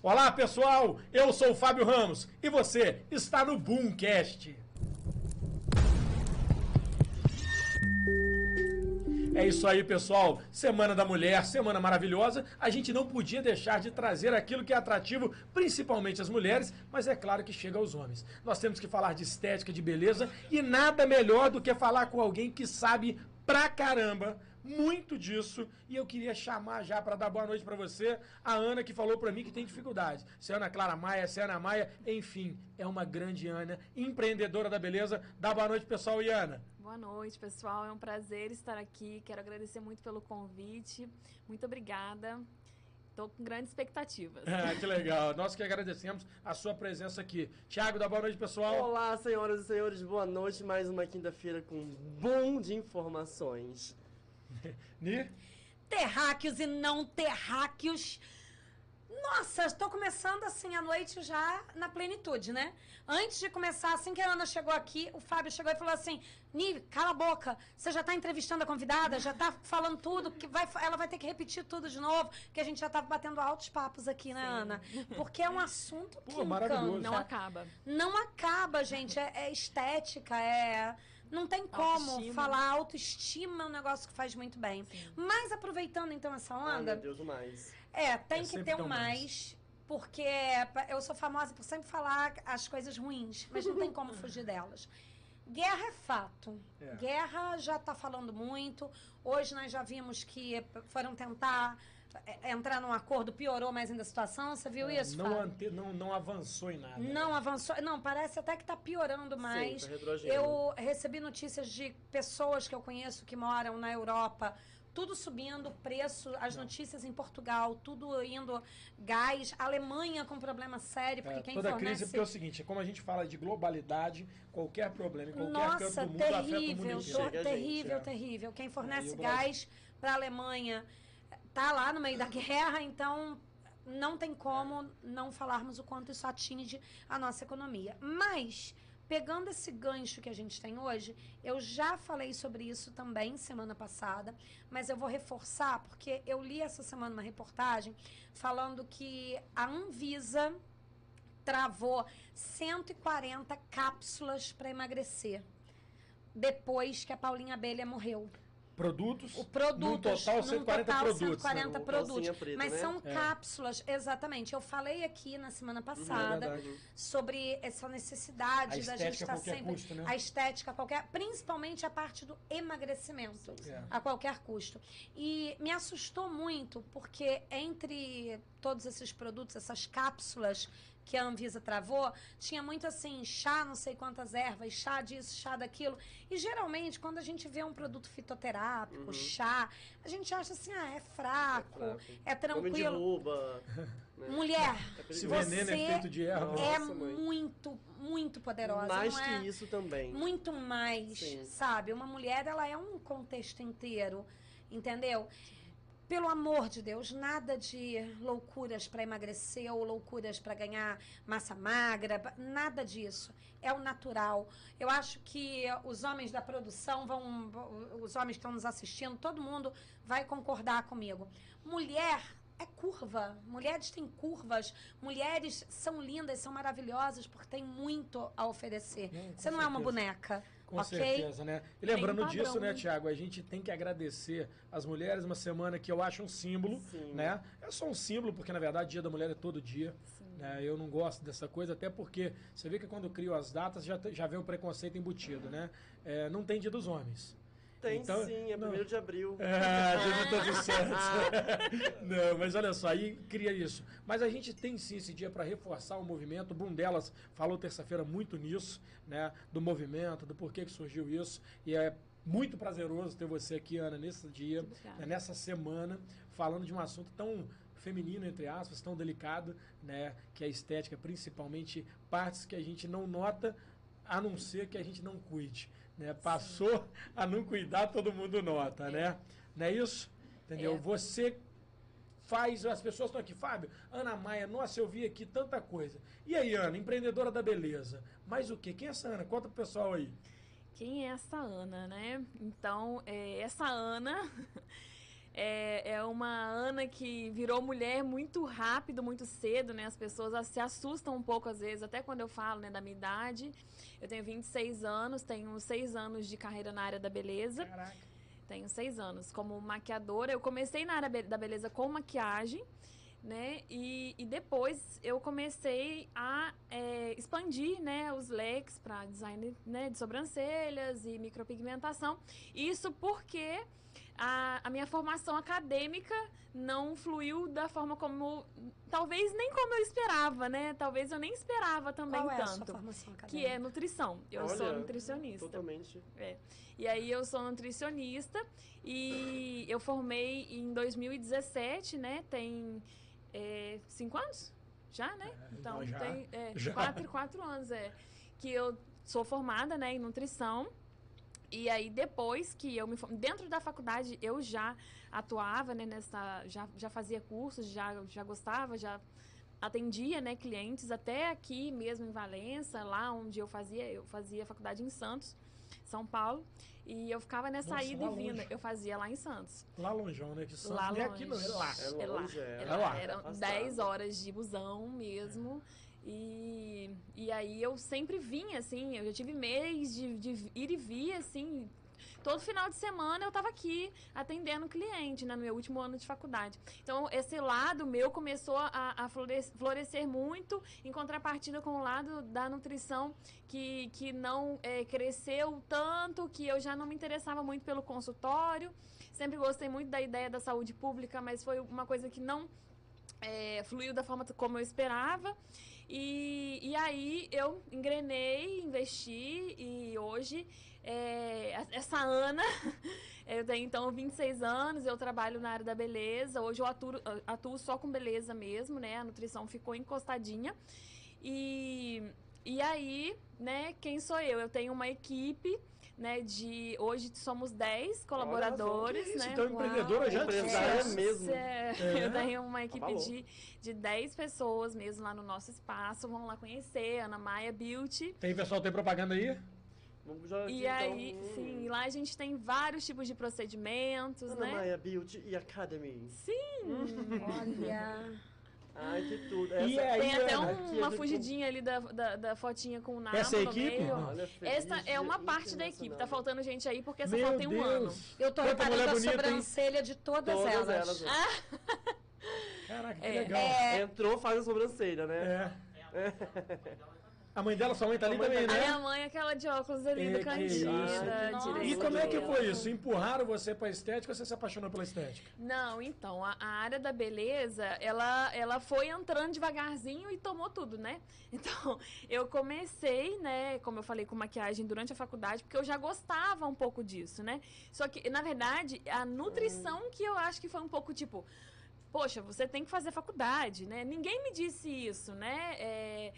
Olá, pessoal! Eu sou o Fábio Ramos e você está no Boomcast. É isso aí, pessoal. Semana da Mulher, semana maravilhosa. A gente não podia deixar de trazer aquilo que é atrativo, principalmente às mulheres, mas é claro que chega aos homens. Nós temos que falar de estética, de beleza e nada melhor do que falar com alguém que sabe pra caramba muito disso e eu queria chamar já para dar boa noite para você a Ana que falou para mim que tem dificuldade. Se é Ana Clara Maia, se é Ana Maia, enfim, é uma grande Ana, empreendedora da beleza. Dá boa noite, pessoal, e Ana. Boa noite, pessoal. É um prazer estar aqui. Quero agradecer muito pelo convite. Muito obrigada. Estou com grandes expectativas. É, que legal. Nós que agradecemos a sua presença aqui. Tiago, dá boa noite, pessoal. Olá, senhoras e senhores. Boa noite. Mais uma quinta-feira com um boom de informações. Ni? Terráqueos e não terráqueos. Nossa, estou começando assim a noite já na plenitude, né? Antes de começar, assim que a Ana chegou aqui, o Fábio chegou e falou assim: Ni, cala a boca, você já está entrevistando a convidada, já está falando tudo, que vai, ela vai ter que repetir tudo de novo, que a gente já estava batendo altos papos aqui, né, Sim. Ana? Porque é um assunto que Pô, maravilhoso. Não acaba. Não acaba, gente. É, é estética, é não tem como autoestima. falar autoestima é um negócio que faz muito bem. Sim. Mas aproveitando então essa onda. Ai, meu Deus, o mais. É, tem é que ter um mais, mais. Porque eu sou famosa por sempre falar as coisas ruins, mas não tem como fugir delas. Guerra é fato. É. Guerra já está falando muito. Hoje nós já vimos que foram tentar é, entrar num acordo piorou mais ainda a situação. Você viu é, isso? Não, ante, não, não avançou em nada. Não né? avançou. Não, parece até que está piorando mais. Sim, tá eu recebi notícias de pessoas que eu conheço que moram na Europa tudo subindo, preço, as notícias em Portugal, tudo indo gás, Alemanha com problema sério, porque é, quem toda fornece... crise, porque é o seguinte, como a gente fala de globalidade, qualquer problema em qualquer Nossa, canto do mundo terrível, afeta o mundo inteiro. terrível, é. terrível. Quem fornece gás para a Alemanha tá lá no meio da guerra, então não tem como não falarmos o quanto isso atinge a nossa economia. Mas pegando esse gancho que a gente tem hoje, eu já falei sobre isso também semana passada, mas eu vou reforçar porque eu li essa semana uma reportagem falando que a Anvisa travou 140 cápsulas para emagrecer depois que a Paulinha Abelha morreu produtos. O produtos. No total, 140 total, produtos. 140 né? produtos. Preta, mas né? são é. cápsulas, exatamente. Eu falei aqui na semana passada é sobre essa necessidade da gente estar sempre. Custo, né? A estética a qualquer. Principalmente a parte do emagrecimento. É. A qualquer custo. E me assustou muito, porque entre todos esses produtos, essas cápsulas que a Anvisa travou, tinha muito assim, chá não sei quantas ervas, chá disso, chá daquilo. E geralmente, quando a gente vê um produto fitoterápico, uhum. chá, a gente acha assim, ah, é fraco, é, fraco. é tranquilo. né? Mulher, Esse veneno é feito de erva. É Nossa, muito, muito poderosa. Mais que é? isso também. Muito mais, Sim. sabe? Uma mulher, ela é um contexto inteiro, entendeu? Pelo amor de Deus, nada de loucuras para emagrecer ou loucuras para ganhar massa magra, nada disso. É o natural. Eu acho que os homens da produção vão, os homens que estão nos assistindo, todo mundo vai concordar comigo. Mulher é curva. Mulheres têm curvas. Mulheres são lindas, são maravilhosas porque têm muito a oferecer. Hum, Você não certeza. é uma boneca. Com okay? certeza, né? E lembrando um disso, né, Tiago, a gente tem que agradecer as mulheres uma semana que eu acho um símbolo, Sim. né? É só um símbolo, porque na verdade o Dia da Mulher é todo dia. Né? Eu não gosto dessa coisa, até porque você vê que quando crio as datas já, já vem o preconceito embutido, né? É, não tem Dia dos Homens. Tem então, sim, é primeiro de abril. É, já não todos certo. não, mas olha só, aí cria isso. Mas a gente tem sim esse dia para reforçar o movimento. O Bundelas falou terça-feira muito nisso, né? Do movimento, do porquê que surgiu isso. E é muito prazeroso ter você aqui, Ana, nesse dia, né, nessa semana, falando de um assunto tão feminino, entre aspas, tão delicado, né? Que é a estética, principalmente partes que a gente não nota, a não ser que a gente não cuide. Né? Passou a não cuidar, todo mundo nota, é. né? Não é isso? Entendeu? É. Você faz, as pessoas estão aqui, Fábio, Ana Maia, nossa, eu vi aqui tanta coisa. E aí, Ana, empreendedora da beleza. Mas o quê? Quem é essa Ana? Conta pro pessoal aí. Quem é essa Ana, né? Então, é, essa Ana É, é uma Ana que virou mulher muito rápido, muito cedo, né? As pessoas se assustam um pouco às vezes, até quando eu falo, né, da minha idade. Eu tenho 26 anos, tenho 6 anos de carreira na área da beleza. Caraca. Tenho 6 anos como maquiadora. Eu comecei na área da beleza com maquiagem, né? E, e depois eu comecei a é, expandir, né, os leques para design né, de sobrancelhas e micropigmentação. Isso porque a, a minha formação acadêmica não fluiu da forma como. Talvez nem como eu esperava, né? Talvez eu nem esperava também Qual é a sua tanto. formação que acadêmica? é nutrição. Eu sou Olha, nutricionista. Totalmente. É. E aí eu sou nutricionista e eu formei em 2017, né? Tem é, cinco anos? Já, né? Então já. tem é, Já. quatro, quatro anos, é. Que eu sou formada né, em nutrição. E aí, depois que eu me. Dentro da faculdade, eu já atuava, né, nessa... Já, já fazia cursos, já, já gostava, já atendia, né, clientes até aqui mesmo em Valença, lá onde eu fazia, eu fazia faculdade em Santos, São Paulo, e eu ficava nessa Nossa, ida lá e vinda. longe. Eu fazia lá em Santos. Lá longeão, né? Que Santos Lá é longe. aqui, não, é lá. É É lá. longe, é. É É lá. Eram Afastado. 10 horas de busão mesmo. E, e aí eu sempre vinha, assim, eu já tive mês de, de ir e vir, assim. Todo final de semana eu tava aqui atendendo cliente, né, no meu último ano de faculdade. Então, esse lado meu começou a, a florescer, florescer muito, em contrapartida com o lado da nutrição, que, que não é, cresceu tanto, que eu já não me interessava muito pelo consultório. Sempre gostei muito da ideia da saúde pública, mas foi uma coisa que não é, fluiu da forma como eu esperava. E, e aí eu engrenei, investi e hoje é, essa Ana, eu tenho então 26 anos, eu trabalho na área da beleza. Hoje eu atuo, atuo só com beleza mesmo, né? A nutrição ficou encostadinha. E, e aí, né, quem sou eu? Eu tenho uma equipe, né, de hoje somos 10 colaboradores, né? então empreendedora já de Empresária sucesso. mesmo. É, É. Eu tenho uma equipe Abalou. de, de 10 pessoas mesmo lá no nosso espaço. Vão lá conhecer, Ana Maia Beauty. Tem pessoal, tem propaganda aí? Vamos já E então, aí, hum, sim, lá a gente tem vários tipos de procedimentos, Ana né? Maia Beauty e Academy. Sim! Olha. Ai, que tudo. E Essa- aí, Tem até Ana, um- uma é fugidinha ali da, da, da fotinha com o Napa Essa é no equipe? meio. Olha, Essa é uma parte da equipe. Tá faltando gente aí porque essa Meu foto tem um ano. Deus. Eu tô Quanta reparando a bonita, hein? sobrancelha de todas, Todas elas. elas. Caraca, que É. legal. É, Entrou, faz a sobrancelha, né? É. A mãe dela, sua mãe tá ali A mãe também, tá A né? minha mãe, aquela de óculos ali É, do que Candida, isso. E como é que foi isso? Empurraram você pra estética ou você se apaixonou pela estética? Não, então, a, a área da beleza, ela, ela foi entrando devagarzinho e tomou tudo, né? Então, eu comecei, né, como eu falei, com maquiagem durante a faculdade, porque eu já gostava um pouco disso, né? Só que, na verdade, a nutrição que eu acho que foi um pouco tipo. Poxa, você tem que fazer faculdade, né? Ninguém me disse isso, né? É,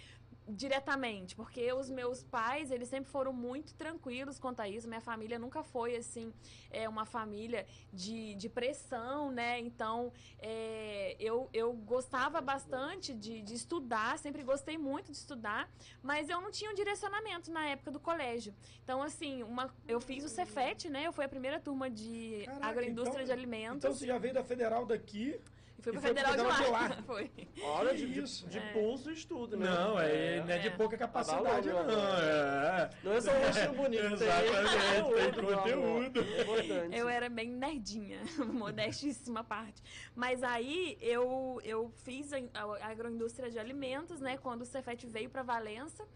diretamente, porque os meus pais, eles sempre foram muito tranquilos quanto a isso. Minha família nunca foi, assim, é uma família de, de pressão, né? Então, é, eu, eu gostava bastante de, de estudar, sempre gostei muito de estudar, mas eu não tinha um direcionamento na época do colégio. Então, assim, uma, eu fiz o Cefet, né? Eu fui a primeira turma de Caraca, agroindústria então- de alimentos. Então você já veio da federal daqui. E fui pra foi pro Federal, de Federal lá. de lá. foi. Olha, de, de, de É. pulso e estudo, né? Não, é, não é de É. pouca capacidade, Abalou, meu não. amor. É. Não é só um rostinho bonito, Exatamente, tem conteúdo. É importante. Eu era bem nerdinha, modestíssima parte. Mas aí eu, eu fiz a, a agroindústria de alimentos, né? Quando o Cefet veio para Valença.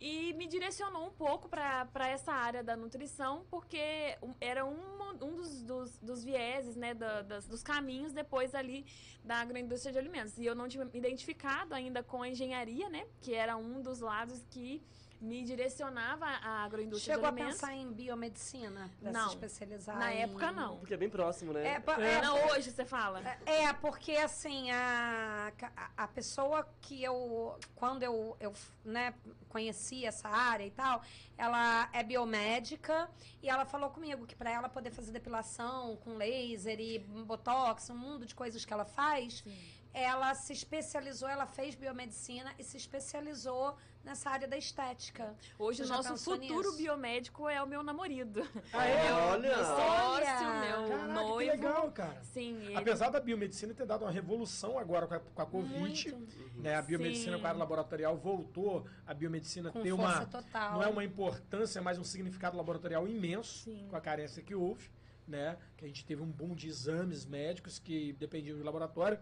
E me direcionou um pouco para essa área da nutrição, porque era um, um dos, dos, dos vieses, né, da- das- dos caminhos depois ali da agroindústria de alimentos. E eu não tinha me identificado ainda com a engenharia, né, que era um dos lados que me direcionava à agroindústria chegou a de alimentos. pensar em biomedicina Não. se especializar Na em- época, não. Porque é bem próximo, né? É, É. é, Não, hoje você fala. É, porque assim, a, a, pessoa que eu, quando eu, eu né, conheci essa área e tal, ela é biomédica e ela falou comigo que para ela poder fazer depilação com laser e botox, um mundo de coisas que ela faz, ela se especializou, ela fez biomedicina e se especializou nessa área da estética. Hoje o nosso futuro nisso? biomédico é o meu namorado. Ah, é? Olha! Meu sócio, Olha! meu Caraca, noivo. que legal, cara. Sim, ele... Apesar da biomedicina ter dado uma revolução agora com a, com a Covid, Muito. né? A biomedicina Sim. com a área laboratorial voltou, a biomedicina Com ter força uma total. não é uma importância, mas um significado laboratorial imenso Sim. com a carência que houve, né? Que a gente teve um boom de exames médicos que dependiam do laboratório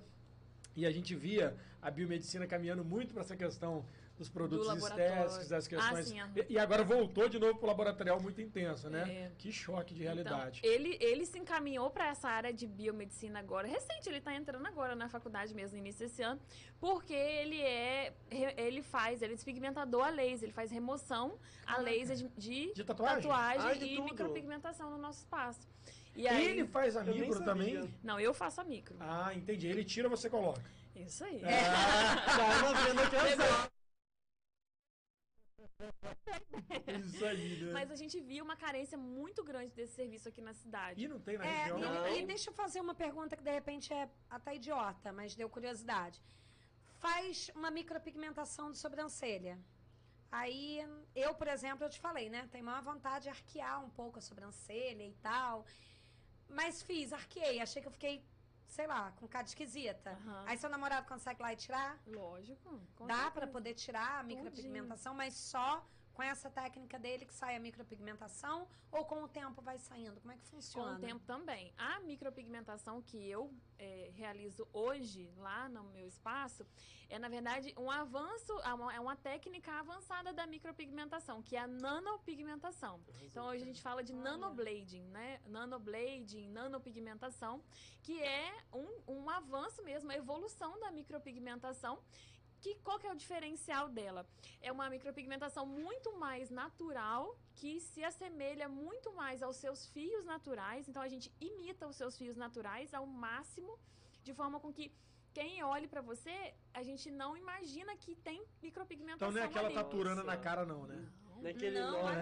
e a gente via a biomedicina caminhando muito para essa questão dos produtos laboratório. estéticos, das questões. Ah, sim, e, e agora voltou de novo para o laboratorial muito intenso, né? É. Que choque de Então, realidade. ele, ele se encaminhou para essa área de biomedicina agora, recente, ele está entrando agora na faculdade mesmo, no início desse ano, porque ele é, ele faz, ele é despigmentador a laser, ele faz remoção a laser de, de De tatuagem? tatuagem Ai, de e tudo. micropigmentação no nosso espaço. E aí, Ele faz a Eu micro também? não, eu faço a micro. Ah, entendi. Ele tira, você coloca. Isso aí. Tava vendo aqui as Isso aí, né? Mas a gente via uma carência muito grande desse serviço aqui na cidade. E não tem na É, região? e- Não. e, deixa eu fazer uma pergunta que de repente é até idiota, mas deu curiosidade. Faz uma micropigmentação de sobrancelha. Aí, eu, por exemplo, eu te falei, né? Tenho maior vontade de arquear um pouco a sobrancelha e tal. Mas fiz, arqueei. Achei que eu fiquei, sei lá, com cara esquisita. Aham. Aí seu namorado consegue lá e tirar? Lógico. Dá pra poder tirar a micropigmentação, mas só com essa técnica dele que sai a micropigmentação? Ou com o tempo vai saindo? Como é que Com funciona? o tempo também. A micropigmentação que eu eh, realizo hoje lá no meu espaço é, na verdade, um avanço, é uma- é uma técnica avançada da micropigmentação, que é a nanopigmentação. Então hoje a gente fala de Olha. nanoblading, né? Nanoblading, nanopigmentação, que é um, um avanço mesmo, a evolução da micropigmentação. Que, qual que é o diferencial dela? É uma micropigmentação muito mais natural, que se assemelha muito mais aos seus fios naturais. Então a gente imita os seus fios naturais ao máximo, de forma com que quem olhe pra você, a gente não imagina que tem micropigmentação Então não é aquela ali. taturana Nossa. na cara, não, né? Naquele Não. A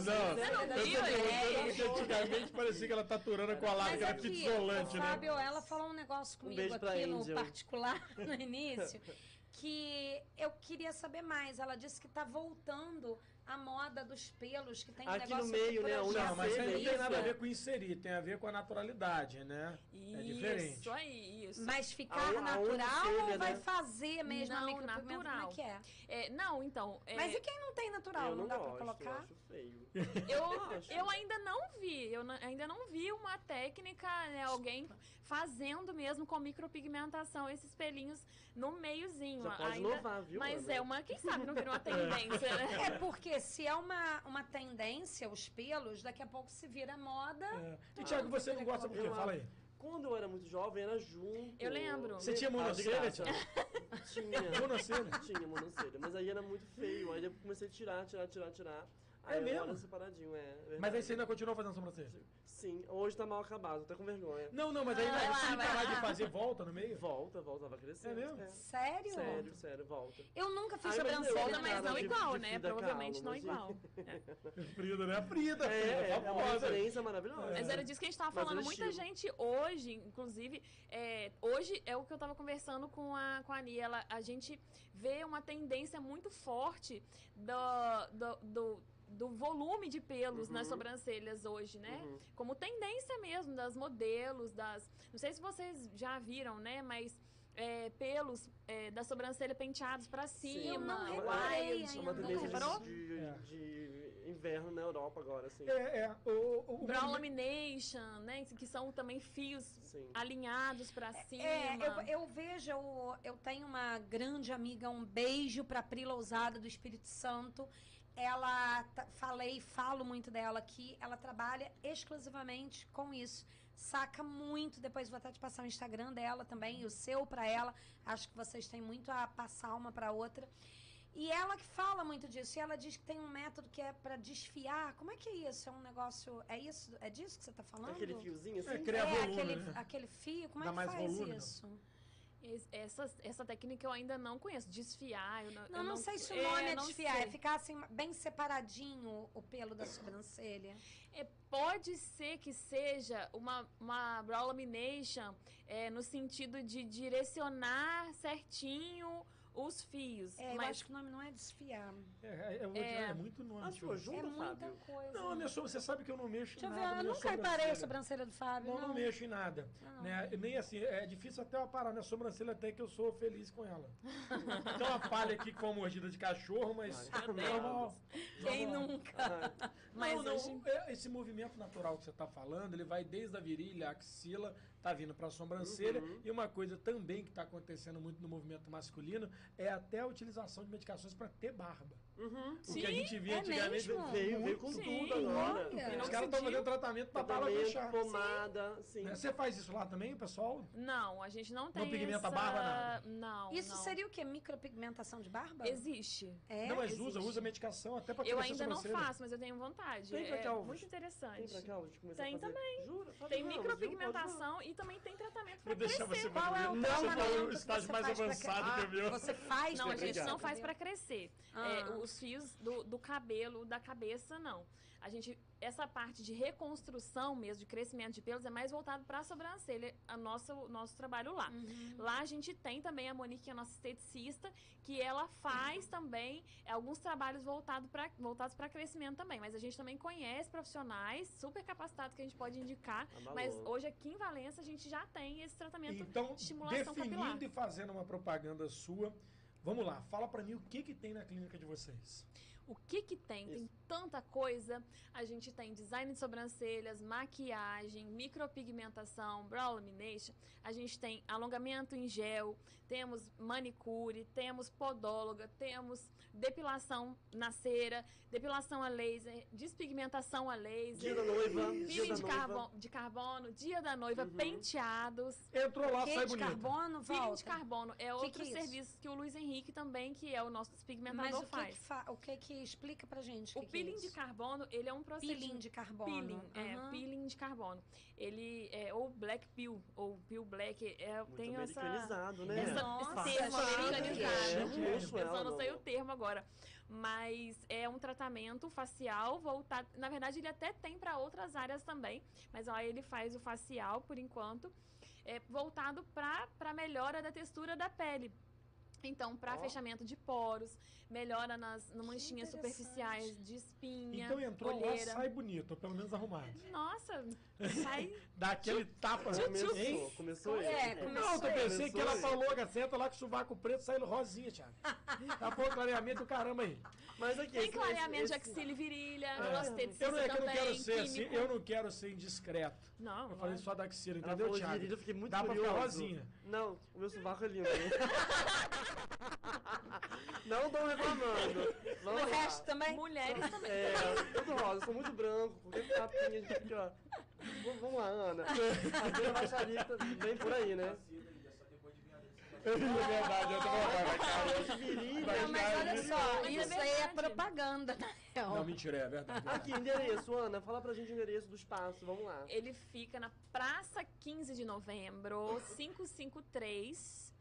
Não, não da viu, é? Antigamente parecia que ela taturana com a Mas lágrima aqui, pixolante, o né? Fábio, ela falou um negócio comigo pra aqui no Angel. particular, no início, que eu queria saber mais. Ela disse que tá voltando a moda dos pelos, que tem um Aqui no negócio meio, né, onde Não, mas não tem isso, nada a é. ver com inserir, tem a ver com a naturalidade, né? É diferente. Isso aí, isso. Mas ficar A- a natural sobrancelha, ou vai né? fazer mesmo a Não, micropigmentação? Como é natural. que é? É, não, então. é, Mas e quem não tem natural? Eu não, não dá gosto, pra eu colocar? acho feio. Eu, eu ainda não vi, eu ainda não vi uma técnica, né, alguém fazendo mesmo com micropigmentação esses pelinhos no meiozinho. Já pode ainda, inovar, viu? mas é uma, quem sabe não vira uma tendência, né? É porque se é uma, uma tendência, os pelos, daqui a pouco se vira moda. É. E Tiago, você não gosta por quê? Eu Fala aí. Quando eu era muito jovem, era junto. Eu lembro. Você tinha Ah, monocelha, graça. Tinha. Monocelha? Tinha monocelha, mas aí era muito feio. Aí eu comecei a tirar, tirar, tirar, tirar. Aí É mesmo? separadinho, é. é Mas verdade. aí você ainda continua fazendo sobrancelha? Sim, hoje tá mal acabado, tô com vergonha. Não, não, mas aí Ah, vai, se parar de fazer, volta no meio? Volta, volta, vai crescer. É mesmo? Sério? Sério, sério, volta. Eu nunca fiz Ai, mas sobrancelha. mas não de- igual, de né? Frida Provavelmente Kahlo, não igual. Frida, né? A Frida, É, Frida, é, é uma referência maravilhosa. Mas era disso que a gente tava Mas falando. Muita estilo. gente hoje, inclusive, é, hoje é o que eu tava conversando com a, com a Ani. Ela, a gente vê uma tendência muito forte do, do, do, do volume de pelos Uhum. nas sobrancelhas hoje, né? Uhum. Como tendência mesmo das modelos, das. Não sei se vocês já viram, né? Mas. é, pelos é, da sobrancelha penteados pra cima. Eu não É uma- wild. É tendência reparou? de, É. de, de inverno na Europa agora, assim. É, é. O, o, o Brown movimento- lamination, né? Que são também fios Sim. alinhados pra cima. É, eu, eu vejo, eu, eu tenho uma grande amiga, um beijo pra Pri Lousada do Espírito Santo. Ela, falei, falo muito dela aqui, ela trabalha exclusivamente com isso. Saca muito, depois vou até te passar o Instagram dela também, e o seu pra ela. Acho que vocês têm muito a passar uma pra outra. E ela que fala muito disso, e ela diz que tem um método que é pra desfiar. Como é que é isso? É um negócio, é isso? É disso que você tá falando? Aquele fiozinho assim. É, cria É, volume, aquele, né? aquele fio, como Dá é que mais faz volume, não? isso? Es- Essa, essa técnica eu ainda não conheço. Desfiar, eu não. Não, eu não, sei se o é, nome é não desfiar, sei. é ficar assim, bem separadinho o pelo da sobrancelha. É, pode ser que seja uma, uma brow lamination é, no sentido de direcionar certinho os fios. É, eu mas acho que o nome não é desfiar. É, eu vou É. dizer, é muito nome. Sua junta, é muita Fábio? coisa. Não, a minha sobrancelha, você sabe que eu não mexo Deixa em eu nada. ver, eu nunca reparei a sobrancelha. do Fábio. Não, não mexo em nada. Não. Né? Nem assim, é difícil até eu parar minha sobrancelha até que eu sou feliz com ela. Tem uma falha aqui com a mordida de cachorro, mas normal. Quem normal. nunca? Ah, Mas não, não, hoje- é- esse movimento natural que você está falando, ele vai desde a virilha, a axila, tá vindo para a sobrancelha. Uhum. E uma coisa também que está acontecendo muito no movimento masculino é até a utilização de medicações para ter barba. uhum. O que a gente via é antigamente mesmo? Veio, veio com Sim, tudo agora. olha. Os Não caras estão fazendo tratamento para bala fechar. pomada, sim. Né? Você faz isso lá também, pessoal? Não, a gente não tem. pigmenta essa... a barba, nada? Não. Isso não. seria o quê? Micropigmentação de barba? Existe. É? não, mas existe. usa, usa medicação até para Eu ainda não faço, mas eu tenho vontade. Tem pra é Calvas? muito Tem interessante. pra cá, de começar Tem a fazer. também. Jura? Tem micropigmentação e também tem tratamento deixar crescer. você Qual é o Não, tratamento o que estágio você mais avançado que eu vi. Você faz Não, a gente Obrigado. não faz pra crescer. É, Ah. os fios do, do cabelo, da cabeça, não. A gente, essa parte de reconstrução mesmo, de crescimento de pelos, é mais voltado pra sobrancelha, a nossa, o nosso trabalho lá. Uhum. Lá a gente tem também a Monique, que é a nossa esteticista, que ela faz também alguns trabalhos voltado pra, voltados para crescimento também. Mas a gente também conhece profissionais super capacitados que a gente pode indicar. Tá mas hoje aqui em Valença a gente já tem esse tratamento Então, de estimulação definindo capilar. e fazendo uma propaganda sua, vamos lá, fala para mim o que que tem na clínica de vocês. O que que tem? Tem Isso. Tanta coisa. A gente tem design de sobrancelhas, maquiagem, micropigmentação, brow lamination. A gente tem alongamento em gel, temos manicure, temos podóloga, temos depilação na cera, depilação a laser, despigmentação a laser. Dia da noiva, dia da de, noiva. carbono, de carbono, dia da noiva, Uhum. penteados. Entrou lá, Que sai de bonito. carbono, Peeling volta. de carbono é outro que é isso? serviço que o Luiz Henrique também, que é o nosso Mas despigmentador, o que, faz. que fa... o que que explica pra gente? O que que é peeling de carbono, ele é um procedimento. Peeling de carbono. Peeling, é, Aham. peeling de carbono. Ele é ou black peel, ou peel black, é, Muito tem essa, americanizado, né? essa Nossa, termo americanizado. Chique. Eu só não sei o termo agora. Mas é um tratamento facial voltado. Na verdade, ele até tem para outras áreas também. Mas ó, ele faz o facial por enquanto, é, voltado para melhora da textura da pele. Então, para Ó. fechamento de poros, melhora nas no manchinhas superficiais de espinha, Então entrou olheira. lá, sai bonito, ou pelo menos arrumado. Nossa, sai. Dá aquele tapa. Começou, Hein? começou É, ele. começou Não, eu pensei Começou que ela ele. falou, Gaceta, lá com o sovaco preto saindo rosinha, Thiago. Tá bom, clareamento do caramba aí. Mas aqui, Tem esse- clareamento de esse- axila e virilha, É. esteticista Eu não, é que eu não quero ser assim, químico. eu não quero ser indiscreto. Não, Eu falei só da axila, entendeu, de Thiago? virilha, eu fiquei muito Dá pra curioso. ficar rosinha. Não, o meu sovaco é lindo. Não estão reclamando. Vamos O lá. resto também? Mulheres também. É, tudo rosa, sou muito branco, qualquer tapinha a gente fica, ó. Vamos lá, Ana. A Bia Baixarita vem por aí, né? É verdade, eu tô falando, Vai Não, mas olha só, é isso aí é propaganda, na real. Não, mentira, é verdade. Aqui, endereço, Ana, fala pra gente o endereço do espaço, vamos lá. Ele fica na Praça 15 de Novembro, 553,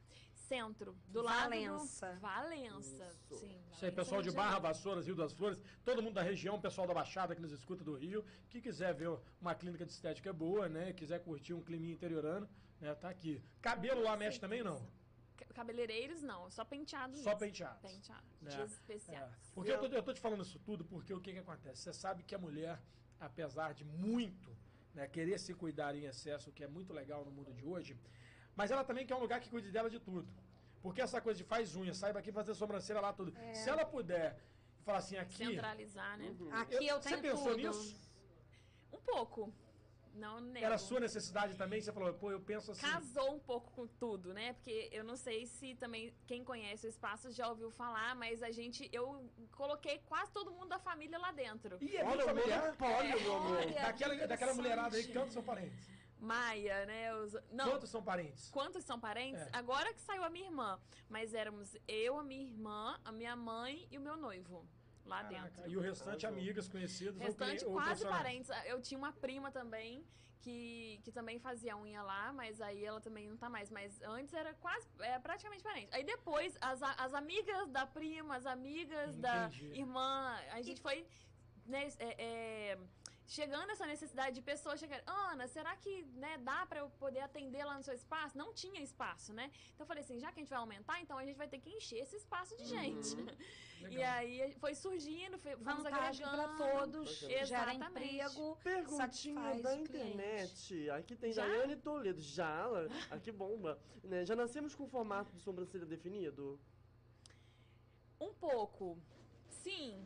centro, do Valença. lado do... Valença. Isso. Sim, Isso aí, Valença, pessoal de Barra. Vassouras, Rio das Flores, todo mundo da região, pessoal da Baixada que nos escuta do Rio, que quiser ver uma clínica de estética boa, né? Quiser curtir um climinha interiorano, né? Tá aqui. Cabelo lá mexe também, não? Ca- Cabeleireiros não, só penteados. Só mesmo. penteados. Penteados. É. Dias É. especiais. Porque eu tô, eu tô te falando isso tudo porque o que que acontece? Você sabe que a mulher, apesar de muito né, querer se cuidar em excesso, o que é muito legal no mundo de hoje, mas ela também quer um lugar que cuide dela de tudo. Porque essa coisa de faz unha, saiba aqui fazer sobrancelha lá, tudo. Se ela puder falar assim, aqui... Centralizar, né? Uhum. Aqui eu, Você tenho pensou tudo. nisso? Um pouco. Não nego. Era sua necessidade também? Você falou, pô, eu penso assim... Casou um pouco com tudo, né? Porque eu não sei se também quem conhece o espaço já ouviu falar, mas a gente, eu coloquei quase todo mundo da família lá dentro. Ih, é Olha familiar? monopólio, meu amor. Olha. Daquela, que daquela mulherada aí, quantos são parentes? Maia, né? Os... Não, Quantos são parentes? Quantos são parentes? É. Agora que saiu a minha irmã. Mas éramos eu, a minha irmã, a minha mãe e o meu noivo lá Caraca, dentro. E o restante, amigas, conhecidas ou Restante ou quase profissionais? parentes. Eu tinha uma prima também, que, que também fazia unha lá, mas aí ela também não tá mais. Mas antes era quase, é praticamente diferente. Aí depois, as, as amigas da prima, as amigas da Entendi. irmã, a gente foi né, é, é, chegando essa necessidade de pessoas chegarem, Ana, será que né, dá pra eu poder atender lá no seu espaço? Não tinha espaço, né? Então eu falei assim, já que a gente vai aumentar, então a gente vai ter que encher esse espaço de gente. E Legal. aí foi surgindo, foi, fomos Vantagem para agregando. todos, gera Exatamente. emprego, Perguntinha da internet. Aqui tem Já? Daiane Toledo. Já? Aqui bomba. Né? Já nascemos com o formato de sobrancelha definido? Um pouco. Sim.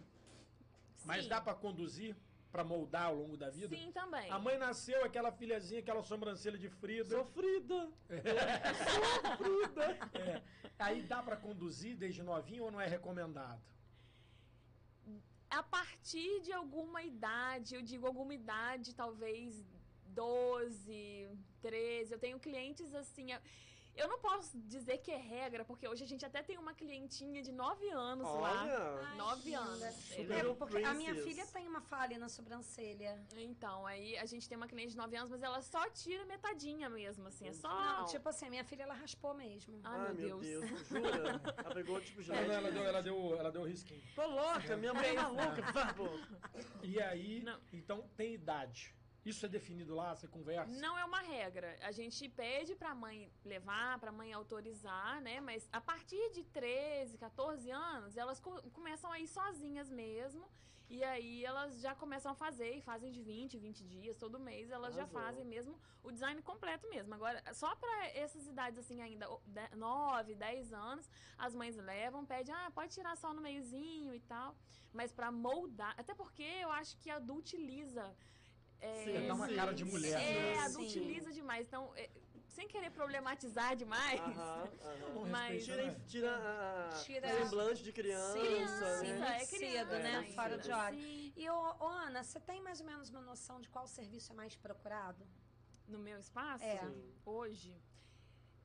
Mas Sim. dá pra conduzir, pra moldar ao longo da vida? Sim, também. A mãe nasceu, aquela filhazinha, aquela sobrancelha de Frida. Sofrida. Sofrida. É. Aí dá pra conduzir desde novinho ou não é recomendado? A partir de alguma idade, eu digo alguma idade, talvez 12, 13. Eu tenho clientes assim. Eu- não posso dizer que é regra, porque hoje a gente até tem uma clientinha de 9 anos lá. Olha. Nove linda. anos. Super É, porque a minha filha tem uma falha na sobrancelha. Então, aí a gente tem uma cliente de 9 anos, mas ela só tira metadinha mesmo, assim. É só. Não, tipo assim, a minha filha ela raspou mesmo. Ai, meu Deus. Jura? Ela pegou, tipo, Ela, ela genética. deu, ela, deu, ela deu risquinho. Tô louca, minha mãe é maluca. E aí, Não. então tem idade. Isso é definido lá, você conversa? Não é uma regra. A gente pede pra mãe levar, pra mãe autorizar, né? Mas a partir de 13, 14 anos, elas co- começam a ir sozinhas mesmo. E aí elas já começam a fazer e fazem de 20, 20 dias, todo mês elas já Arrasou. fazem mesmo o design completo mesmo. Agora, só pra essas idades assim ainda, 9, 10 anos, as mães levam, pedem, ah, pode tirar só no meiozinho e tal. Mas pra moldar, até porque eu acho que adultiliza. É, Sim, Dá uma sim. cara de mulher. é, né? Sim. adultiliza demais. Então, é, sem querer problematizar demais, Aham, Não aham. Mas- Tira, né? tira a Tira- semblante de criança, Criança, né? muito é cedo, criança né? ainda. Fora de hora. Sim. E, ô, ô, Ana, você tem mais ou menos uma noção de qual serviço é mais procurado? No meu espaço, É. Sim. hoje,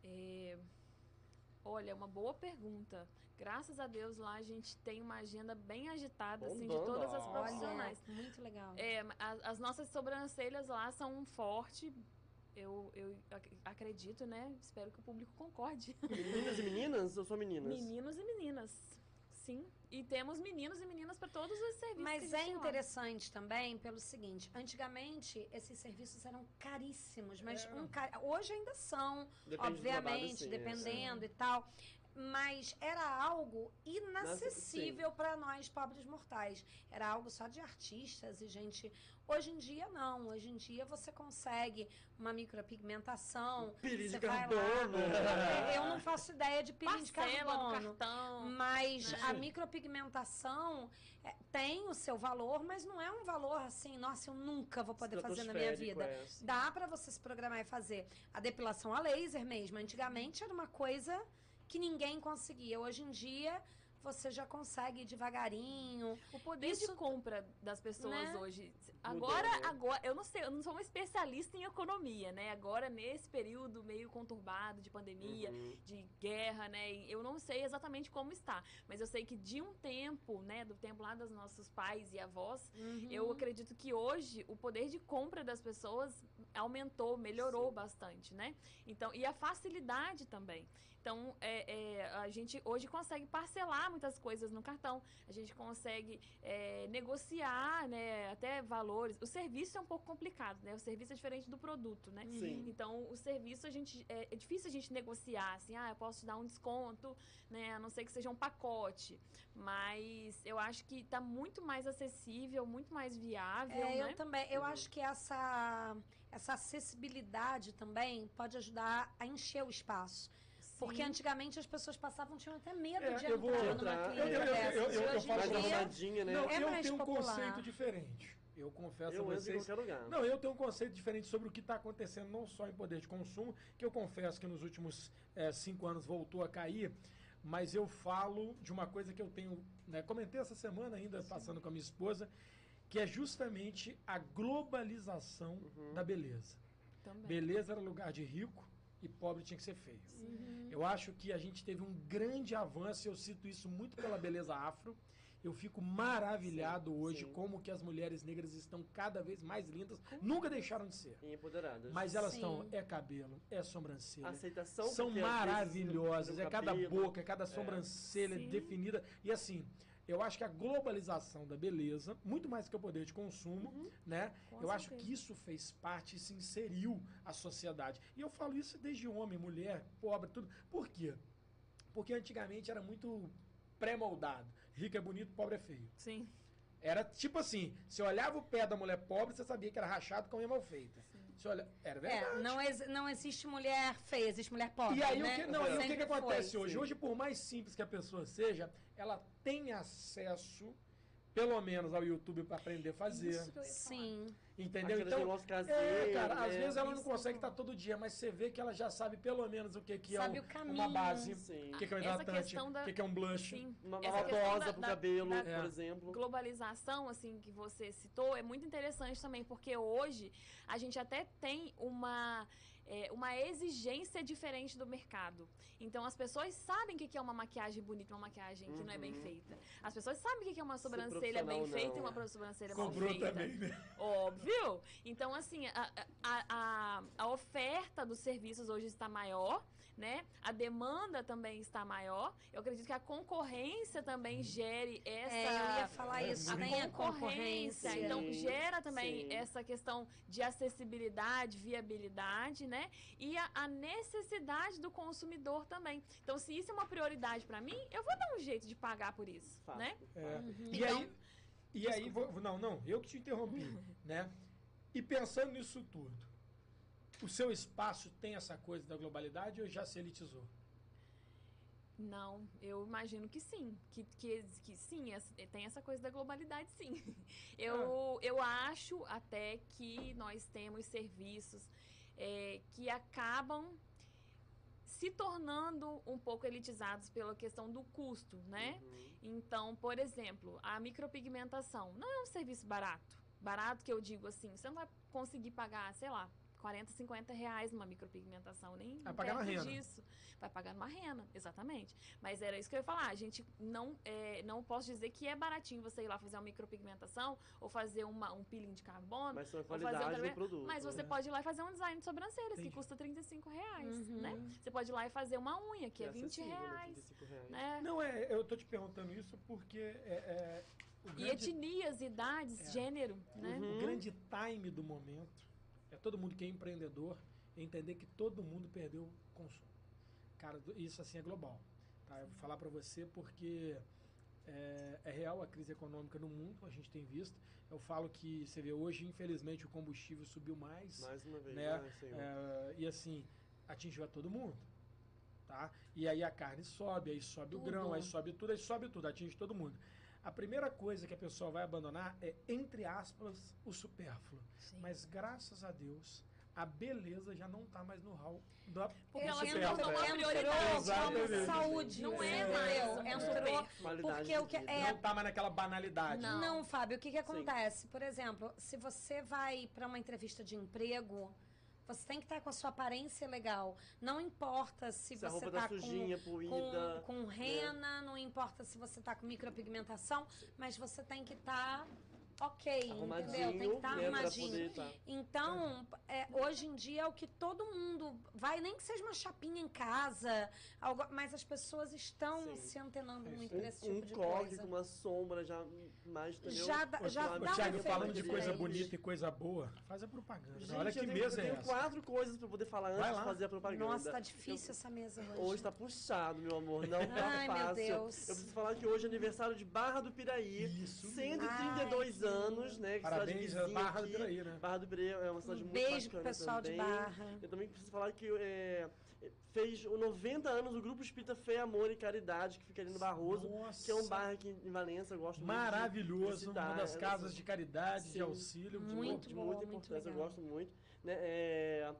é, olha, é uma boa pergunta. Graças a Deus lá a gente tem uma agenda bem agitada, assim, de todas as profissionais. Olha, muito legal. É, a- as nossas sobrancelhas lá são um forte. Eu, eu ac- acredito, né? Espero que o público concorde. Meninas e meninas ou só meninas? Meninos e meninas. Sim. E temos meninos e meninas para todos os serviços. Mas que a é interessante também pelo seguinte: antigamente esses serviços eram caríssimos, mas Era. um ca- hoje ainda são, Depende do trabalho, obviamente, sim, é. dependendo e tal. Mas era algo inacessível para nós, pobres mortais. Era algo só de artistas e gente. Hoje em dia, não. Hoje em dia você consegue uma micropigmentação. Peeling de vai lá- carbono. É, Eu não faço ideia de peeling de carbono. cartão. Mas né? a micropigmentação é, tem o seu valor, mas não é um valor assim, nossa, eu nunca vou poder fazer na minha vida. é. Dá pra você se programar e fazer a depilação a laser mesmo. Antigamente era uma coisa que ninguém conseguia. Hoje em dia você já consegue ir devagarinho. O poder Isso- de compra das pessoas Né? hoje. Agora, né? agora, eu não sei, eu não sou uma especialista em economia, né? Agora, nesse período meio conturbado de pandemia, Uhum. de guerra, né? Eu não sei exatamente como está. Mas eu sei que de um tempo, né? Do tempo lá dos nossos pais e avós, eu acredito que hoje o poder de compra das pessoas aumentou, melhorou bastante, né? Então, e a facilidade também. Então, é, é, a gente hoje consegue parcelar muitas coisas no cartão. A gente consegue é, negociar, né? Até valores. O serviço é um pouco complicado, né? O serviço é diferente do produto, né? Sim. Então, o serviço a gente é, é difícil a gente negociar, assim, ah, eu posso te dar um desconto, né? A não ser que seja um pacote. Mas eu acho que está muito mais acessível, muito mais viável, É, né? eu também. Eu Uhum. acho que essa, essa acessibilidade também pode ajudar a encher o espaço. Porque Sim. antigamente as pessoas passavam, tinham até medo É, de eu vou- entrar Entrar. numa Eu- clínica eu- eu- dessas. eu- eu- eu hoje falo dia, né? Não, É eu tenho um popular. conceito diferente. Eu confesso eu a vocês. Não, eu tenho um conceito diferente sobre o que está acontecendo, não só em poder de consumo, que eu confesso que nos últimos eh, cinco anos voltou a cair, mas eu falo de uma coisa que eu tenho, né, comentei essa semana ainda, passando com a minha esposa, que é justamente a globalização Uhum. da beleza. Também. Beleza era lugar de rico e pobre tinha que ser feio. Eu acho que a gente teve um grande avanço, eu cito isso muito pela beleza afro. Eu fico maravilhado Sim, hoje sim. como que as mulheres negras estão cada vez mais lindas. Nunca deixaram de ser. E empoderadas. Mas elas Sim. estão, é cabelo, é sobrancelha. aceitação São maravilhosas. É cada cabelo, boca, é cada sobrancelha Sim. definida. E assim, eu acho que a globalização da beleza, muito mais que o poder de consumo, né? Com eu acho certeza. que isso fez parte e se inseriu à sociedade. E eu falo isso desde homem, mulher, pobre, tudo. Por quê? Porque antigamente era muito pré-moldado. Rico é bonito, pobre é feio. Sim. Era tipo assim, você olhava o pé da mulher pobre, você sabia que era rachado com unha mal feita. Você olha, era verdade. É, não, ex- não existe mulher feia, existe mulher pobre. E aí né? o que, não, o que, que acontece foi. hoje? sim. Hoje, por mais simples que a pessoa seja, ela tem acesso, pelo menos, ao YouTube para aprender a fazer. Isso que eu ia falar. Sim. Entendeu? Aquele Então, negócio caseiro, é, cara, às né? vezes ela não consegue estar todo dia, mas você vê que ela já sabe pelo menos o que, que é Sabe um- o caminho. uma base, Sim. o que, que é um hidratante, questão da- o que, que é um blush. Sim. Uma rosa pro da- cabelo, da- É. por exemplo. globalização, assim, que você citou, é muito interessante também, porque hoje a gente até tem uma, é, uma exigência diferente do mercado. Então as pessoas sabem o que é uma maquiagem bonita, uma maquiagem que não é bem Uhum. feita. As pessoas sabem o que é uma sobrancelha bem profissional, feita e não. uma sobrancelha mal Cobrou feita. também, né? Óbvio. Então, assim, a, a, a, a oferta dos serviços hoje está maior, né? A demanda também está maior. Eu acredito que a concorrência também gere essa. É, eu ia falar É, isso. Tem a concorrência. Sim. Então, gera também sim. essa questão de acessibilidade, viabilidade, né? E a, a necessidade do consumidor também. Então, se isso é uma prioridade para mim, eu vou dar um jeito de pagar por isso, Fato, né? É. fato. E Então- aí, e aí vou- não, não, eu que te interrompi, né? E pensando nisso tudo, o seu espaço tem essa coisa da globalidade ou já se elitizou? Não, eu imagino que sim. Que, que, que sim, tem essa coisa da globalidade, sim. Eu, eu acho até que nós temos serviços é, que acabam se tornando um pouco elitizados pela questão do custo, né? Uhum. Então, por exemplo, a micropigmentação não é um serviço barato. Barato que eu digo assim, você não vai conseguir pagar, sei lá, 40, 50 reais numa micropigmentação, nem Vai pagar na perto rena. disso. Vai pagar numa rena, exatamente. Mas era isso que eu ia falar. A gente não, é, não posso dizer que é baratinho você ir lá fazer uma micropigmentação ou fazer uma, um peeling de carbono. Mas são fazer outra- do produto. Mas você né? pode ir lá e fazer um design de sobrancelhas, Entendi. que custa 35 reais, Uhum. né? Você pode ir lá e fazer uma unha, que é, 20 acessível, né? reais. 35 reais. Né? Não, é, eu tô te perguntando isso porque é, é, o, E grande, etnias, idades, É. gênero, né? Uhum. o grande time do momento é todo mundo que é empreendedor entender que todo mundo perdeu o consumo. Cara, isso assim é global. Tá? Eu vou falar para você porque é, é real a crise econômica no mundo, a gente tem visto. Eu falo que você vê hoje, infelizmente, o combustível subiu mais. Mais uma vez, né? né? É, e assim, atingiu a todo mundo. Tá? E aí a carne sobe, aí sobe o Tudo. grão, aí sobe tudo, aí sobe tudo, atinge todo mundo. A primeira coisa que a pessoa vai abandonar é, entre aspas, o supérfluo. Sim. Mas graças a Deus, a beleza já não está mais no hall da Porque ela Entrou prioridade. Exatamente. como saúde. Não é entendeu? mais um Entrou. Qualidade Porque o que é Não está mais naquela banalidade. Não. Não, Fábio, o que, que acontece? Por exemplo, se você vai para uma entrevista de emprego, você tem que estar com a sua aparência legal. Não importa se, Se você roupa tá tá sujinha, com, com, com rena, não importa se você tá com micropigmentação, mas você tem que estar ok, entendeu? Tem que estar né, pra arrumadinho. tá. Então, é, hoje em dia é o que todo mundo vai, nem que seja uma chapinha em casa, algo- mas as pessoas estão Sim. se antenando muito Um, por esse tipo um de coisa. com uma sombra já mais, entendeu? Já dá- já dá um Thiago, falando de coisa diferente. bonita e coisa boa, faz a propaganda. Gente, Olha que eu tenho, mesa eu é tenho essa. quatro coisas pra poder falar antes de fazer a propaganda. Nossa, tá difícil essa mesa hoje. Hoje tá puxado, meu amor. Não tá Ai, meu fácil. Deus. Eu preciso falar que hoje é aniversário de Barra do Piraí. Isso. 132 Ai, que anos, né? Que Parabéns, cidade vizinha Barra do aqui. Piraí, né? Barra do Piraí é uma cidade Um muito beijo pro bacana pessoal de também. Barra. Eu também preciso falar que é, fez o 90 anos o Grupo Espírita Fé, Amor e Caridade, que fica ali no Barroso, Nossa. que é um bar aqui em Valença, eu gosto muito de- de Maravilhoso, uma das casas de caridade, de Sim. auxílio. de Muito de boa, muita muito importância, eu gosto muito. Né? É,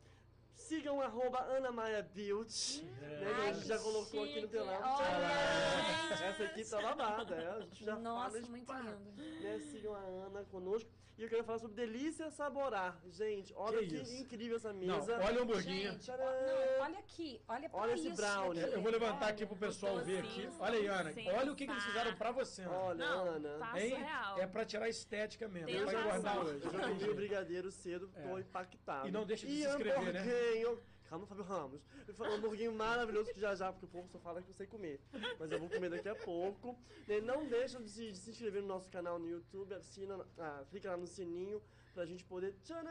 Sigam arroba Ana Maia Beauty. né, que a gente já colocou aqui no chique. telão. Olha, Essa equipe tá babada, é, a gente já Nossa, fala muito pá, lindo. né, Sigam a Ana conosco. E eu quero falar sobre Delícia Saborar. Gente, olha Que que, isso? incrível essa Não, mesa. olha o hamburguinho. Gente, Tcharam! não, olha aqui, olha pra Olha esse isso brownie. aqui. Eu vou levantar Olha. aqui pro pessoal ver aqui. docinho, Olha aí, Ana. Olha o que, que eles tá. fizeram pra você, Ana. Olha, Não, Ana. tá Hein? surreal. É pra tirar a estética mesmo. Tem Não vai razão. engordar Eu hoje. já comi o brigadeiro cedo, tô É. impactado. E não deixa de E se inscrever, né? Hamburguinho. Calma, Fábio Ramos. Eu falo um hamburguinho maravilhoso que já já, porque o povo só fala que eu sei comer. Mas eu vou comer daqui a pouco. E não deixa de se, de se inscrever no nosso canal no YouTube, assina, ah, clica lá no sininho pra gente poder. Tcharam!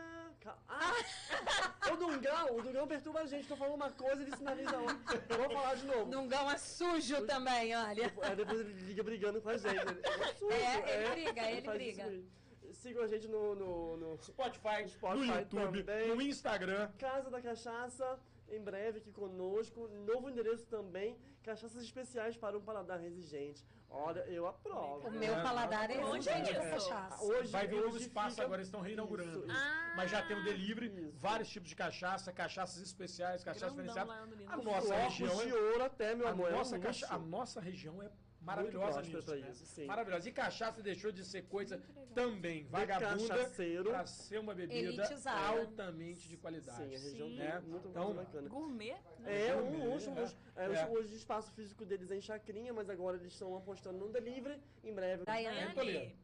Ah! o Dungão, o Dungão perturba a gente. Tô falando uma coisa e ele sinaliza outra. Eu vou falar de novo. Dungão é sujo também, olha. É, depois ele liga brigando com a gente. Ele, é absurdo, É, ele briga, ele faz briga. Sigam a gente no- no- no Spotify, Spotify no YouTube, também. no Instagram. Casa da Cachaça, em breve aqui conosco. Novo endereço também. Cachaças especiais para um paladar exigente. Olha, eu aprovo. O meu É, paladar é Onde exigente é isso? cachaça. Hoje, Vai vir um novo espaço fica- agora, eles estão reinaugurando. Isso, isso. Ah, Mas já tem o delivery, Isso. vários tipos de cachaça, cachaças especiais, cachaças diferenciadas. lá no Lindo. A nossa região de é ouro até, meu a amor. nossa, é cacha- a nossa região é maravilhosa nisso, pra né? isso, sim. Maravilhosa. E cachaça deixou de ser coisa também vagabunda para ser uma bebida Elitizada. altamente de qualidade. Sim, a região Sim. é muito Então, muito bacana. Gourmet? É, É, um luxo, um é. luxo. É, É. Hoje o espaço físico deles é em Chacrinha, mas agora eles estão apostando no delivery. Em breve. Daiane. Daiane,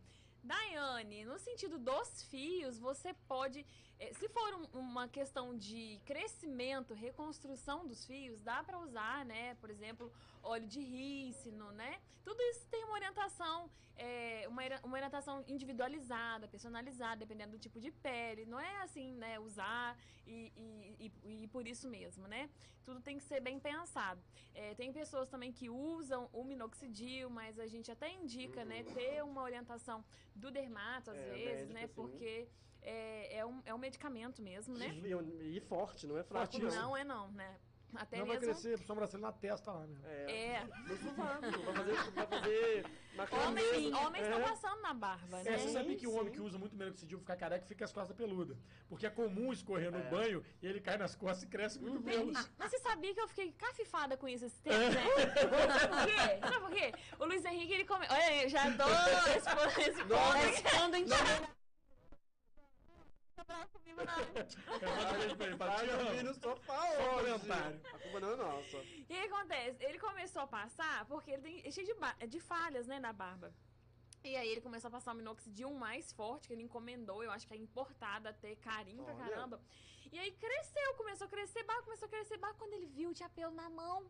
Daiane, no sentido dos fios, você pode. Eh, Se for um- uma questão de crescimento, reconstrução dos fios, dá para usar, né? Por exemplo, óleo de rícino, né? Tudo isso tem uma orientação, eh, uma, uma orientação individualizada, personalizada, dependendo do tipo de pele. Não é assim, né? Usar e, e, e, e por isso mesmo, né? Tudo tem que ser bem pensado. É, tem pessoas também que usam o minoxidil, mas a gente até indica, né, ter uma orientação do dermato às É, vezes, né, porque é, é, um, é um medicamento mesmo, né? E, e forte, não é fraco. Não. Não é não, né? Até Não vai mesmo. crescer sobrancelha na testa lá mesmo. É. É. Vai fazer, vai fazer macarrão Homens, estão É. passando na barba, É, né? você sabia que o homem que usa muito minoxidil fica careca e fica as costas peludas. Porque é comum escorrer no É. banho e ele cai nas costas e cresce muito pelo. Mas você sabia que eu fiquei cafifada com isso esse tempo, né? Sabe por quê? Sabe por quê? O Luiz Henrique, ele come... Olha aí, já tô expondo esse ponto. Quando comigo, não. Eu mando um beijo pra pra no sofá Só hoje. comentário. A culpa não é nossa. E o que acontece? Ele começou a passar porque ele tem é cheio de, de falhas, né, na barba. E aí ele começou a passar o minoxidil mais forte, que ele encomendou, eu acho que é importada até carinho pra Olha. caramba. E aí cresceu, começou a crescer barba, começou a crescer barba. Quando ele viu, tinha pelo na mão,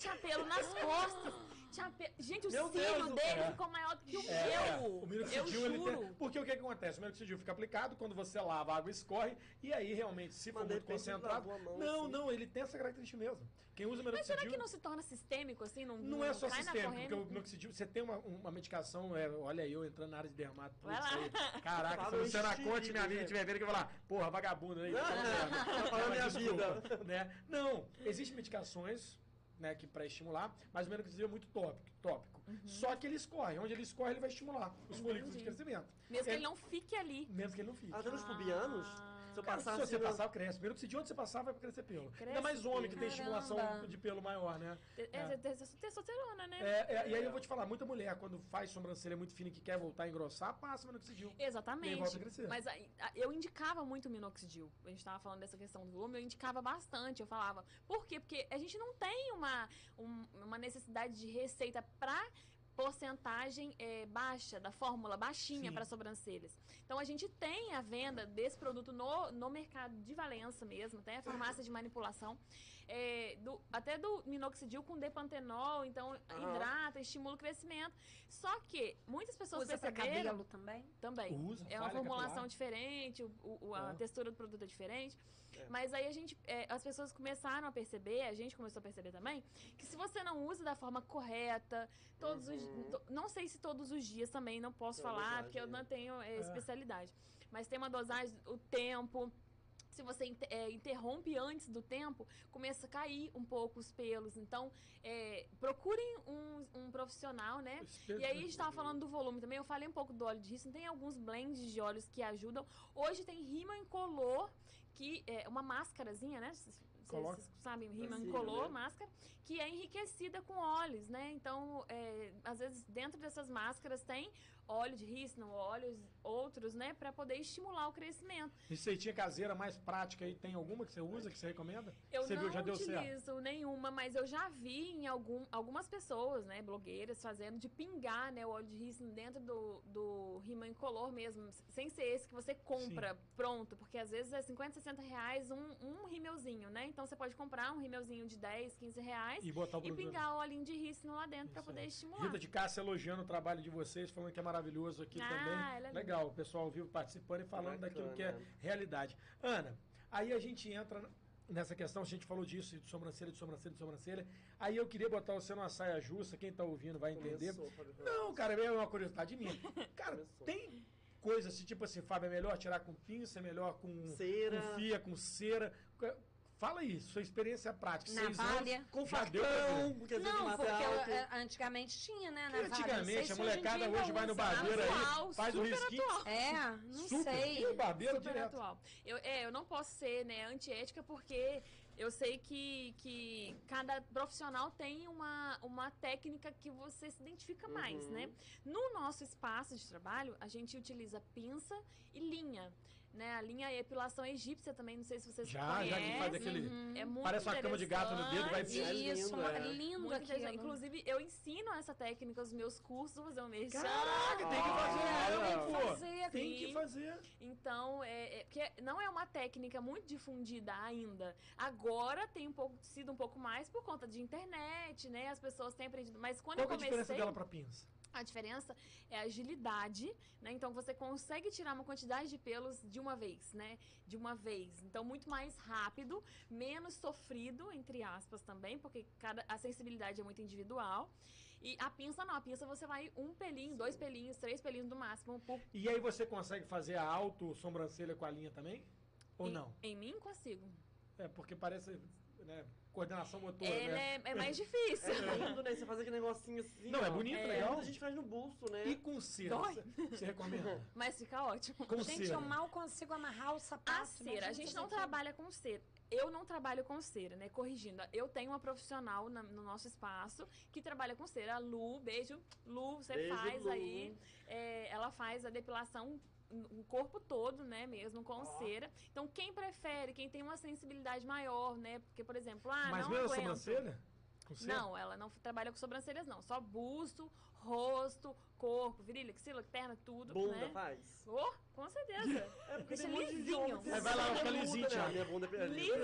tinha pelo nas costas. Tinha pe- Gente, o Meu cílio dele céu. ficou maior do que o É, meu. o eu minoxidil, ele juro. tem... Porque o que, que acontece? O minoxidil fica aplicado, quando você lava, a água escorre, e aí realmente, se for Mas muito concentrado... mão, Não, assim. não, ele tem essa característica mesmo. Quem usa Mas será minoxidil... que não se torna sistêmico assim? Não, Não é só sistêmico, porque o minoxidil, você tem uma, uma medicação, é, olha aí, eu entrando na área de dermato. Vai lá. aí. Caraca, se você não estilo, conte minha vida né? e estiver vendo que eu vou falar, porra, vagabunda aí. Não, tá falando minha vida. Né? Não, existem medicações né, que para estimular, mas o minoxidil é muito tópico. tópico. Só que ele escorre, onde ele escorre, ele vai estimular os folículos de crescimento. Mesmo que ele não fique ali. Mesmo que ele não fique. Até nos pubianos, se eu Cara, passar se você passar, cresce. Minoxidil, onde você passar, vai crescer pelo. Cresce Ainda mais homem que tem pelo. estimulação Caramba. de pelo maior, né? É, é, tes- testosterona, né? É, é, e aí eu vou te falar, muita mulher, quando faz sobrancelha muito fina e que quer voltar a engrossar, passa minoxidil. E Exatamente. volta a crescer. Mas eu indicava muito o minoxidil. A gente tava falando dessa questão do volume, eu indicava bastante. Eu falava, por quê? Porque a gente não tem uma, um- uma necessidade de receita pra porcentagem eh, baixa, da fórmula baixinha para sobrancelhas. Então a gente tem a venda desse produto no, no mercado de Valença mesmo, tem a farmácia de manipulação, eh, do- até do minoxidil com depantenol, então Aham. hidrata, estimula o crescimento. Só que muitas pessoas Usa perceberam cabelo também? também. Usa, é uma formulação capilar. diferente, o, o- a É. textura do produto é diferente. É. Mas aí a gente, é, as pessoas começaram a perceber, a gente começou a perceber também, que se você não usa da forma correta, todos os, Uhum. to- não sei se todos os dias também, não posso falar, dosagem, porque eu né? não tenho é, É. especialidade. Mas tem uma dosagem, o tempo. Se você é, interrompe antes do tempo, começa a cair um pouco os pelos. Então, é, procurem um, um profissional, né? E aí a gente tava falando do volume também, eu falei um pouco do óleo de rícino, tem alguns blends de óleos que ajudam. Hoje tem Rima Incolor, que é uma máscarazinha, né? Vocês Coloca. vocês sabem, rima Sim, color, né? máscara, que é enriquecida com óleos, né? Então, é, às vezes, dentro dessas máscaras tem óleo de rícino, óleos outros, né? Pra poder estimular o crescimento. Receitinha caseira mais prática aí, tem alguma que você usa, que você recomenda? Eu você não viu, já deu certo? utilizo nenhuma, mas eu já vi em algum, algumas pessoas, né, blogueiras, fazendo de pingar, né, o óleo de rícino dentro do, do rímel incolor mesmo, sem ser esse que você compra pronto, porque às vezes é 50, 60 reais um, um rímelzinho, né? Então você pode comprar um rímelzinho de 10, 15 reais E botar o e pingar o olhinho de rícino lá dentro pra Isso poder estimular. Rita de Cássia elogiando o trabalho de vocês, falando que é maravilhoso aqui Ah, também. ela é Legal, o pessoal ao vivo participando e falando Bacana. daquilo que é realidade. Ana, aí a gente entra nessa questão, a gente falou disso, de sobrancelha, de sobrancelha, de sobrancelha. Aí eu queria botar você numa saia justa, quem tá ouvindo vai entender. Começou, Não, cara, é uma curiosidade minha. Cara, Começou. tem coisa assim, tipo assim, Fábio, é melhor tirar com pinça, é melhor com Cera. com fia, com cera. Fala aí, sua experiência prática. Seis Navalha. anos, Com facão, Não, porque é, antigamente tinha, né? Navalha. Antigamente, se a hoje molecada ainda hoje vai no barbeiro Atual, aí, faz o super risquinho. atual. É, não super, sei. no barbeiro Super direto. atual. Eu, é, eu não posso ser né, antiética porque eu sei que, que cada profissional tem uma, uma técnica que você se identifica mais, Uhum. né? No nosso espaço de trabalho, a gente utiliza pinça e linha. Né? A linha é epilação egípcia também, não sei se vocês Já, já conhecem. que faz aquele. É muito Parece uma cama de gato no dedo, vai interessante. É Isso, lindo, uma- é. lindo aquilo. interessante. Inclusive, eu ensino essa técnica nos meus cursos, vou fazer um merchan. Caraca, tem que fazer tem que fazer, Tem que fazer. Então, é, é- porque não é uma técnica muito difundida ainda. Agora tem um pouco, sido um pouco mais por conta de internet, né? As pessoas têm aprendido. Mas quando Qual que é a eu diferença comecei, dela pra pinça? A diferença é a agilidade, né? Então você consegue tirar uma quantidade de pelos de uma vez, né? De uma vez. Então muito mais rápido, menos sofrido, entre aspas também, porque cada, a sensibilidade é muito individual. E a pinça não, a pinça você vai um pelinho, dois pelinhos, três pelinhos no máximo por E aí você consegue fazer a auto sobrancelha com a linha também? Ou em, não? Em mim consigo. É, porque parece, né, coordenação motora, Ele né? é, é mais difícil. É lindo, né? Você faz aquele negocinho assim. Não, é ó. bonito, É. legal. A gente faz no busto, né? E com cera, Dói. você- recomenda? Mas fica ótimo. Com Gente, cera. eu mal consigo amarrar o sapato. A cera, imagina a gente fazer não aquilo. trabalha com cera. Eu não trabalho com cera, né? Corrigindo. Eu tenho uma profissional na- no nosso espaço que trabalha com cera. A Lu, beijo. Lu, você Beijo, faz Lu. aí. é, ela faz a depilação o corpo todo, né, mesmo com cera. Então, quem prefere, quem tem uma sensibilidade maior, né? Porque, por exemplo, ah, Mas não mesmo a aguento. sobrancelha? Com cera? Não, ela não trabalha com sobrancelhas, não. Só busto, rosto, corpo, virilha, axila, perna, tudo, Bunda né? faz. Oh, com certeza. É porque Deixa lisinho. Aí vai lá, bunda, lisinho? Thiago. Minha bunda é Lisinho.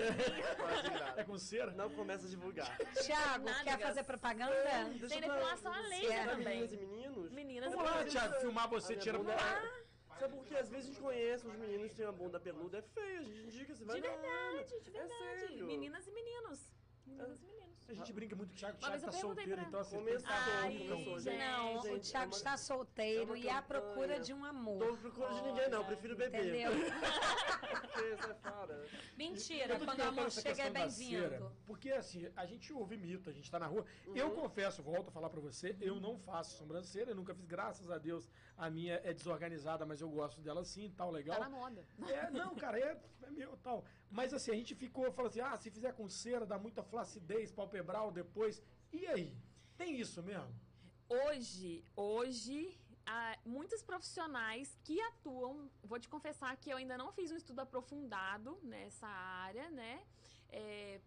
É com cera? Não começa a divulgar. Tiago, Nada, quer fazer propaganda? Deixa Tem depilação a laser também. Meninas e meninos. Meninas Vamos e lá, meninos. Thiago, filmar você, A tira pra é- Sabe porque às vezes a gente conhece os meninos que têm uma bunda peluda, é feio, a gente indica, você vai De na verdade, de É verdade. sério. Meninas e meninos. Meninas e meninos. A gente brinca muito que o Thiago, o Thiago tá solteiro, pra- então assim, Começou, Ai, começou, gente. Não, o Gente, Thiago é uma- está solteiro é e à procura de um Tô amor. procurando de ninguém não, prefiro beber. Entendeu? Fora. Mentira, quando o amor chega é bem-vindo. Porque assim, a gente ouve mito, a gente tá na rua. Eu confesso, volto a falar pra você, eu não faço sobrancelha, eu nunca fiz, graças a Deus. A minha é desorganizada, mas eu gosto dela assim, tal, legal. Tá na moda. É, não, cara, é, é meu tal. Mas assim, a gente ficou falando assim: ah, se fizer com cera, dá muita flacidez palpebral depois. E aí? Tem isso mesmo? Hoje, hoje, há muitos profissionais que atuam. Vou te confessar que eu ainda não fiz um estudo aprofundado nessa área, né? É,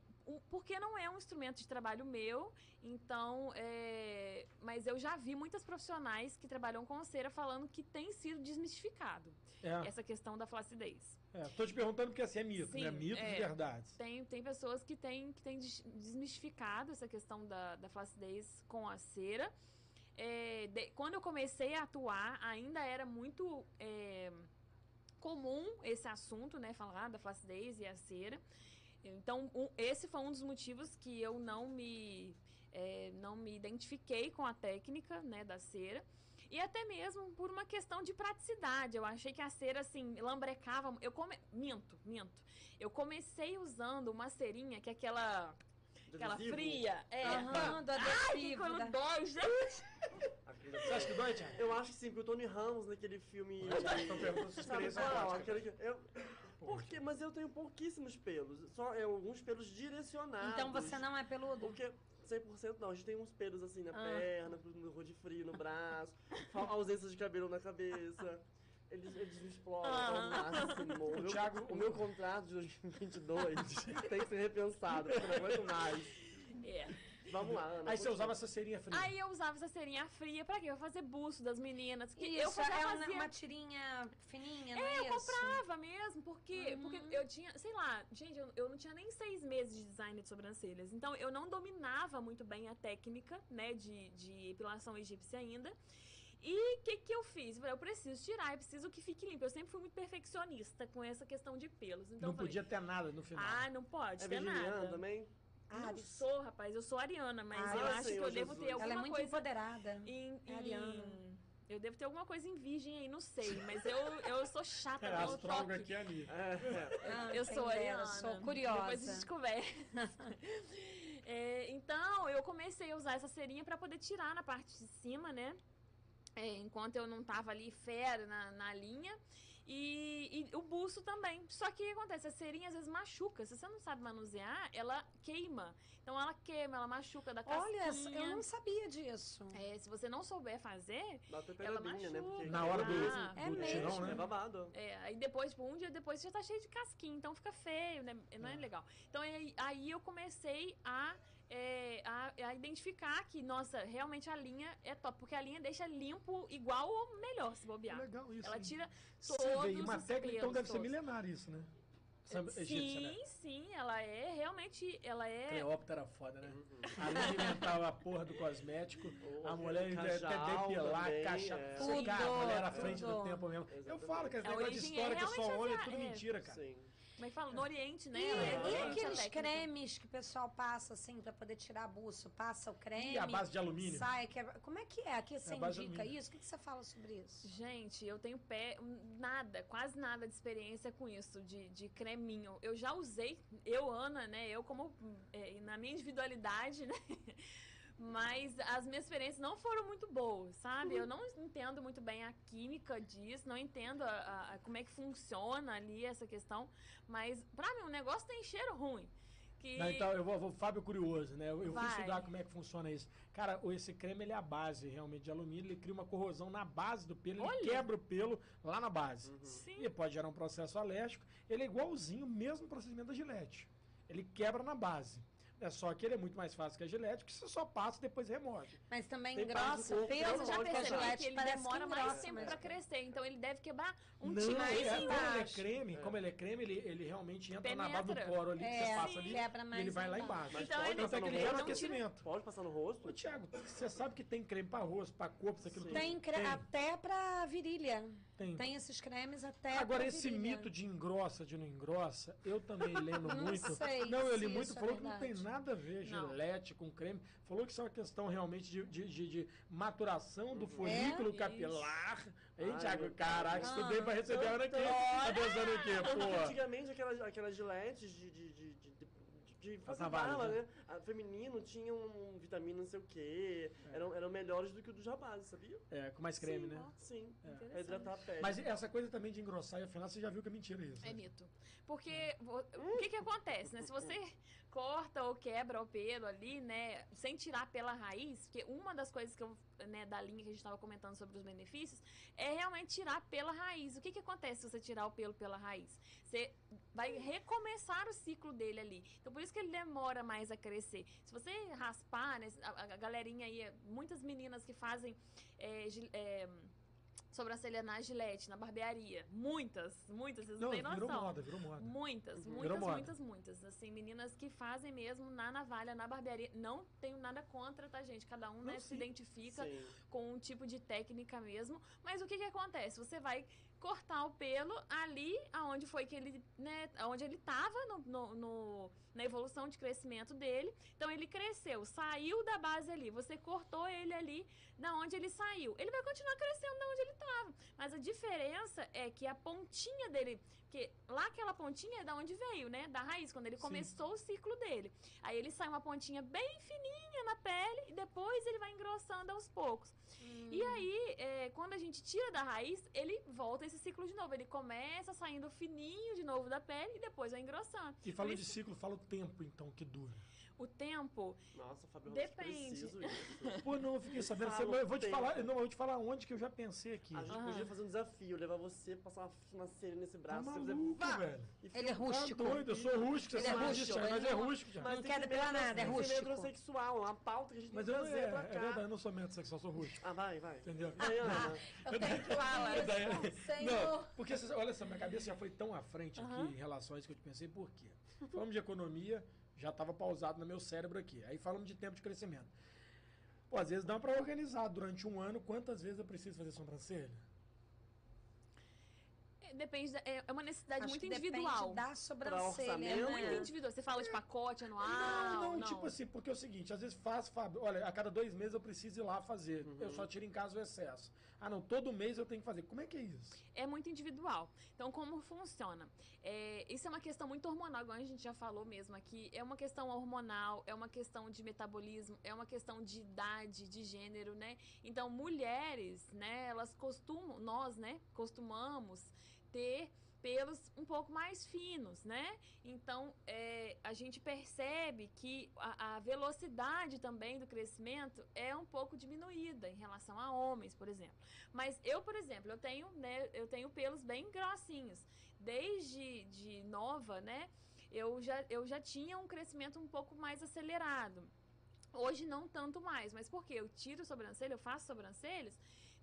porque não é um instrumento de trabalho meu, então, é, mas eu já vi muitas profissionais que trabalham com cera falando que tem sido desmistificado É. essa questão da flacidez. é tô te perguntando porque assim é mito, Sim, né? Mitos é. e verdades. Tem, tem pessoas que têm que des- desmistificado essa questão da, da flacidez com a cera. É, de- quando eu comecei a atuar, ainda era muito é, comum esse assunto, né? Falar da flacidez e a cera. Então, um- esse foi um dos motivos que eu não me, é, não me identifiquei com a técnica né, da cera. E até mesmo por uma questão de praticidade. Eu achei que a cera, assim, lambrecava. Eu come... Minto, minto. Eu comecei usando uma cerinha que é aquela. Aquela Adesivo? fria. É. Aham, do Ai, que adesivo. da- dói, gente. Você acha que dói, Thiago? Eu acho que sim, porque o Tony Ramos naquele filme. Estão perguntando sua experiência. Aquele que- eu, Por quê? Mas eu tenho pouquíssimos pelos. Só é, alguns pelos direcionados. Então você não é peludo? Porque 100% não. A gente tem uns pelos assim na Ah. perna, no rua de frio, no braço, ausência de cabelo na cabeça. Eles, eles me exploram ao máximo. O, meu, Thiago- o meu contrato de 2022 tem que ser repensado, porque eu não aguento mais. É. Vamos lá, Ana. Aí você usava essa serinha fria. Aí eu usava essa serinha fria pra quê? Pra fazer busto das meninas. Que Isso, eu fazia, é uma, fazia- uma tirinha fininha, não É, é eu isso? comprava mesmo, porque, Uhum. porque eu tinha, sei lá, gente, eu, eu não tinha nem seis meses de design de sobrancelhas. Então eu não dominava muito bem a técnica, né, de, de epilação egípcia ainda. E o que, que eu fiz? Eu falei, eu preciso tirar, eu preciso que fique limpo. Eu sempre fui muito perfeccionista com essa questão de pelos. Então não falei, podia ter nada no final. ah, não pode É ter nada. também? Não Ares. sou, rapaz, eu sou ariana, mas Ah, eu acho que eu devo ter Jesus. alguma Ela é muito coisa empoderada. em, É ariana. em- Eu devo ter alguma coisa em virgem aí, não sei. Mas eu, eu sou chata É, astróloga toque. aqui é ali. É, é. Ah, Eu quem sou dera, ariana. sou curiosa. Depois a gente conversa. É, então, eu comecei a usar essa cerinha pra poder tirar na parte de cima, né? É, enquanto eu não tava ali fera na, na linha. E, e o busto também. Só que o que acontece? A cerinha às vezes machuca. Se você não sabe manusear, ela queima. Então ela queima, ela machuca da casquinha. Olha, eu não sabia disso. É, se você não souber fazer, Dá até ela né? machuca. Porque Na hora do, Ah, é do mesmo. tirão, É né? babado. É, aí depois, tipo, um dia depois já tá cheio de casquinha, então fica feio, né? Não é legal. Então aí, aí eu comecei a, é, a, a identificar que, nossa, realmente a linha é top, porque a linha deixa limpo igual ou melhor se bobear. Legal isso. Ela hein? tira todos vê, e uma os técnica então deve ser todos. milenar isso, né? Essa egípcia, né? Sim, sim, ela é realmente, ela é... Cleópatra era foda, né? Além de inventar a porra do cosmético, O a mulher até depilar, também, caixa. é. Tudo, cara, a mulher à Tudo, frente do tudo. tempo mesmo. Eu Exatamente. falo que esse A negócio de origem história é que é só homem é tudo é. mentira, cara. Sim. Como é que fala? No Oriente, né? E, É e aqueles cremes que o pessoal passa, assim, pra poder tirar buço? Passa o creme. E a base de alumínio? Sai, quebra. Como é que é? Aqui você a base de indica isso? O que, que você fala sobre isso? Gente, eu tenho pé, nada, quase nada de experiência com isso, de, de creminho. Eu já usei, eu, Ana, né? Eu como, é, na minha individualidade, né? Mas as minhas experiências não foram muito boas, sabe? Eu não entendo muito bem a química disso, não entendo a- a- a- como é que funciona ali essa questão. Mas, pra mim, o negócio tem cheiro ruim. Que... Não, então, eu vou, vou Fábio Curioso, né? Eu, eu fui estudar como é que funciona isso. Cara, o- esse creme, ele é a base realmente de alumínio, ele cria uma corrosão na base do pelo, ele Olha. quebra o pelo lá na base. Sim. E pode gerar um processo alérgico. Ele é igualzinho, o mesmo procedimento da gilete. Ele quebra na base. É só que ele é muito mais fácil que a gilete, que você só passa e depois remove. Mas também Tem parte engrossa do o corpo que pelo. não Você já percebeu passar. que ele demora que mais tempo pra crescer, então ele deve quebrar um não, tiquinho é, como ele é embaixo. creme, como ele é creme, ele, ele realmente entra na base do Penetra. poro ali, que você É, passa ali, quebra e mais ele vai lá embaixo. embaixo. Mas Então, pode ele- é que ele passar gera no no rosto? aquecimento. Pode passar no rosto? Ô, Thiago, você sabe que tem creme pra rosto, pra corpo, isso aquilo tudo? Tem, cre- até pra virilha. Tem. Tem esses cremes até Agora, esse virilha. mito de engrossa, de não engrossa, eu também lendo Não muito. sei não, eu li se muito, isso é falou que não tem nada a ver Não. gilete com creme. Falou que isso é uma questão realmente de, de, de- de maturação Uhum. do folículo Isso. capilar. Hein, Ai, Thiago? meu Caraca, estudei pra receber a Ana aqui. Doutora! Tá pensando o quê, Porque pô? Antigamente, aquelas, aquelas giletes de, de, de, de, fazer barba, né? né? A feminino tinham um vitamina não sei o quê. Eram, eram melhores do que o dos rapazes, sabia? É, com mais creme, Sim, né? Sim. Interessante. Pra hidratar a pele. Mas essa coisa também de engrossar e afinal você já viu que é mentira isso. É né? mito. Porque vo- o que que acontece, né? Se você corta ou quebra o pelo ali, né, sem tirar pela raiz, porque uma das coisas que eu, né, da linha que a gente estava comentando sobre os benefícios, é realmente tirar pela raiz. O que que acontece se você tirar o pelo pela raiz? Você vai recomeçar o ciclo dele ali. Então por isso que ele demora mais a crescer. Se você raspar, né, a, a galerinha aí, muitas meninas que fazem é, é, sobrancelha na gilete, na barbearia. Muitas, muitas, vocês não, Não, têm noção. virou moda, virou moda. Muitas, Virou muitas, moda. muitas, muitas. Assim, meninas que fazem mesmo na navalha, na barbearia. Não tenho nada contra, tá, gente? Cada um, né, Não, se sim. identifica Sim. com um tipo de técnica mesmo. Mas o que que acontece? Você vai cortar o pelo ali aonde foi que ele, né, aonde ele tava no, no- no- na evolução de crescimento dele. Então ele cresceu, saiu da base ali, você cortou ele ali da onde ele saiu. Ele vai continuar crescendo da onde ele tava. Mas a diferença é que a pontinha dele, porque lá aquela pontinha é da onde veio, né, da raiz, quando ele Sim. começou o ciclo dele. Aí ele sai uma pontinha bem fininha na pele e depois ele vai engrossando aos poucos. E aí, é, quando a gente tira da raiz, ele volta a esse ciclo de novo. Ele começa saindo fininho de novo da pele e depois vai engrossando. E falando de ciclo, fala o tempo, então, que dura. O tempo, Nossa, Fábio Depende. preciso isso. Pô, não, eu fiquei sabendo. Fala eu vou te falar, não, eu vou te falar onde que eu já pensei aqui. A gente Aham. podia fazer um desafio, levar você, passar uma financeira nesse Tá braço, você maluco, vá! velho. Ele é rústico. Tá doido, eu sou rústico, Ele você é sabe rústico, disso, mas é rústico já. Mas Não tem quer que depilar ser nada, é tem que ser rústico. metrosexual, uma pauta que a gente Mas tem que não é, pra é cá. verdade, eu não sou metrosexual, sou rústico. Ah, vai, vai. Entendeu? Eu tenho que falar É. Não, porque você- olha só, minha cabeça já foi tão à frente aqui em relação a isso que eu te pensei, por quê? Falamos de economia, já estava pausado no meu cérebro aqui. Aí falamos de tempo de crescimento. Pô, às vezes dá para organizar durante um ano quantas vezes eu preciso fazer sobrancelha. Depende, da- é é uma necessidade Acho muito que individual. Depende da sobrancelha, orçamento, É muito né? individual. Você fala de pacote anual? não, não, tipo assim, porque é o seguinte, às vezes faz, Fábio, olha, a cada dois meses eu preciso ir lá fazer. Eu só tiro em casa o excesso. Ah, não, todo mês eu tenho que fazer. Como é que é isso? é muito individual. Então, como funciona? É, isso é uma questão muito hormonal, igual a gente já falou mesmo aqui. É uma questão hormonal, é uma questão de metabolismo, é uma questão de idade, de gênero, né? Então, mulheres, né, elas costumam, nós, né, costumamos ter pelos um pouco mais finos, né? Então, é, a gente percebe que a, a velocidade também do crescimento é um pouco diminuída em relação a homens, por exemplo. Mas eu, por exemplo, eu tenho, né, eu tenho pelos bem grossinhos. Desde de nova, né, eu já, eu já tinha um crescimento um pouco mais acelerado. Hoje não tanto mais, mas por quê? Eu tiro sobrancelha, eu faço sobrancelhas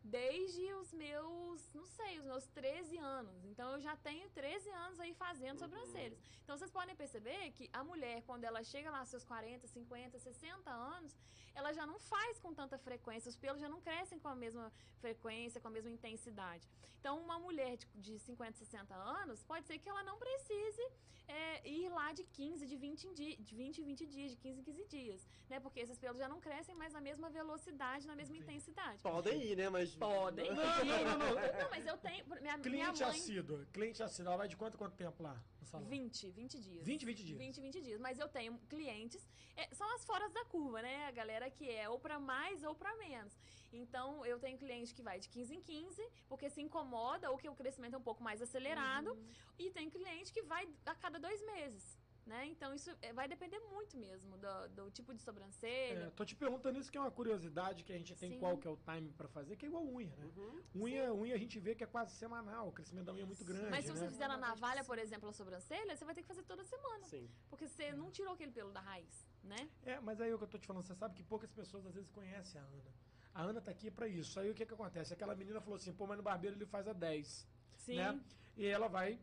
desde os meus, não sei, os meus 13 anos. Então eu já tenho 13 anos aí fazendo sobrancelhas. Então vocês podem perceber que a mulher, quando ela chega lá aos seus 40, 50, 60 anos, ela já não faz com tanta frequência, os pelos já não crescem com a mesma frequência, com a mesma intensidade. Então, uma mulher de, de 50, 60 anos, pode ser que ela não precise é, ir lá de 15, de 20, em di- de 20 em 20 dias, de 15 em 15 dias, né? Porque esses pelos já não crescem mais na mesma velocidade, na mesma intensidade. Podem ir, né? Mas. Podem. Não, não, não, não. Não, mas eu tenho. Minha, minha Cliente mãe. assíduo. Cliente assíduo. Ela vai de quanto quanto tempo lá salão? 20, 20 dias. 20, 20 dias. 20, 20 dias. Mas eu tenho clientes, é, são as foras da curva, né? A galera que é ou pra mais ou pra menos. Então, eu tenho cliente que vai de 15 em 15, porque se incomoda ou que o crescimento é um pouco mais acelerado. Uhum. E tem cliente que vai a cada dois meses. Né? Então, isso é, vai depender muito mesmo do, do tipo de É, sobrancelha. tô te perguntando isso que é uma curiosidade que a gente tem Sim. qual que é o time pra fazer, que é igual unha, né? Unha, unha a gente vê que é quase semanal, o crescimento da unha é muito grande, Mas se você né? fizer na navalha, por exemplo, a sobrancelha, você vai ter que fazer toda semana. Sim. Porque você não tirou aquele pelo da raiz, né? É, mas aí é o que eu tô te falando, você sabe que poucas pessoas às vezes conhecem a Ana. A Ana tá aqui pra isso. Aí o que que acontece? Aquela menina falou assim, pô, mas no barbeiro ele faz a 10, Sim. né? E ela vai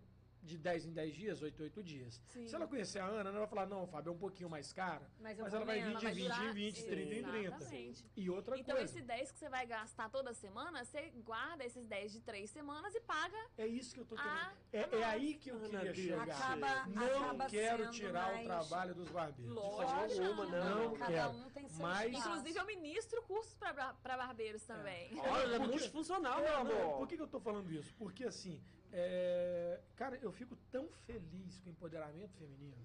de 10 em 10 dias, 8 em 8 dias. Sim. Se ela conhecer a Ana, ela vai falar, não, Fábio, é um pouquinho mais cara, Mas eu mas ela vai vir de vai 20 durar- em 20, 30 em 30. Exatamente. E outra Então, coisa, esse 10 que você vai gastar toda semana, você guarda esses 10 de 3 semanas e paga. é isso que eu tô querendo. É, é aí que eu Ana queria Deus. chegar. Acaba, Não acaba quero tirar mais... o trabalho dos barbeiros. Lógico. De forma alguma, não. Não Cada quero. um tem seu Mas-. Inclusive, eu ministro cursos para barbeiros também. Olha, é multifuncional, meu É, não, amor. Por que, que eu tô falando isso? Porque assim, é, cara, eu fico tão feliz com o empoderamento feminino.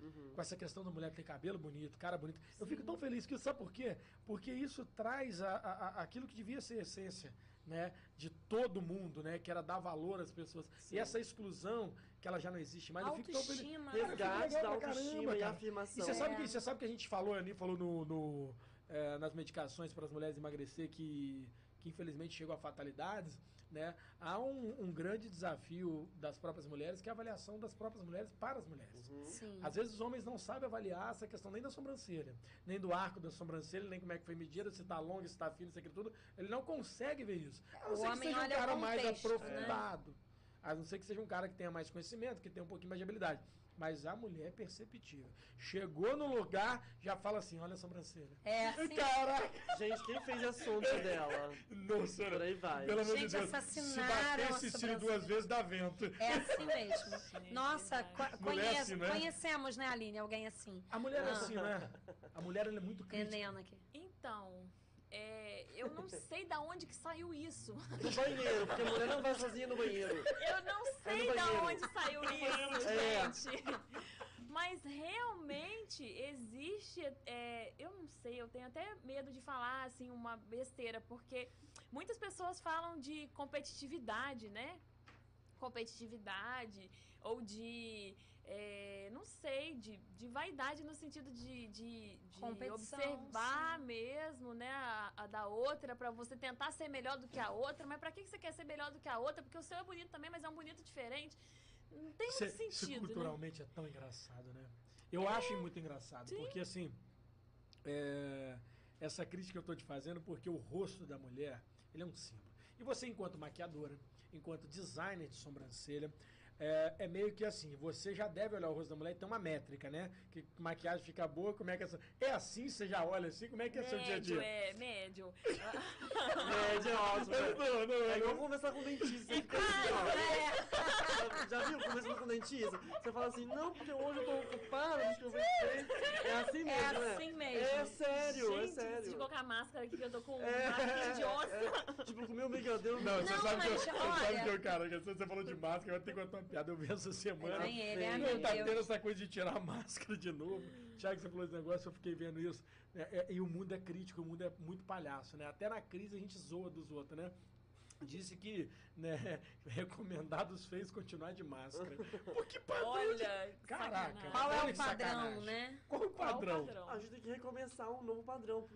Uhum. Com essa questão da mulher ter cabelo bonito, cara bonito. Eu fico tão feliz que sabe por quê? Porque isso traz a, a- aquilo que devia ser a essência, né? De todo mundo, né? Que era dar valor às pessoas. E essa exclusão, que ela já não existe mais. Eu fico tão feliz. Autoestima. Resgate da autoestima caramba, e cara. E afirmação. você sabe, É. que, você sabe que a gente falou ali, falou no, no, eh, nas medicações para as mulheres emagrecer que, que infelizmente chegou a fatalidades, né? Há um, um grande desafio das próprias mulheres, que é a avaliação das próprias mulheres para as mulheres. Sim. Às vezes os homens não sabem avaliar essa questão nem da sobrancelha, nem do arco da sobrancelha, nem como é que foi medida, se está longo, se está fino, se aquilo tudo. Ele não consegue ver isso. A não O ser que seja um cara mais contexto, né? aprofundado. A não ser que seja um cara que tenha mais conhecimento, que tenha um pouquinho mais de habilidade. Mas a mulher é perceptível. Chegou no lugar, já fala assim, olha a sobrancelha. É assim. Caraca! Gente, quem fez a sonda dela? Nossa, Por aí vai. pelo amor de Gente, Deus. Se assassinaram bater esse duas vezes, dá vento. É assim mesmo. Nossa, co. Mulher conhece- assim, né? conhecemos, né, Aline? Alguém assim. A mulher é assim, né? A mulher ela é muito crítica. Veneno aqui. Então, é, eu não sei da onde que saiu isso. No banheiro, porque a mulher não vai sozinha no banheiro. Eu não sei no da onde saiu isso, É. gente. Mas realmente existe. é, eu não sei, eu tenho até medo de falar assim uma besteira, porque muitas pessoas falam de competitividade, né? Competitividade ou de é, não sei, de, de vaidade no sentido de, de, de observar mesmo, né, a, a da outra, pra você tentar ser melhor do que a outra. Mas pra que que você quer ser melhor do que a outra? Porque o seu é bonito também, mas é um bonito diferente. Não tem é- muito isso sentido, né? culturalmente é tão engraçado, né? Eu acho muito engraçado, porque assim, é, essa crítica que eu estou te fazendo, porque o rosto da mulher, ele é um símbolo. E você, enquanto maquiadora, enquanto designer de sobrancelha, é, é meio que assim, você já deve olhar o rosto da mulher e tem uma métrica, né? Que maquiagem fica boa, como é que é essa... É assim, você já olha assim, como é que é seu dia a Médio, dia? é, médio. Média é ótimo. né? Não, não, É igual não. conversar com o dentista. Você fica Ah, assim, ó. é. Já, já viu conversando com o dentista? Você fala assim, não, porque hoje eu tô ocupado, deixa eu ver É assim mesmo, É né? assim mesmo. É sério, é Gente, sério. de colocar a máscara aqui que eu tô com É, máscara de onça. é, tipo, comer um brigadeiro. Não, você Não, sabe que eu, mas você olha- sabe que eu, cara, que você falou de máscara, eu tenho que contar piada. Eu vi essa semana. Nem ele, ai Não, tá tendo essa coisa de tirar a máscara de novo. Tiago, você falou esse negócio, eu fiquei vendo isso. É, é, e o mundo é crítico, o mundo é muito palhaço, né? Até na crise a gente zoa dos outros, né? Disse que, né, recomendados fez continuar de máscara. Padrão! de- Olha, Caraca. sacanagem. Qual é o padrão, sacanagem. né? Qual o Qual o padrão? padrão? A gente tem que recomeçar um novo padrão.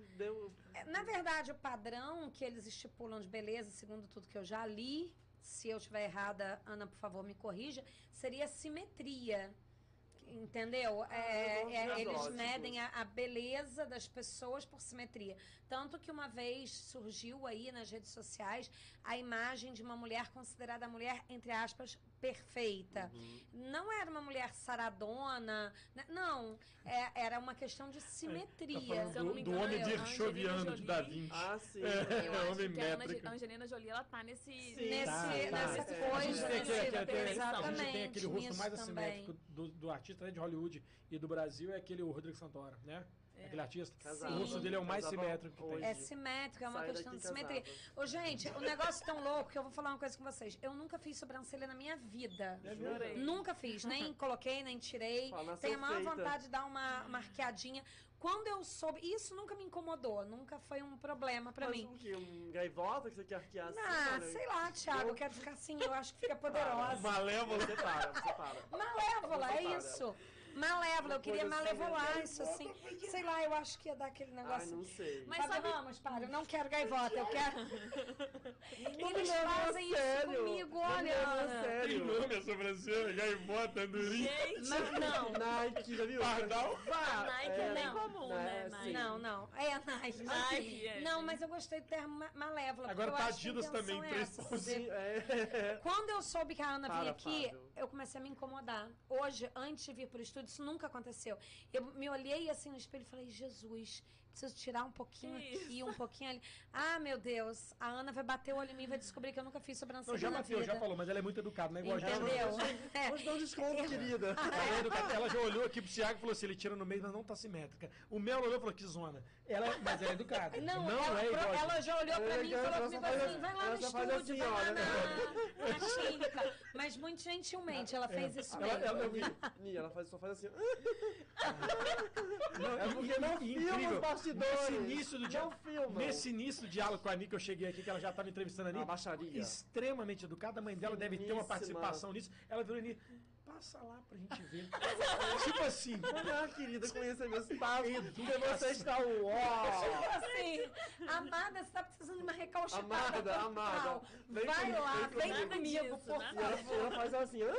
É, Na verdade, o padrão que eles estipulam de beleza, segundo tudo que eu já li, se eu estiver errada, Ana, por favor, me corrija, seria simetria. Entendeu? É, eu gosto é, dos eles medem a, a beleza das pessoas por simetria. Tanto que uma vez surgiu aí nas redes sociais a imagem de uma mulher considerada mulher, entre aspas, perfeita. Não era uma mulher saradona, né? não. É- era uma questão de Tá simetria. não do, do homem é Virchoviano de Da Jolie. Vinci. Ah, sim. É. Eu acho homem que métrico. a Angelina Jolie, ela tá nesse... Sim. Nesse, Tá, tá. nessa É, coisa, a gente tem, nesse- aqui- aqui- aqui- a exatamente, gente tem aquele rosto mais assimétrico do, do artista né, de Hollywood e do Brasil é aquele o Rodrigo Santoro, né? Aquele artista. O rosto dele é o mais simétrico que tem. hoje. É simétrico, é uma Sai questão de simetria. Ô, gente, o negócio tão louco que eu vou falar uma coisa com vocês. Eu nunca fiz sobrancelha na minha vida. É Jurei. Nunca fiz, nem coloquei, nem tirei. Fala, Tenho a maior feita. vontade de dar uma marqueadinha. Quando eu soube, isso nunca me incomodou, nunca foi um problema pra Mas mim. o quê? Um gaivota que você quer arquear assim? Ah, sei lá, Thiago, eu quero ficar assim, eu acho que fica poderosa. Malévola. Você para, você para. Malévola, Você é para. Malévola, eu queria assim, malevolar isso assim. Sei lá, eu acho que ia dar aquele negócio. não sei. Mas Fábio sabe- Ramos, para, eu não quero gaivota, eu quero. Eles fazem isso sério. comigo, olha. Ana. sério. Tem nome a sobrancelha, gaivota, andorinha. Gente, Mas não, Nike, já viu? Pardal? a Nike é, é, bem não, comum, né. Nike. não, não. É a Nike. Nike, é. Não, mas eu gostei do termo ma- malévola. Agora porque tá Adidas também, é três é. Quando eu soube que a Ana vinha aqui, eu comecei a me incomodar. Hoje, antes de vir pro estúdio, isso nunca aconteceu. Eu me olhei assim no espelho e falei, Jesus, preciso tirar um pouquinho Que aqui, um pouquinho ali. Ah, meu Deus, a Ana vai bater o olho em mim e vai descobrir que eu nunca fiz sobrancelha Não, já bateu, já falou, mas ela é muito educada, não é igual a gente. Entendeu? É. Dar um desconto, querida. Ela, é. Ela já olhou aqui pro Thiago e falou assim: ele tira no meio, mas não tá simétrica. O Mel olhou e falou: que zona. Ela, é- mas ela é educada. Não, não ela, é igual. ela já olhou pra É, mim e ela falou comigo assim, assim, vai lá ela no estúdio, assim, vai lá olha. na, na clínica. Mas muito gentilmente, ela fez isso Ela, mesmo. ela. Ni, ela faz, só faz assim. Não, É porque não incrível. Bastidores. Nesse início do Não filma. Nesse início do diálogo com a Ani, que eu cheguei aqui, que ela já tava entrevistando a Ani. Uma baixaria. Extremamente educada. A mãe dela deve ter uma Finíssima. participação nisso. Ela virou Ani, passa lá pra gente ver. tipo assim. Ah, querida, conheça meus passos. Porque você está uó. Assim, amada, você tá precisando de uma recalchupada Amada, total. amada, vem Vai comigo, lá, vem vem comigo. por favor. ela faz assim, hã?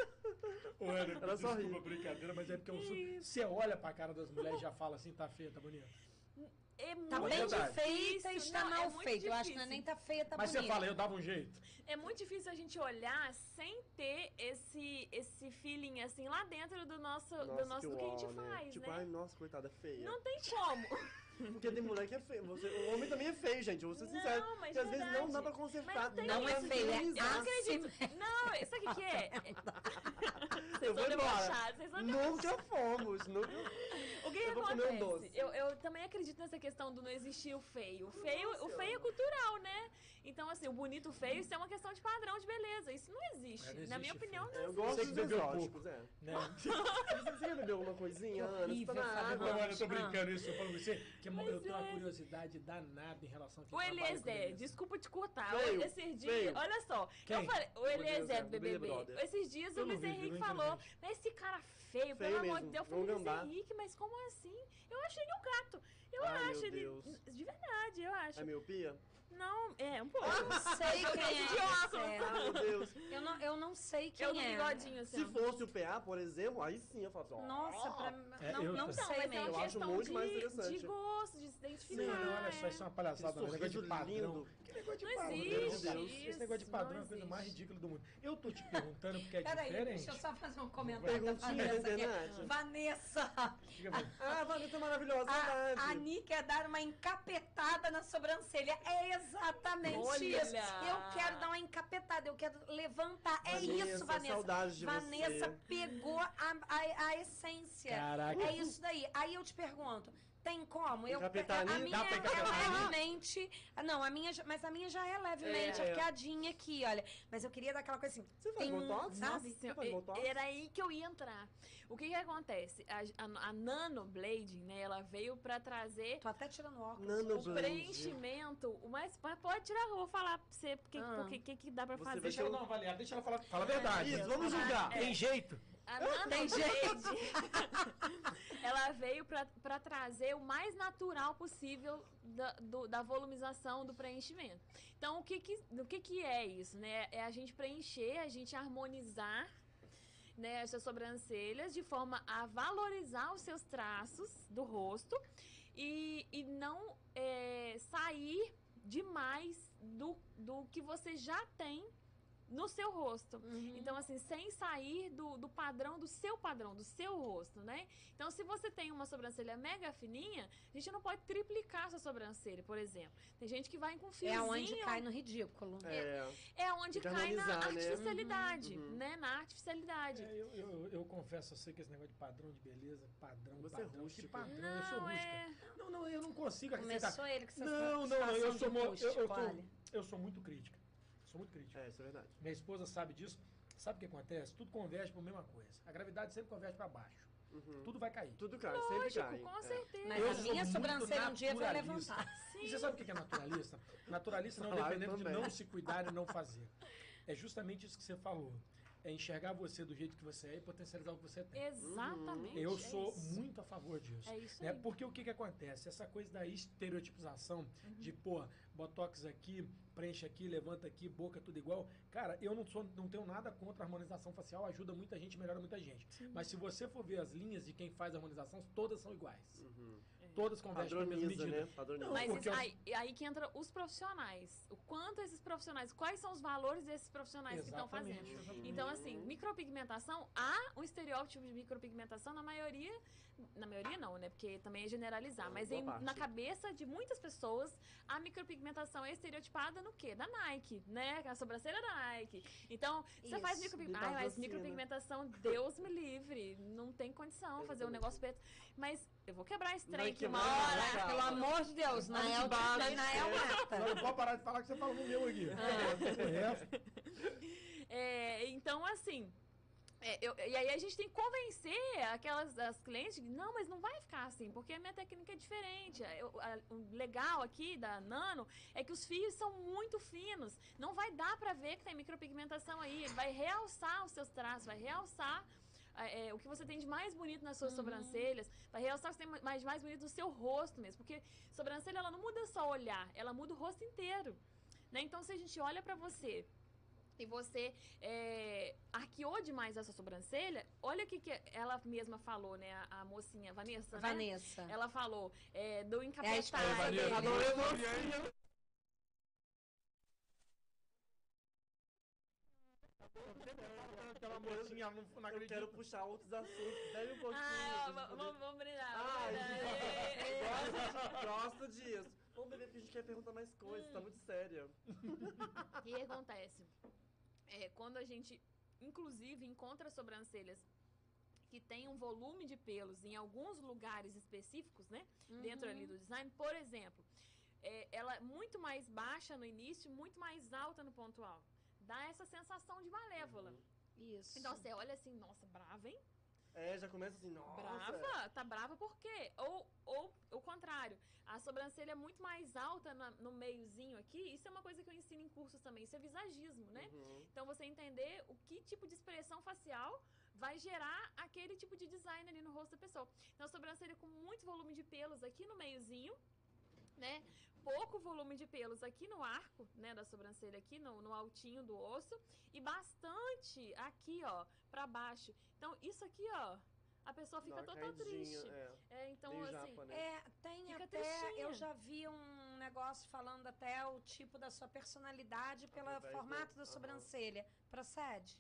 Ô, Ana, Ela só desculpa brincadeira, mas é porque eu sou. Você olha pra cara das mulheres e já fala assim, tá feia, tá bonita. É Tá muito bem verdade. feita e está não, é mal muito feito. Eu acho que não é nem tá feia, tá mas bonita. você fala, eu dava um jeito. É muito difícil a gente olhar sem ter esse, esse feeling assim lá dentro do nosso, do nosso do que a gente né? faz, Tipo, né? ai, nossa, coitada, é feia. Não tem como. Porque tem mulher que é feia. Você, o homem também é feio, gente. Vou ser Não, sincero. mas Porque às vezes não dá pra consertar. Não Não é feio, é Eu não acredito. assimétrico. Não, isso aqui que é. Vocês Eu vou embora. vocês. Nunca fomos. Nunca... O que, Eu vou comer um. Eu, eu também acredito nessa questão do não existir o feio. O feio, o feio é cultural, né? Então, assim, o bonito feio, isso é uma questão de padrão de beleza. Isso não existe. É, não Na minha existe opinião, feio. não Eu gosto dos bebeu exóticos, é. Né? Você já bebeu alguma coisinha, Ana? Você tá horrível, na Fábio. água. Não, olha, eu tô brincando isso, eu falo você, que eu Mas tenho uma é. curiosidade danada em relação a O Eliezer, desculpa te cortar. Feio, Esses dias, olha só. Quem? Eu falei, o O Eliezer do BBB. Esses dias Eu o Luiz Henrique falou, mas esse cara feio, Feio pelo amor mesmo, de Deus. Eu falei, Luiz. Henrique, mas como assim? Eu achei ele um gato. Eu Ai, acho ele. De verdade, eu acho. É miopia? Não, é, um pouco. Eu não sei quem é. óculos. esse, é. Meu Deus. Eu não, eu não sei quem Eu do é. bigodinho, assim. Se fosse o PA, por exemplo, aí sim eu falo assim. Nossa, pra, É, não, eu não sei mas é mesmo. uma Eu acho muito mais interessante. de gosto, de se identificar. não, olha só, isso é uma palhaçada, um negócio de padrão. lindo. Que negócio de Não padrão? existe cara? isso, Esse negócio de padrão é a coisa mais ridícula do mundo. Eu tô te perguntando porque é Peraí, diferente. deixa eu só fazer um comentário da Vanessa aqui. Vanessa. Ah, Vanessa é maravilhosa, a, a verdade. Ni quer dar uma encapetada na sobrancelha. É exatamente Olha! isso. Eu quero dar uma encapetada, eu quero levantar. É isso, Vanessa. saudade de Vanessa você. pegou a, a, a essência. Caraca. É isso daí. Aí eu te pergunto. Tem como? Eu, a, minha Dá pra é levemente. Não, a minha, já- mas a minha já é levemente É. arqueadinha aqui, olha. Mas eu queria dar aquela coisa assim. Você faz tem um- botox? sabe? Nossa Você faz botox? era aí que eu ia entrar. O que que acontece? A, a, a Nano Blading, né, ela veio pra trazer Tô até tirando óculos. Nano o preenchimento, o mais, mas pode tirar, eu vou falar pra você porque Ah. o que, que, dá pra Você fazer. Deixa ela uma avaliada, deixa ela falar. Fala a verdade. Isso, vamos julgar. Tem jeito? A Nano Tem Blade, ela veio pra trazer o mais natural possível da, do- da volumização do preenchimento. Então, o que que, o que que é isso, né? É a gente preencher, a gente harmonizar né, as suas sobrancelhas de forma a valorizar os seus traços do rosto e, e não é, sair demais do, do que você já tem no seu rosto. Uhum. Então, assim, sem sair do, do padrão, do seu padrão, do seu rosto, né? Então, se você tem uma sobrancelha mega fininha, a gente não pode triplicar a sua sobrancelha, por exemplo. Tem gente que vai com É fiozinho. onde cai no ridículo. É. É onde Tem que cai na né? artificialidade, Uhum. né? Na artificialidade. É, eu, eu, eu confesso a você que esse negócio de padrão de beleza, padrão, Você é padrão. que rústico. padrão, eu sou Não, rústica. é... Não, não, eu não consigo acreditar. Começou ele com essa Não, não, não, eu sou, mo- eu, eu, rústico, sou, olha. eu sou muito crítica. Sou muito crítica. É, isso é verdade. Minha esposa sabe disso. Sabe o que acontece? Tudo converge para a mesma coisa. A gravidade sempre converge para baixo. Uhum. Tudo vai cair. Tudo cai, sempre Lógico, cai. com É. certeza. Mas Eu a minha sobrancelha um dia vai levantar. E você sabe o que é naturalista? Naturalista não é Claro, dependendo de não se cuidar e não fazer. É justamente isso que você falou. É enxergar você do jeito que você é e potencializar o que você tem. Exatamente. Eu é sou isso. muito a favor disso. É isso né? aí. Porque o que, que acontece? Essa coisa da estereotipização Uhum. de, pô, botox aqui, preenche aqui, levanta aqui, boca tudo igual. Cara, eu não, sou, não tenho nada contra a harmonização facial, ajuda muita gente, melhora muita gente. Mas se você for ver as linhas de quem faz a harmonização, todas são iguais. Uhum. Todas convergem para a mesma medida. né? Padroniza. Não, Mas porque isso- eu- aí, aí que entra os profissionais. O quanto esses profissionais, quais são os valores desses profissionais que estão Exatamente, fazendo. exatamente. Então, assim, micropigmentação, há um estereótipo de micropigmentação na maioria, na maioria não, né? Porque também é generalizar, mas boa em- na cabeça de muitas pessoas, a micropigmentação é estereotipada no quê? Da Nike, né? A sobrancelha da Nike. Então, você Isso, faz micropigmentação. Ai, mas vacina. micropigmentação, Deus me livre. Não tem condição fazer um negócio preto. Mas eu vou quebrar esse trem Vai quebrar, hora. vai. Pelo amor de Deus, Nael. Nael Só mata. não pode parar de falar que você fala no meu aqui. É. É, então, assim. é, eu- e aí a gente tem que convencer aquelas as clientes que não, mas não vai ficar assim, porque a minha técnica é diferente. Eu- a- o legal aqui da Nano é que os fios são muito finos. Não vai dar pra ver que tem micropigmentação aí. Ele vai realçar os seus traços, vai realçar é, é, o que você tem de mais bonito nas suas sobrancelhas, vai realçar o que você tem mais, de mais bonito no seu rosto mesmo. Porque sobrancelha, ela não muda só o olhar, ela muda o rosto inteiro. Né? Então, se a gente olha pra você e você é, arqueou demais a sua sobrancelha, olha o que, que ela mesma falou, né? A, a mocinha, Vanessa, né? Vanessa. Ela falou é, do É esposa É, Vanessa. Aquela mocinha não, não Eu acredita. quero puxar outros assuntos. Deve um pouquinho. Ah, vamos, vamos brindar. Ê. gosto, gosto disso. Vamos beber porque a gente quer perguntar mais coisas, tá muito séria. O que acontece? É, quando a gente, inclusive, encontra sobrancelhas que tem um volume de pelos em alguns lugares específicos, né? Dentro ali do design, por exemplo, é, ela é muito mais baixa no início, muito mais alta no ponto alto. Dá essa sensação de malévola. Isso. Então você olha assim, nossa, brava, hein? É, já começa assim, nossa. Brava? Tá brava por quê? Ou, ou o contrário, a sobrancelha é muito mais alta na- no meiozinho aqui. Isso é uma coisa que eu ensino em cursos também. Isso é visagismo, né? Uhum. Então você entender o que tipo de expressão facial vai gerar aquele tipo de design ali no rosto da pessoa. Então a sobrancelha com muito volume de pelos aqui no meiozinho, né? Pouco volume de pelos aqui no arco, né, da sobrancelha aqui no, no altinho do osso e bastante aqui, ó, pra baixo. Então isso aqui, ó, a pessoa fica total triste. É. É, então assim, japa, né? É, tem Fica até. tristinha. Eu já vi um negócio falando até o tipo da sua personalidade pelo formato do- da aham. sobrancelha. Procede?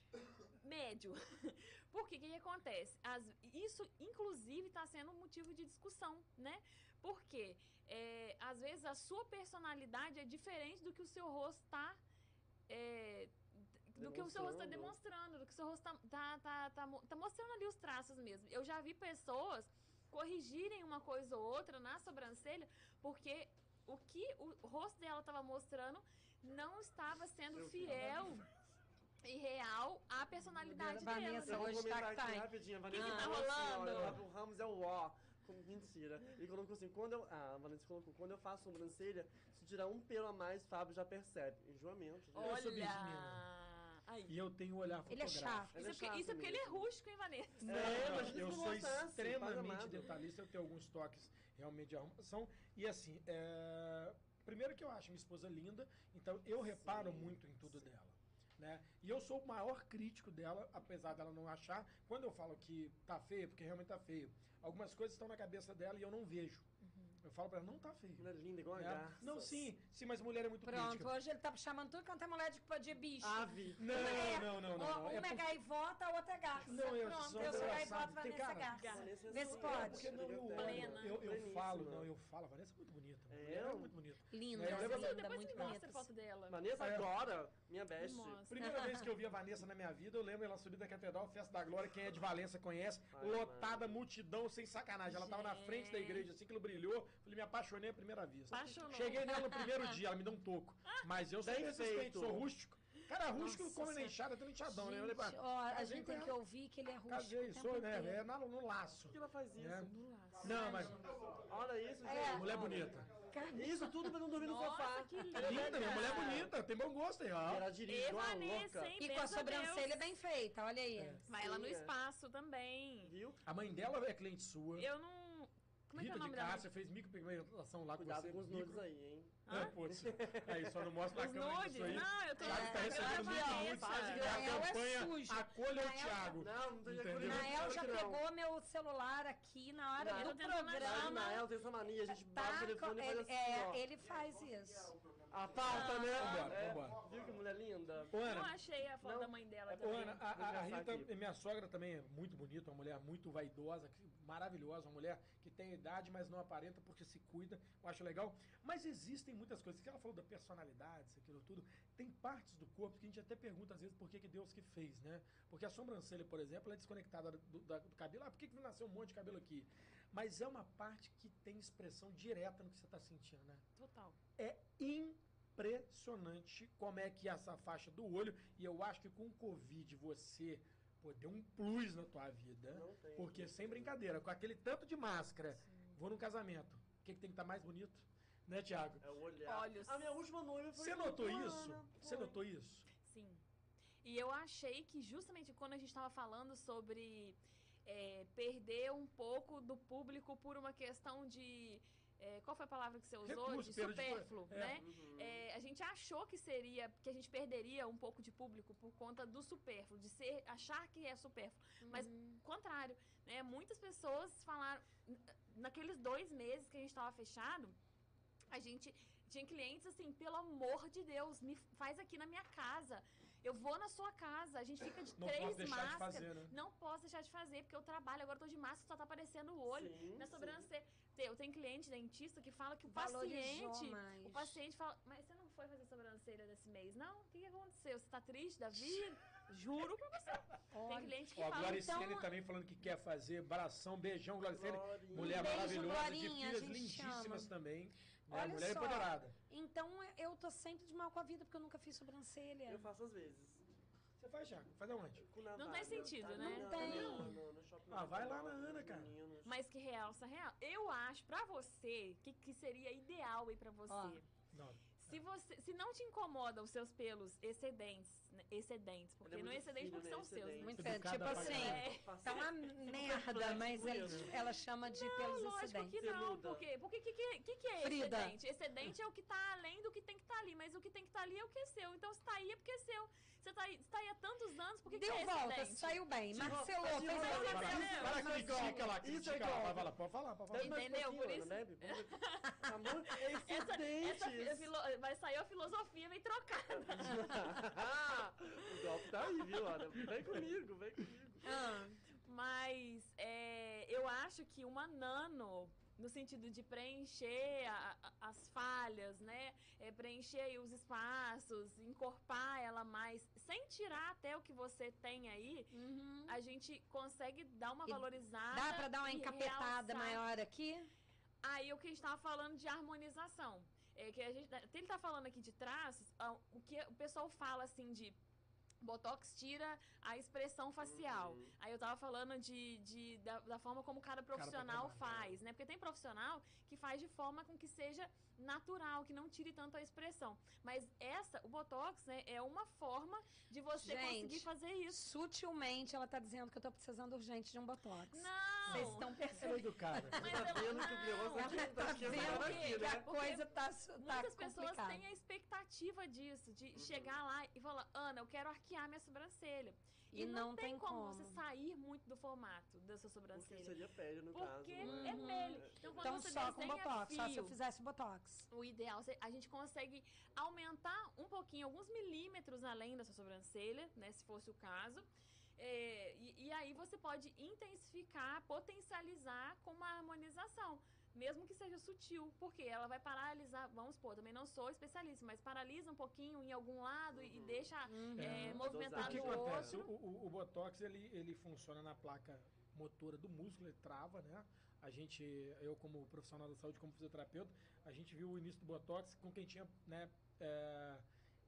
médio. Porque o que, que acontece? As- isso, inclusive, está sendo um motivo de discussão, né? Porque, é, às vezes, a sua personalidade é diferente do que o seu rosto está. do que o seu rosto está Demonstrando. do que o seu rosto está tá, tá, tá, mo- tá mostrando ali os traços mesmo. Eu já vi pessoas corrigirem uma coisa ou outra na sobrancelha, porque o que o rosto dela estava mostrando não estava sendo Eu fiel e real à personalidade dela. Vanessa, hoje tá comentar que aqui tá. rapidinho. A que Vanessa tá falou assim, rolando? olha, Fábio Ramos é o ó. Com- Mentira. Ele colocou assim, quando eu... Ah, a Vanessa colocou, quando eu faço sobrancelha, se tirar um pelo a mais, Fábio já percebe. Enjoamento. gente. Eu sou Olha! bismina. E eu tenho um olhar Ele é fotográfico. chato. Ele Isso, é é porque, isso é chato porque ele é mesmo. rústico, hein, Vanessa? Não, É, não, mas isso eu não sou gostasse, faz extremamente amado. detalhista, eu tenho alguns toques realmente de arrumação. E assim, é, primeiro que eu acho minha esposa linda, então eu reparo muito em tudo dela. Né? E eu sou o maior crítico dela, apesar dela não achar. Quando eu falo que tá feio, é porque realmente tá feio. Algumas coisas estão na cabeça dela e eu não vejo. Eu falo pra ela, não tá feio. Mulher linda, igual a garça. Não, sim, sim, mas mulher é muito Pronto, crítica. hoje ele tá chamando tudo quanto é mulher de, de bicho. Ave. Não, Uma é- não, não, não. Uma não. é, É porque- gaivota, a outra é garça. Não, eu Pronto, sou eu sou gaivota, Vanessa é cara- garça. É Vê se pode. é não, eu, Plena. eu, falo, não, eu falo. A Vanessa é muito bonita. É? Ela é muito bonita. Linda, É, eu lembro- linda, Depois muito me mostra bonita. a foto dela. Vanessa É. agora, minha best. Primeira vez que eu vi a Vanessa na minha vida, eu lembro ela subindo da Catedral, Festa da Glória, quem é de Valença conhece, lotada, multidão, sem sacanagem. Ela tava na frente da igreja, assim que ela brilhou, falei, me apaixonei à primeira vista. Apaixonou. Cheguei nela no primeiro dia, ela me deu um toco. Mas eu sou resistente, feito. sou rústico. Cara, rústico Nossa come Senhora. inchada, tem inchadão, né? Falei, ó, a gente tem que ela. ouvir que ele é rústico Casei, sou, né? inteiro. É na- no laço. Por que ela faz isso? né? No laço. Não, mas Olha isso, É. gente. mulher bonita. Isso tudo pra não dormir no sofá. que É linda. linda, minha mulher bonita, tem bom gosto aí, ó. Ela dirige E igual uma louca. hein? E com a sobrancelha Deus. bem feita, olha aí. É. Vai ela no é. espaço também. Viu? A mãe dela é cliente sua. Eu não. Como é que é Rita o nome de dela? Cássia fez micropigmentação lá com Cuidado você. com os micro- nudes aí, hein? É, putz. Aí só não mostra na Os câmera nudes? isso aí. Não, eu tô Thiago tá recebendo nudes. É a Nael é campanha sujo. Acolha o Nael- Thiago. Não, não tô Nael já não. pegou meu celular aqui na hora Nael do tá programa. Nael tem essa mania, a gente bate o Tá, telefone e faz ele, assim, é, ó. ele faz isso. A pauta, né? Vambora, É. vambora. Viu que mulher linda? Ô, Não Ana, achei a foto Não. da mãe dela Ô, também. Ana, a, a- a Rita, aqui. minha sogra também é muito bonita, uma mulher muito vaidosa, maravilhosa, uma mulher que tem idade, mas não aparenta porque se cuida, eu acho legal. Mas existem muitas coisas, que ela falou da personalidade, isso, aquilo tudo, tem partes do corpo que a gente até pergunta às vezes por que, que Deus que fez, né? Porque a sobrancelha, por exemplo, ela é desconectada do, da- do cabelo, ah, por que, que nasceu um monte de cabelo aqui? Mas é uma parte que tem expressão direta no que você está sentindo, né? Total. É impressionante como é que essa faixa do olho, e eu acho que com o Covid você pô, deu um plus na tua vida. Não tem. Porque sem brincadeira, com aquele tanto de máscara, vou num casamento. O que, que tem que estar mais bonito? Né, Tiago? É o olhar. Olhos. A minha última noiva foi Você notou isso? Ana. Você notou isso? Sim. E eu achei que justamente quando a gente estava falando sobre é, perder um pouco do público por uma questão de. é, qual foi a palavra que você usou? Recurso, de perda de- supérfluo, é. né? Uhum. É, a gente achou que seria, que a gente perderia um pouco de público por conta do supérfluo, de ser, achar que é supérfluo. Mas, contrário, né? Muitas pessoas falaram, naqueles dois meses que a gente estava fechado, a gente tinha clientes assim, pelo amor de Deus, me faz aqui na minha casa. Eu vou na sua casa, a gente fica de Não três deixar de máscaras. fazer, né? Não posso deixar de fazer, porque eu trabalho, agora eu tô de máscara, só tá aparecendo o olho, Sim, na sim. sobrancelha. Eu tenho cliente dentista que fala que o Valorizou paciente. mais. O paciente fala, mas você não foi fazer sobrancelha desse mês, não? O que, que aconteceu? Você tá triste da vida? Juro pra você. Tem Olha, cliente que Ó, a fala, Gloricene então. também falando que quer fazer bração, beijão, Gloricene. Glorinha. Mulher beijo, maravilhosa, de Glorinha, a filhas lindíssimas chama. também. Né? Olha Mulher só. empoderada. Então eu tô sempre de mal com a vida porque eu nunca fiz sobrancelha. Eu faço às vezes. Você faz, Thiago? Faz aonde? Não tem sentido, tá? né? Não tem. No, no, no shopping Ah, vai lá na Ana, cara. meninos. Mas que realça real. Eu acho, pra você, que, que seria ideal aí pra você. Ó. Não. Se você, se não te incomoda os seus pelos excedentes, né, excedentes, porque é não é excedente fino, porque né? são seus. Muito Educada tipo assim, caralho. tá uma merda, mas isso. ela chama de Não, pelos lógico excedentes. que não. Peluda. Por quê? Porque o que, que, que, que é Frida. excedente? Excedente é o que tá além do que tem que estar ali, mas o que tem que estar ali é o que é seu. Então, se tá aí é porque é seu. Você tá aí, você tá aí há tantos anos, por que, Deu que é volta, excedente? saiu bem. Marcelou, fez vai lá, a Vai lá, Entendeu? vai lá, Mas critica lá, isso é critica igual. lá. Vai lá, pode falar, pode falar. Entendeu? Por isso-. Vamos ver. Amor, Essa, essa vai sair a filosofia vem trocada. o golpe tá aí, viu, Ana? Vem comigo, vem comigo. Ah, Mas é, eu acho que uma nano, no sentido de preencher a- a- as falhas, né? É, preencher os espaços, encorpar ela mais, sem tirar até o que você tem aí, uhum. a gente consegue dar uma E valorizada. Dá pra dar uma encapetada realçar. maior aqui? Aí o que a gente tava falando de harmonização. É que a gente, ele tá falando aqui de traços, ah, o que o pessoal fala assim de Botox tira a expressão facial. Uhum. Aí eu tava falando de, de- da, da forma como cada profissional trabalhar. faz, né? Porque tem profissional que faz de forma com que seja natural, que não tire tanto a expressão. Mas essa, o Botox, né, é uma forma de você Gente, conseguir fazer isso. Sutilmente ela tá dizendo que eu tô precisando urgente de um botox. Não! Vocês estão é percebendo? educada. Mas Tá eu- vendo que o negócio não. aqui Ela tá tá vendo aqui, que a né? coisa tá, tá Muitas pessoas têm a expectativa disso, Uhum. de chegar lá e falar, Ana, eu quero arquear minha sobrancelha. E não tem tem como, como. você sair muito do formato da sua Porque sobrancelha. seria pele, no Porque caso. né? é pele. Então, quando Então você só com botox, só se eu fio, fizesse botox. o ideal, a gente consegue aumentar um pouquinho, alguns milímetros além da sua sobrancelha, né? Se fosse o caso. É, e, e aí você pode intensificar, potencializar com uma harmonização. Mesmo que seja sutil, porque ela vai paralisar, vamos supor, também não sou especialista, mas paralisa um pouquinho em algum lado e Uhum. deixa Uhum. é, O movimentado que o acontece? O, outro. o- o Botox, ele, ele funciona na placa motora do músculo, ele trava, né? A gente, eu como profissional da saúde, como fisioterapeuta, a gente viu o início do Botox com quem tinha, né, é,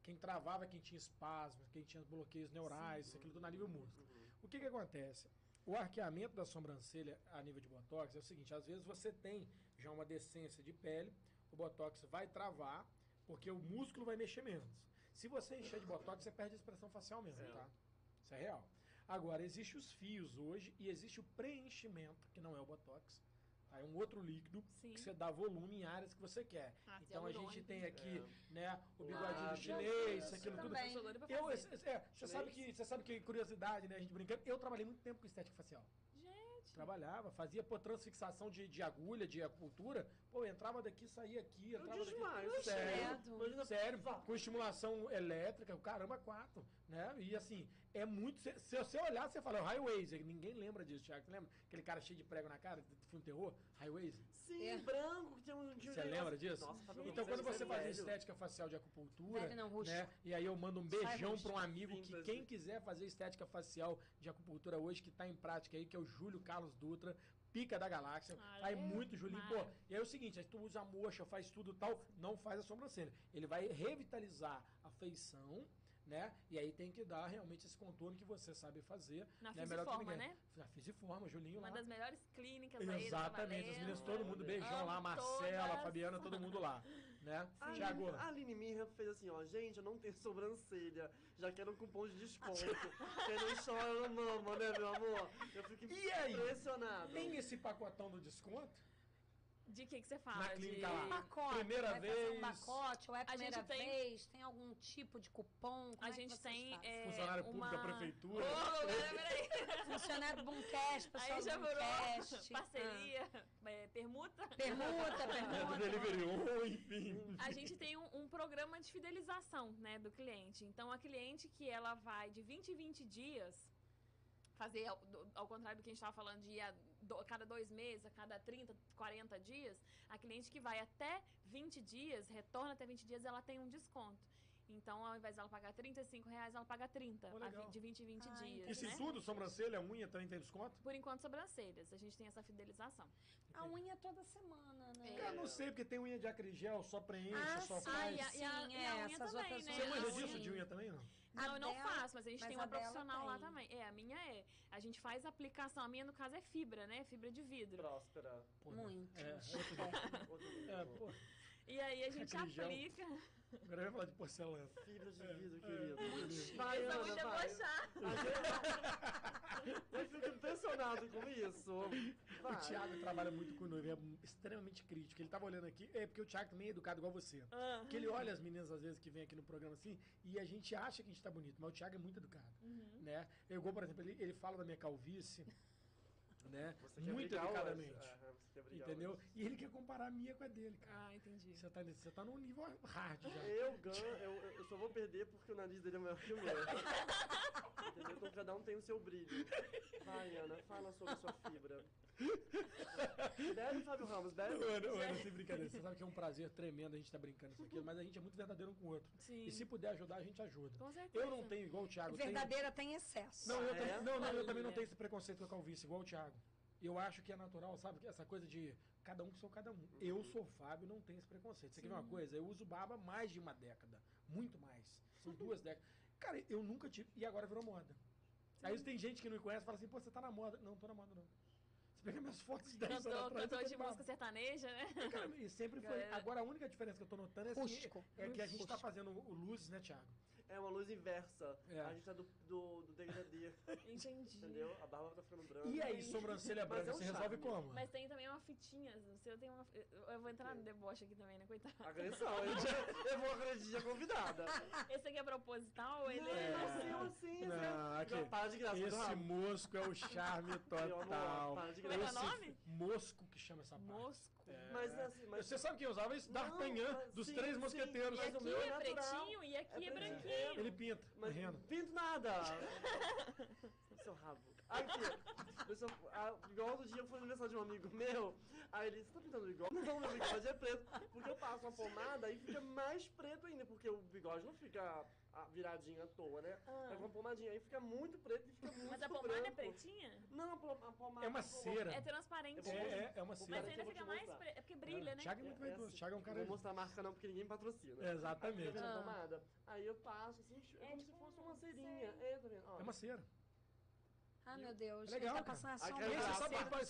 quem travava, quem tinha espasmos, quem tinha bloqueios neurais, isso, aquilo tudo a nível músculo. O que que acontece? O arqueamento da sobrancelha a nível de Botox é o seguinte, às vezes você tem já uma decência de pele, o Botox vai travar, porque o músculo vai mexer menos. Se você encher de Botox, você perde a expressão facial mesmo, É. tá? Isso é real. Agora, existe os fios hoje e existe o preenchimento, que não é o Botox. É um outro líquido Sim. que você dá volume em áreas que você quer. Ah, então a gente tem aqui, É. né, o bigodinho Ah, chinês, isso aquilo tudo. também. Pra Eu, é, você sabe que você sabe que curiosidade, né, a gente brincando. Eu trabalhei muito tempo com estética facial. Gente, Trabalhava, fazia pô, transfixação de, de agulha, de acupuntura. Pô, eu entrava daqui, saía aqui, Eu entrava digo daqui. Sério, sério, com estimulação elétrica, o caramba, quatro, né? E assim, é muito. Se, se você olhar, você fala, Highways, ninguém lembra disso, Thiago. Você lembra? Aquele cara cheio de prego na cara, do filme terror? Highways. Sim, É. branco, que tinha um... um Você negócio- lembra disso? Nossa, Fabio, então, quando você faz velho. estética facial de acupuntura, Velho não, rústico. né? E aí eu mando um beijão para um amigo que quem quiser fazer estética facial de acupuntura hoje, que tá em prática aí, que é o Júlio Carlos Dutra, pica da galáxia. Ah, Faz é? muito, Julinho. Pô, e aí é o seguinte, aí tu usa a moxa, faz tudo tal, não faz a sobrancelha. Ele vai revitalizar a feição, né? E aí tem que dar realmente esse contorno que você sabe fazer. Na né? Fisiforma, que ninguém. né? Na Fisiforma, Julinho uma lá. das melhores clínicas aí. Exatamente, as meninas, todo mundo, beijão lá, Amo Marcela, todas. Fabiana, todo mundo lá, né? A Tiago, A Aline Mirra fez assim, ó, gente, eu não tenho sobrancelha, já quero um cupom de desconto. Quem não chora não mama, né, meu amor? Eu fico E aí? impressionado. tem esse pacotão do desconto? De que que você fala? Na clínica de... lá. Pacote, Primeira fazer um vez. pacote, ou é a A gente primeira tem- vez? Tem algum tipo de cupom? Como A é que gente vocês tem. é, Funcionário público da uma... prefeitura. Ô, peraí, peraí. Funcionário do Boomcast, pessoal Aí do já virou Boomcast. parceria, é, permuta. Ah, Permuta, É do permuta. delivery, enfim. A gente tem um, um programa de fidelização, né, do cliente. Então, a cliente que ela vai de 20 em 20 dias fazer, ao, ao contrário do que a gente estava falando, de ir a, do- a cada dois meses, a cada 30, 40 dias, a cliente que vai até 20 dias, retorna até 20 dias, ela tem um desconto. Então, ao invés dela pagar 35 reais, ela paga 30, Pô, a legal. vi- de 20 em 20 Ah, dias, Isso né? em tudo, sobrancelha, unha, também tem desconto? Por enquanto, sobrancelhas. A gente tem essa fidelização. A unha é toda semana, né? É. Cara, não sei, porque tem unha de acrigel, só preenche, Ah, só sim. Ah, faz. e a, e a- Sim, e a é, unha essas também, outras né? Você manja A disso unha- de unha também, não? Não, A eu não dela- faço, mas a gente mas tem uma profissional lá também. É, a minha é. A gente faz a aplicação. A minha, no caso, é fibra, né? Fibra de vidro. Próspera. Pô, Muito. É, É. Outro é. E aí a gente aplica. Agora eu ia falar de porcelana. Fibra de É, vidro, é. querido. Vai, Eu sou muito vai. debochada. Eu fico impressionado com isso. O. Thiago trabalha muito com noivo, é extremamente crítico. Ele tava olhando aqui, é porque o Thiago também é educado igual você. Ah. Porque ele olha as meninas, às vezes, que vem aqui no programa assim, e a gente acha que a gente tá bonito, mas o Thiago é muito educado. Uhum. Né? Eu, igual, por exemplo, ele, ele fala da minha calvície, né? Muito educadamente. hoje. Aham, você quer brigar Entendeu? hoje. E ele quer comparar a minha com a dele, cara. Ah, entendi. Você tá, você tá num nível hard já. Eu ganho, eu, eu só vou perder porque o nariz dele é maior que o meu. Entendeu? Então cada um tem o seu brilho. Vai, Ana, fala sobre a sua fibra. Bebe, Fábio Ramos, bebe. Ana, Ana, sem brincadeira. Você sabe que é um prazer tremendo a gente tá brincando isso aqui, mas a gente é muito verdadeiro um com o outro. Sim. E se puder ajudar, a gente ajuda. Com certeza. Eu não tenho igual o Thiago. tenho- Verdadeira tem excesso. Não, eu, também, é? não, não, eu também não tenho esse preconceito com a calvície, igual o Thiago. Eu acho que é natural, sabe? Essa coisa de cada um que sou cada um. Eu sou o Fábio, não tenho esse preconceito. Você quer ver uma coisa? Eu uso barba há mais de uma década. Muito mais. São duas décadas. Cara, eu nunca tive. E agora virou moda. Aí tem gente que não me conhece e fala assim, pô, você tá na moda. Não, tô na moda, não. Você pega minhas fotos de 10 anos atrás, eu cantor tô de música sertaneja, né? Cara, e sempre foi. Agora a única diferença que eu tô notando é, assim, é que a gente tá fazendo o luzes, né, Thiago? É uma luz inversa. É. A gente tá do, do, do degradê, Entendi. entendeu? A barba tá ficando branca. E aí, sobrancelha Mas branca, é um você resolve charme. como? Mas tem também uma fitinha. O seu tem uma. Eu eu vou entrar no deboche aqui também, né? Coitado. Agressão. Eu, eu vou agredir a convidada. Esse aqui é proposital ele É. Assim, assim, Não, aqui. Não, para de graça, Esse mosco é o charme total. para de Como é que é o nome? Mosco que chama essa parte. Mosco. É. Mas assim, mas... Você sabe quem usava isso? D'Artagnan, dos sim, três sim. mosqueteiros. E Mas o aqui meu é é pretinho e aqui É é, branquinho. Ele pinta, Mas rena. pinto nada! Seu rabo. Aqui, eu sou, ah, igual do dia eu fui no aniversário de um amigo meu, aí ele, você tá pintando o bigode? Não, meu bigode é preto. Porque eu passo uma pomada e fica mais preto ainda, porque o bigode não fica viradinho à toa, né? Ah. É com uma pomadinha, aí fica muito preto e fica muito Mas a pomada branco. é pretinha? Não, a pom- a pomada... É uma cera. É transparente. É, é, é uma Mas Mas cera. eu ainda fica mais preto. É porque brilha, né? Thiago é muito É, vaidoso. assim, Thiago é um cara... Não vou mostrar a marca não, porque ninguém patrocina. Exatamente. Tá vendo a Ah. pomada? Aí eu passo assim, é, É como tipo se fosse um- uma cerinha. É, tá vendo? Ó. É uma cera. Ah, meu Deus. É legal, tá passando a sombra. aí, você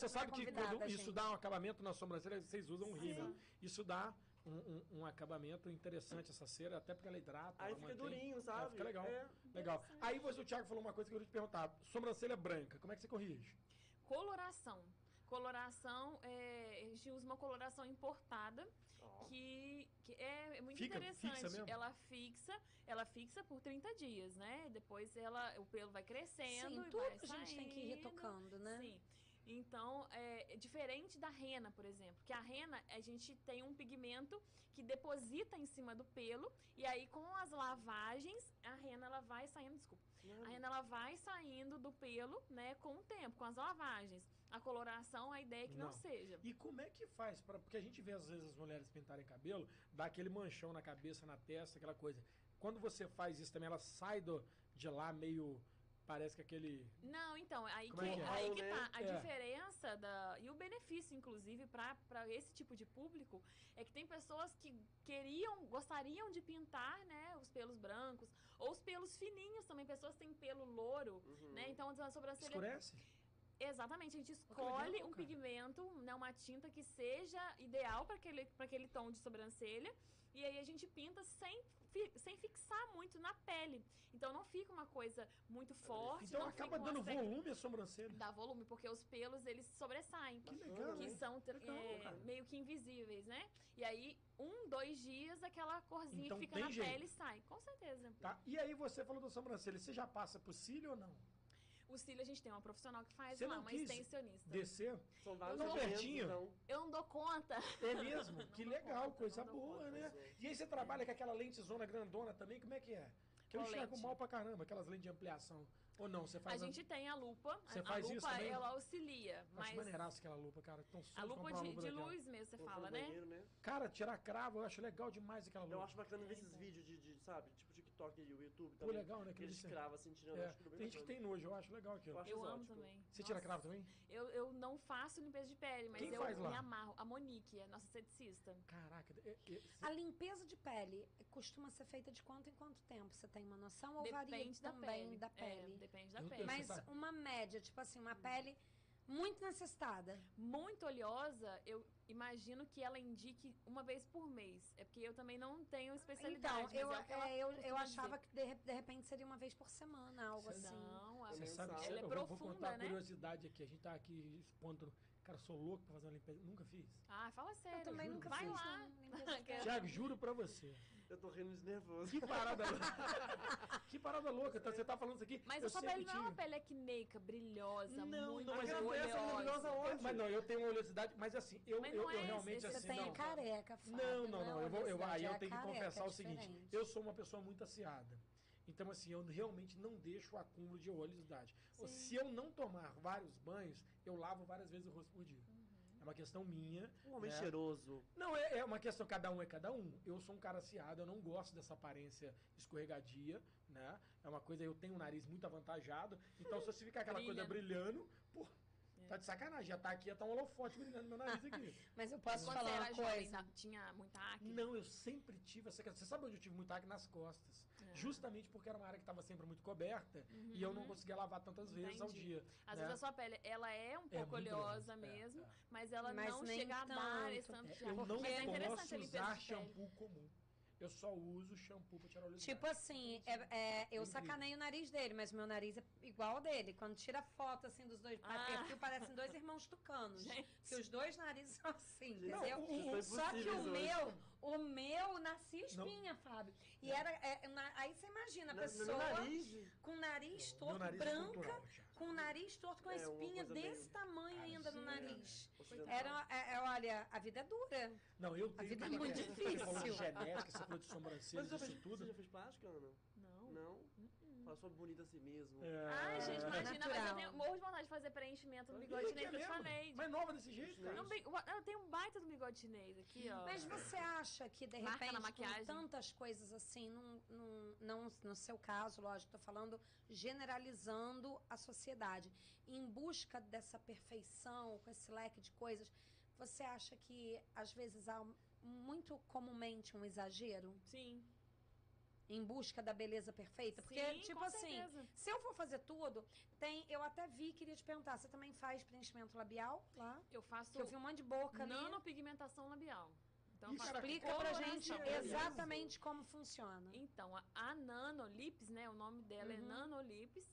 sabe, você que quando isso gente. dá um acabamento na sobrancelha, vocês usam um Sim. rímel. Isso dá um, um- um acabamento interessante, essa cera, até porque ela hidrata. Aí ela fica mantém- durinho, Ah, sabe? fica legal. É. Legal. Aí você, o Thiago falou uma coisa que eu queria te perguntar. Sobrancelha branca, como é que você corrige? Coloração. Coloração, é, a gente usa uma coloração importada Ó. que, que é, é muito Fica interessante. fixa mesmo? Ela fixa, ela fixa por 30 dias, né? Depois ela, o pelo vai crescendo Sim, e tudo vai a gente tem que ir retocando, né? Sim. Então, é é diferente da rena, por exemplo, que a rena a gente tem um pigmento que deposita em cima do pelo e aí com as lavagens a rena ela vai saindo, desculpa, a rena ela vai saindo do pelo, né, com o tempo, com as lavagens. A coloração, a ideia é que não, Não. seja. E como é que faz? Pra, porque a gente vê às vezes as mulheres pintarem cabelo, dá aquele manchão na cabeça, na testa, aquela coisa. Quando você faz isso também, ela sai do, de lá meio. Parece que aquele. Não, então, aí Como que, é que é? aí que tá. A É. diferença da, e o benefício, inclusive, para esse tipo de público, é que tem pessoas que queriam, gostariam de pintar, né, os pelos brancos, ou os pelos fininhos também. Pessoas que têm pelo louro, Uhum. né? Então, a sobrancelha. Escurece? Exatamente, a gente escolhe um pigmento, né, uma tinta que seja ideal para aquele, pra aquele tom de sobrancelha. E aí a gente pinta sem, fi- sem fixar muito na pele. Então não fica uma coisa muito forte. Então acaba dando aspecto- volume à sobrancelha. Dá volume, porque os pelos eles sobressaem. Que legal, Que né? são Legal, é, meio que invisíveis, né? E aí, um, dois dias, aquela corzinha Então que fica na jeito. pele sai. Com certeza. Tá? E aí você falou da sobrancelha, você já passa por cílio ou não? O cílio a gente tem uma profissional que faz Você lá, não uma quis extensionista. Descer? São vários Não, elementos, pertinho. então. Eu não dou conta. É mesmo? que dou legal, conta, coisa não boa, conta, né? gente. E aí você trabalha com aquela lentezona grandona também, como é que é? Que eu Qual enxergo lente? mal pra caramba, aquelas lentes de ampliação. Ou não, você A faz... gente tem a lupa. Você a, faz a lupa, isso também? ela auxilia. Acho Mas maneiraço aquela lupa, cara. Então, a lupa de, de luz mesmo, você fala, né? banheiro, né? Cara, tirar cravo, eu acho legal demais aquela Eu louca. acho bacana ver esses então. vídeos de, de, sabe, tipo TikTok e o YouTube Pô, também. legal, né? Que Aqueles eles- cravos assim, tirando. É, é tem gente que tem nojo, eu acho legal aquilo. Eu acho Eu amo também. Você tira Nossa. cravo também? Eu, eu não faço limpeza de pele, mas Quem eu faz lá? me amarro. A Monique, a nossa esteticista. Caraca, é- é- A limpeza de pele costuma ser feita de quanto em quanto tempo? Você tem uma noção? Ou varia Depende da também pele. da É, pele? depende da Eu- pele. Mas uma média, tipo assim, uma pele muito necessitada. Muito oleosa, eu imagino que ela indique uma vez por mês. É porque eu também não tenho Então, especialidade. mas eu, é que é, eu, eu achava dizer. que de, de repente seria uma vez por semana, algo Você assim. Não, a Você sabe que sabe. você- ela é eu vou- vou, profunda, contar né? curiosidade aqui. A gente tá aqui expondo. Cara, sou louco pra fazer uma limpeza. Nunca fiz. Ah, fala sério. Eu também nunca Vai fiz lá. não, de pele. Tiago, juro pra você. Eu tô rindo de nervoso. Que parada louca. que parada louca. Tá- Você tá falando isso aqui. Mas eu a sua pele não é uma pele acneica, brilhosa, Não, muito não, mas peça oleosa. maravilhosa onde? Mas não, eu tenho uma oleosidade, mas assim, eu, Mas eu, não eu é realmente esse- assim. Você tem não. careca, Fábio, Não, não, é não. Eu vou, eu, aí eu é tenho que confessar é o seguinte: eu sou uma pessoa muito aciada. Então, assim, eu realmente não deixo o acúmulo de oleosidade. Sim. Se eu não tomar vários banhos, eu lavo várias vezes o rosto por dia. Uhum. É uma questão minha. Um homem né? cheiroso. Não, é, é uma questão, cada um é cada um. Eu sou um cara aciado, eu não gosto dessa aparência escorregadia, né? É uma coisa, eu tenho um nariz muito avantajado. Então, se você ficar aquela Brilha. coisa brilhando, pô, tá de sacanagem. Já tá aqui, já tá um holofote brilhando no meu nariz aqui. Mas eu posso falar uma jovem, coisa. tá- tinha muita acne? Não, eu sempre tive essa questão. Você sabe onde eu tive muita acne? Nas costas. É. Justamente porque era uma área que estava sempre muito coberta e eu não conseguia lavar tantas vezes ao Uhum. Dia. Às né? vezes a sua pele, ela é um pouco muito oleosa é, mesmo, é. mas ela Mas não chega a dar esse tanto. É, de eu não Mas é posso limpeza usar shampoo comum. Eu só uso shampoo pra tirar oleosidade. Tipo assim, é, é, eu Incrível. sacaneio o nariz dele, mas meu nariz é igual ao dele. Quando tira foto assim dos dois Ah. perfil, parecem dois irmãos tucanos. Gente. Que os dois narizes são assim, entendeu? o- o- Só que o hoje. meu, o meu nascia espinha, Fábio. E era. é, na- aí você imagina a pessoa nariz. com o nariz torto, nariz é branca, cultural. Com o nariz torto, com a É, espinha desse meio- tamanho ainda no é- nariz. Era, é, é, olha, a vida é dura. Não, eu tenho. vida é muito Você falou de difícil. genética, você falou de sobrancelhas, isso fez, tudo. você já fez plástica, Ana? Não. Não? Fala só bonita assim mesmo. É. Ai, gente, imagina, mas eu Natural. tenho morro de vontade de fazer preenchimento no bigode chinês que eu te falei. Mas nova desse jeito, bem- eu tenho um baita do bigode chinês aqui, ó. Mas você acha que, de Marca repente, com maquiagem. tantas coisas assim, num, num- não no seu caso, lógico, tô falando generalizando a sociedade, em busca dessa perfeição, com esse leque de coisas, você acha que, às vezes, há muito comumente um exagero Sim. Em busca da beleza perfeita? Porque, Sim, tipo assim, certeza. se eu for fazer tudo, tem. Eu até vi, queria te perguntar, você também faz preenchimento labial lá? Eu faço Que eu vi um monte de boca ali. nanopigmentação labial. Então, Explica pra gente é exatamente como funciona. Então, a, a Nanolips, né? O nome dela é Uhum. Nanolips.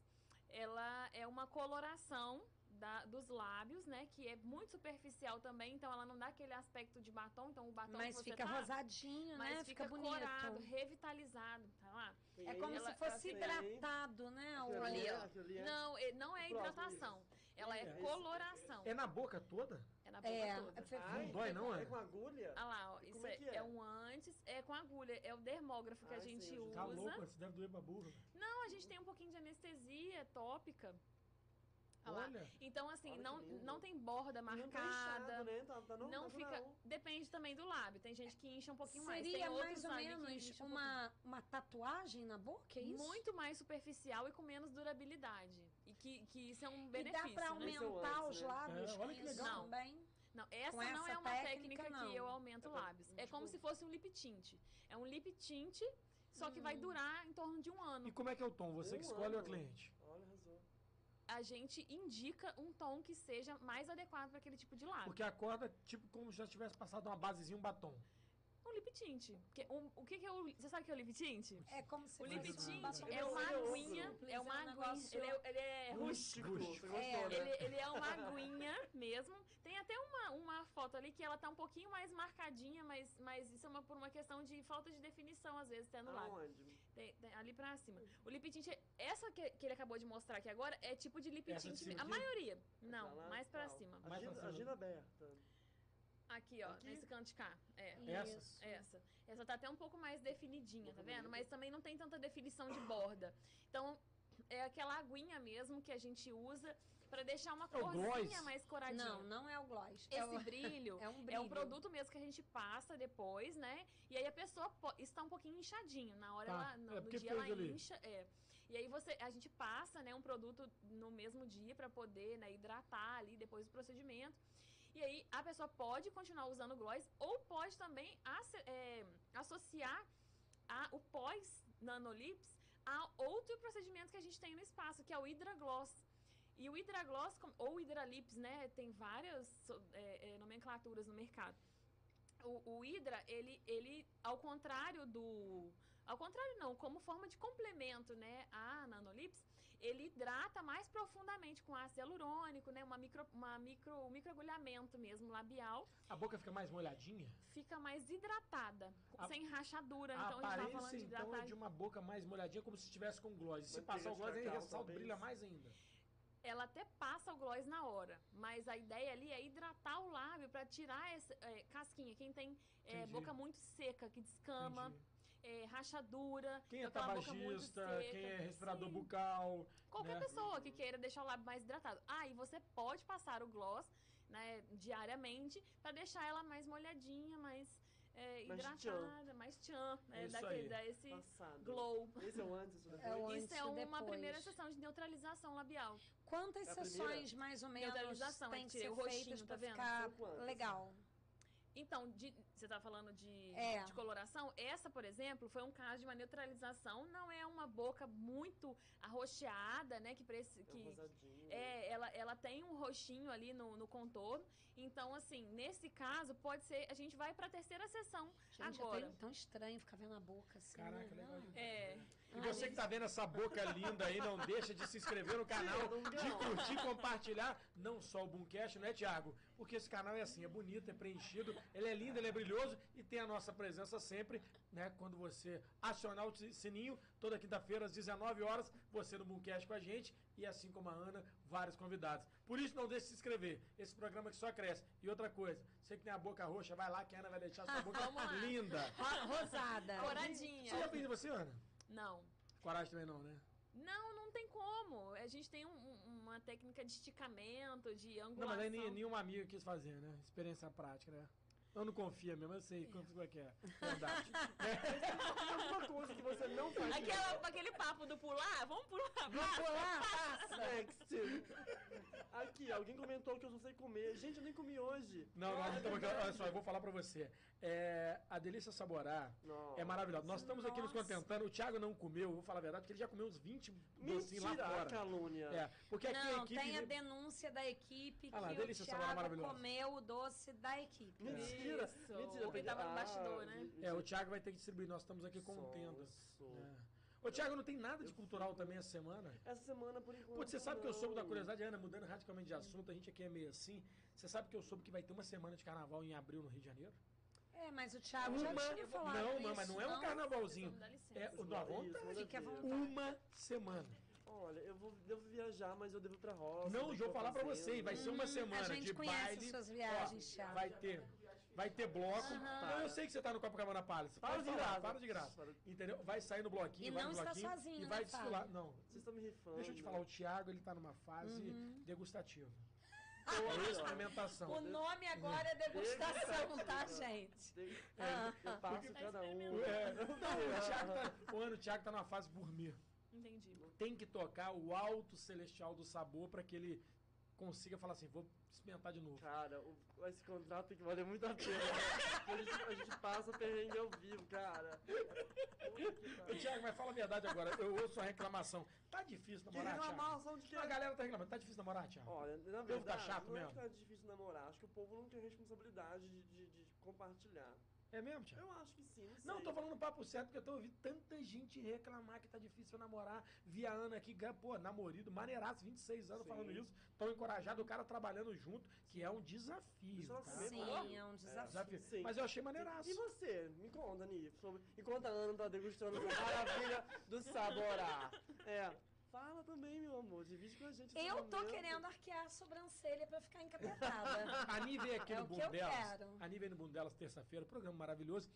Ela é uma coloração da- dos lábios, né? Que é muito superficial também. Então, ela não dá aquele aspecto de batom. Então, o batom Mas que você fica tá, rosadinho, mas né? fica, Fica, bonito. corado, revitalizado. Tá lá? Tem É aí- como Ela- se fosse tem- hidratado, né? O Aquilo ali ali, é- ó. aquilo ali é- Não, é- não é O hidratação. Ela é, É. coloração. É na boca toda? É na boca É, toda. é Ai, Não dói, não, é? É com agulha? Ah lá, ó, E isso é é, é? é um antes, é com agulha, é o dermógrafo que a Ah, gente sim, eu usa. Tá louco, você deve doer pra burro. Não, a gente tem um pouquinho de anestesia tópica. Olha lá. Olha. Então, assim, Olha que não, não tem borda Não tá marcada. inchado, né? Tá, tá Não fica. Depende também do lábio. Tem gente que incha um pouquinho mais. Seria Tem outros mais ou que menos um uma, uma tatuagem na boca, é isso? Muito mais superficial e com menos durabilidade. E que, que isso é um E benefício. dá pra né? É o aumentar antes, os né? lábios É, com olha que isso legal. também? Não, essa Com não essa é uma técnica, técnica, não. que eu aumento É pra- lábios. É tipo- como se fosse um lip tint. É um lip tint, só que Hum. vai durar em torno de um ano. E como é que é o tom? Você que Um escolhe ou a ano. cliente? A gente indica um tom que seja mais adequado para aquele tipo de lábio. Porque a corda é tipo como se já tivesse passado uma basezinha, um batom. Um lip tint. Porque um- o que, que é o. Você sabe o que é o lip tint? É como se O lip tint é uma aguinha. É uma é um aguinha. Ele é, ele é rústico. Rústico. Gostou, né? Ele, ele é uma aguinha mesmo. Tem até uma, uma foto ali que ela tá um pouquinho mais marcadinha, mas, mas isso é uma, por uma questão de falta de definição, às vezes, até no. Aonde? Tem- tem ali pra cima. O lip tint, é- essa que, que ele acabou de mostrar aqui agora, é tipo de lip tint. A maioria. Não, mais pra cima. Mais pra Agenda, cima. agenda aberta. Aqui, ó, Aqui? nesse canto de cá. É. Essa? Essa. Essa tá até um pouco mais definidinha, tá vendo? Mas também não tem tanta definição de borda. Então, é aquela aguinha mesmo que a gente usa Pra deixar uma É corzinha mais coradinha. Não, não é o gloss. Esse é o... brilho, é um é brilho. um produto mesmo que a gente passa depois, né? E aí a pessoa está um pouquinho inchadinho. Na hora Tá. ela, no, É, no dia ela ali. incha. É. E aí você, a gente passa, né, um produto no mesmo dia para poder, né, hidratar ali depois do procedimento. E aí a pessoa pode continuar usando o gloss ou pode também é, associar a, o pós nanolips a outro procedimento que a gente tem no espaço, que é o Hidragloss. E o Hidragloss, ou Hidralips, né, tem várias é, é, nomenclaturas no mercado. O, o Hidra, ele, ele, ao contrário do... Ao contrário não, como forma de complemento, né, a Nanolips, ele hidrata mais profundamente com ácido hialurônico, né, uma micro, uma micro, um microagulhamento mesmo labial, A boca fica mais molhadinha? fica mais hidratada, A- sem rachadura. A então a gente tá falando aparência, de então, é de uma boca mais molhadinha, como se estivesse com gloss. Se passar o gloss, cacau, ressalta, brilha mais ainda. ela até passa o gloss na hora, mas a ideia ali é hidratar o lábio para tirar essa é, casquinha. Quem tem é, boca muito seca, que descama, Entendi. É, rachadura, Quem é tabagista, seca, quem é respirador sim. bucal. Qualquer né? pessoa que queira deixar o lábio mais hidratado. Ah, e você pode passar o gloss né, diariamente para deixar ela mais molhadinha, mais é, hidratada, mais tchan, né, Isso daquele, aí. dá esse Passado. glow. Esse é o antes, depois? É o antes Isso é uma depois. primeira sessão de neutralização labial. Quantas É sessões, primeira? mais ou menos, tem é que que ser o roxinho, feitas tá pra vendo? ficar legal? Então, de- você tá falando de, É. de coloração? Essa, por exemplo, foi um caso de uma neutralização. Não é uma boca muito arroxeada, né? Que, preci- que é, ela, ela tem um roxinho ali no, no contorno. Então, assim, nesse caso, pode ser. A gente vai pra terceira sessão Gente, agora. é tão, estranho ficar vendo a boca assim. Caraca, né? legal. É. E você que tá vendo essa boca linda aí, não deixa de se inscrever no canal, de curtir, compartilhar, não só o Boomcast, não é, Thiago? Porque esse canal é assim, é bonito, é preenchido, ele é lindo, ele é brilhoso e tem a nossa presença sempre, né? Quando você acionar o sininho, toda quinta-feira às 19 horas, você no Boomcast com a gente e assim como a Ana, vários convidados. Por isso não deixe de se inscrever, esse programa que só cresce. E outra coisa, você que tem a boca roxa, vai lá que a Ana vai deixar sua boca linda. Ro- Rosada. Coradinha. Você já fez você, Ana? Não. Coragem também não, né? Não, não tem como. A gente tem um- um- uma técnica de esticamento, de Não, angulação. mas aí nem- nenhum amigo quis fazer, né? Experiência prática, né? Eu não confia mesmo, eu sei como é que é. Verdade. Alguma coisa que você não faz. Aquela, aquele papo do pular, vamos pular, Vamos pular, passa. Next. Aqui, alguém comentou que eu só sei comer. Gente, eu nem comi hoje. Não, não, Olha, então, olha só, eu vou falar pra você. É, a Delícia Saborar Nossa. é maravilhosa. Nós estamos aqui nos Nossa. contentando. O Thiago não comeu, eu vou falar a verdade, porque ele já comeu uns 20 docinhos lá Mentira, a fora. calúnia. É, porque aqui a Não, equipe... tem a denúncia da equipe Ah lá, que o delícia, sabor Thiago comeu o doce da equipe. Mentira. Isso. Mentira. Porque tava no bastidor, né? É, o Thiago vai ter que distribuir, nós estamos aqui contendo. Sonso. É. Ô, Thiago, não tem nada de cultural também essa semana? Essa semana, por enquanto. Putz, você sabe que eu soube da não. curiosidade, Ana, mudando radicalmente de assunto, a gente aqui é meio assim. Você sabe que eu soube que vai ter uma semana de carnaval em abril no Rio de Janeiro? É, mas o Thiago já Uma- tinha falado não, isso, mas não é um não? carnavalzinho. É o da vontade. manda Fique à ver. vontade. Uma semana. Olha, eu vou, devo viajar, mas eu devo ir pra roça. Não, já vou falar pra você, vai ser uma semana a gente de conhece baile. suas viagens, Thiago. Vai ter, vai ter bloco. Não, eu sei que você tá no Copacabana Palace. Para Pode de falar, graça. para de graça. Para. Entendeu? Vai sair no bloquinho, E vai não no está bloquinho sozinho, e né, vai desfilar. Fábio? Não, Vocês estão me rifando. deixa eu te falar, o Thiago, ele tá numa fase Uhum. degustativa. Olha, Experimentação. O nome agora é degustação, tá, gente? tem- Ah. Eu passo Tá cada um. experimentando. É, não, o, Thiago tá, o ano o Thiago tá numa fase gourmet. Entendi. Tem que tocar o alto celestial do sabor pra que ele consiga falar assim, vou experimentar de novo. Cara, o- esse contrato tem que valer muito a pena. a, gente, a gente passa perrengue ao vivo, cara. Thiago, mas fala a verdade agora. Eu ouço a reclamação. Tá difícil Que namorar, Thiago? reclamação de que... A galera tá reclamando. Tá difícil namorar, Thiago? Olha, na povo verdade, tá chato não é mesmo. que tá difícil namorar. Acho que o povo não tem responsabilidade de, de- de compartilhar. É mesmo, Thiago? Eu acho que sim, não sei. Não, tô falando papo certo, porque eu tô ouvindo tanta gente reclamar que tá difícil namorar. Vi a Ana aqui, pô, namorido, maneiraço, 26 anos Sim. falando isso. Tão encorajado, o cara trabalhando junto, que é um desafio. Tá? sabe. Sim, é um desafio. Desafio. Sim. Mas eu achei maneiraço. E você? Me conta, Ni, sobre... enquanto a Ana tá degustando essa maravilha do saborá. É, fala também, meu amor, divide com a gente. Eu tô momento. querendo arquear a sobrancelha pra ficar encapetada. A Ni veio aqui É no o que Boom eu Delas. quero. A Ni veio no Boom Delas terça-feira, programa maravilhoso.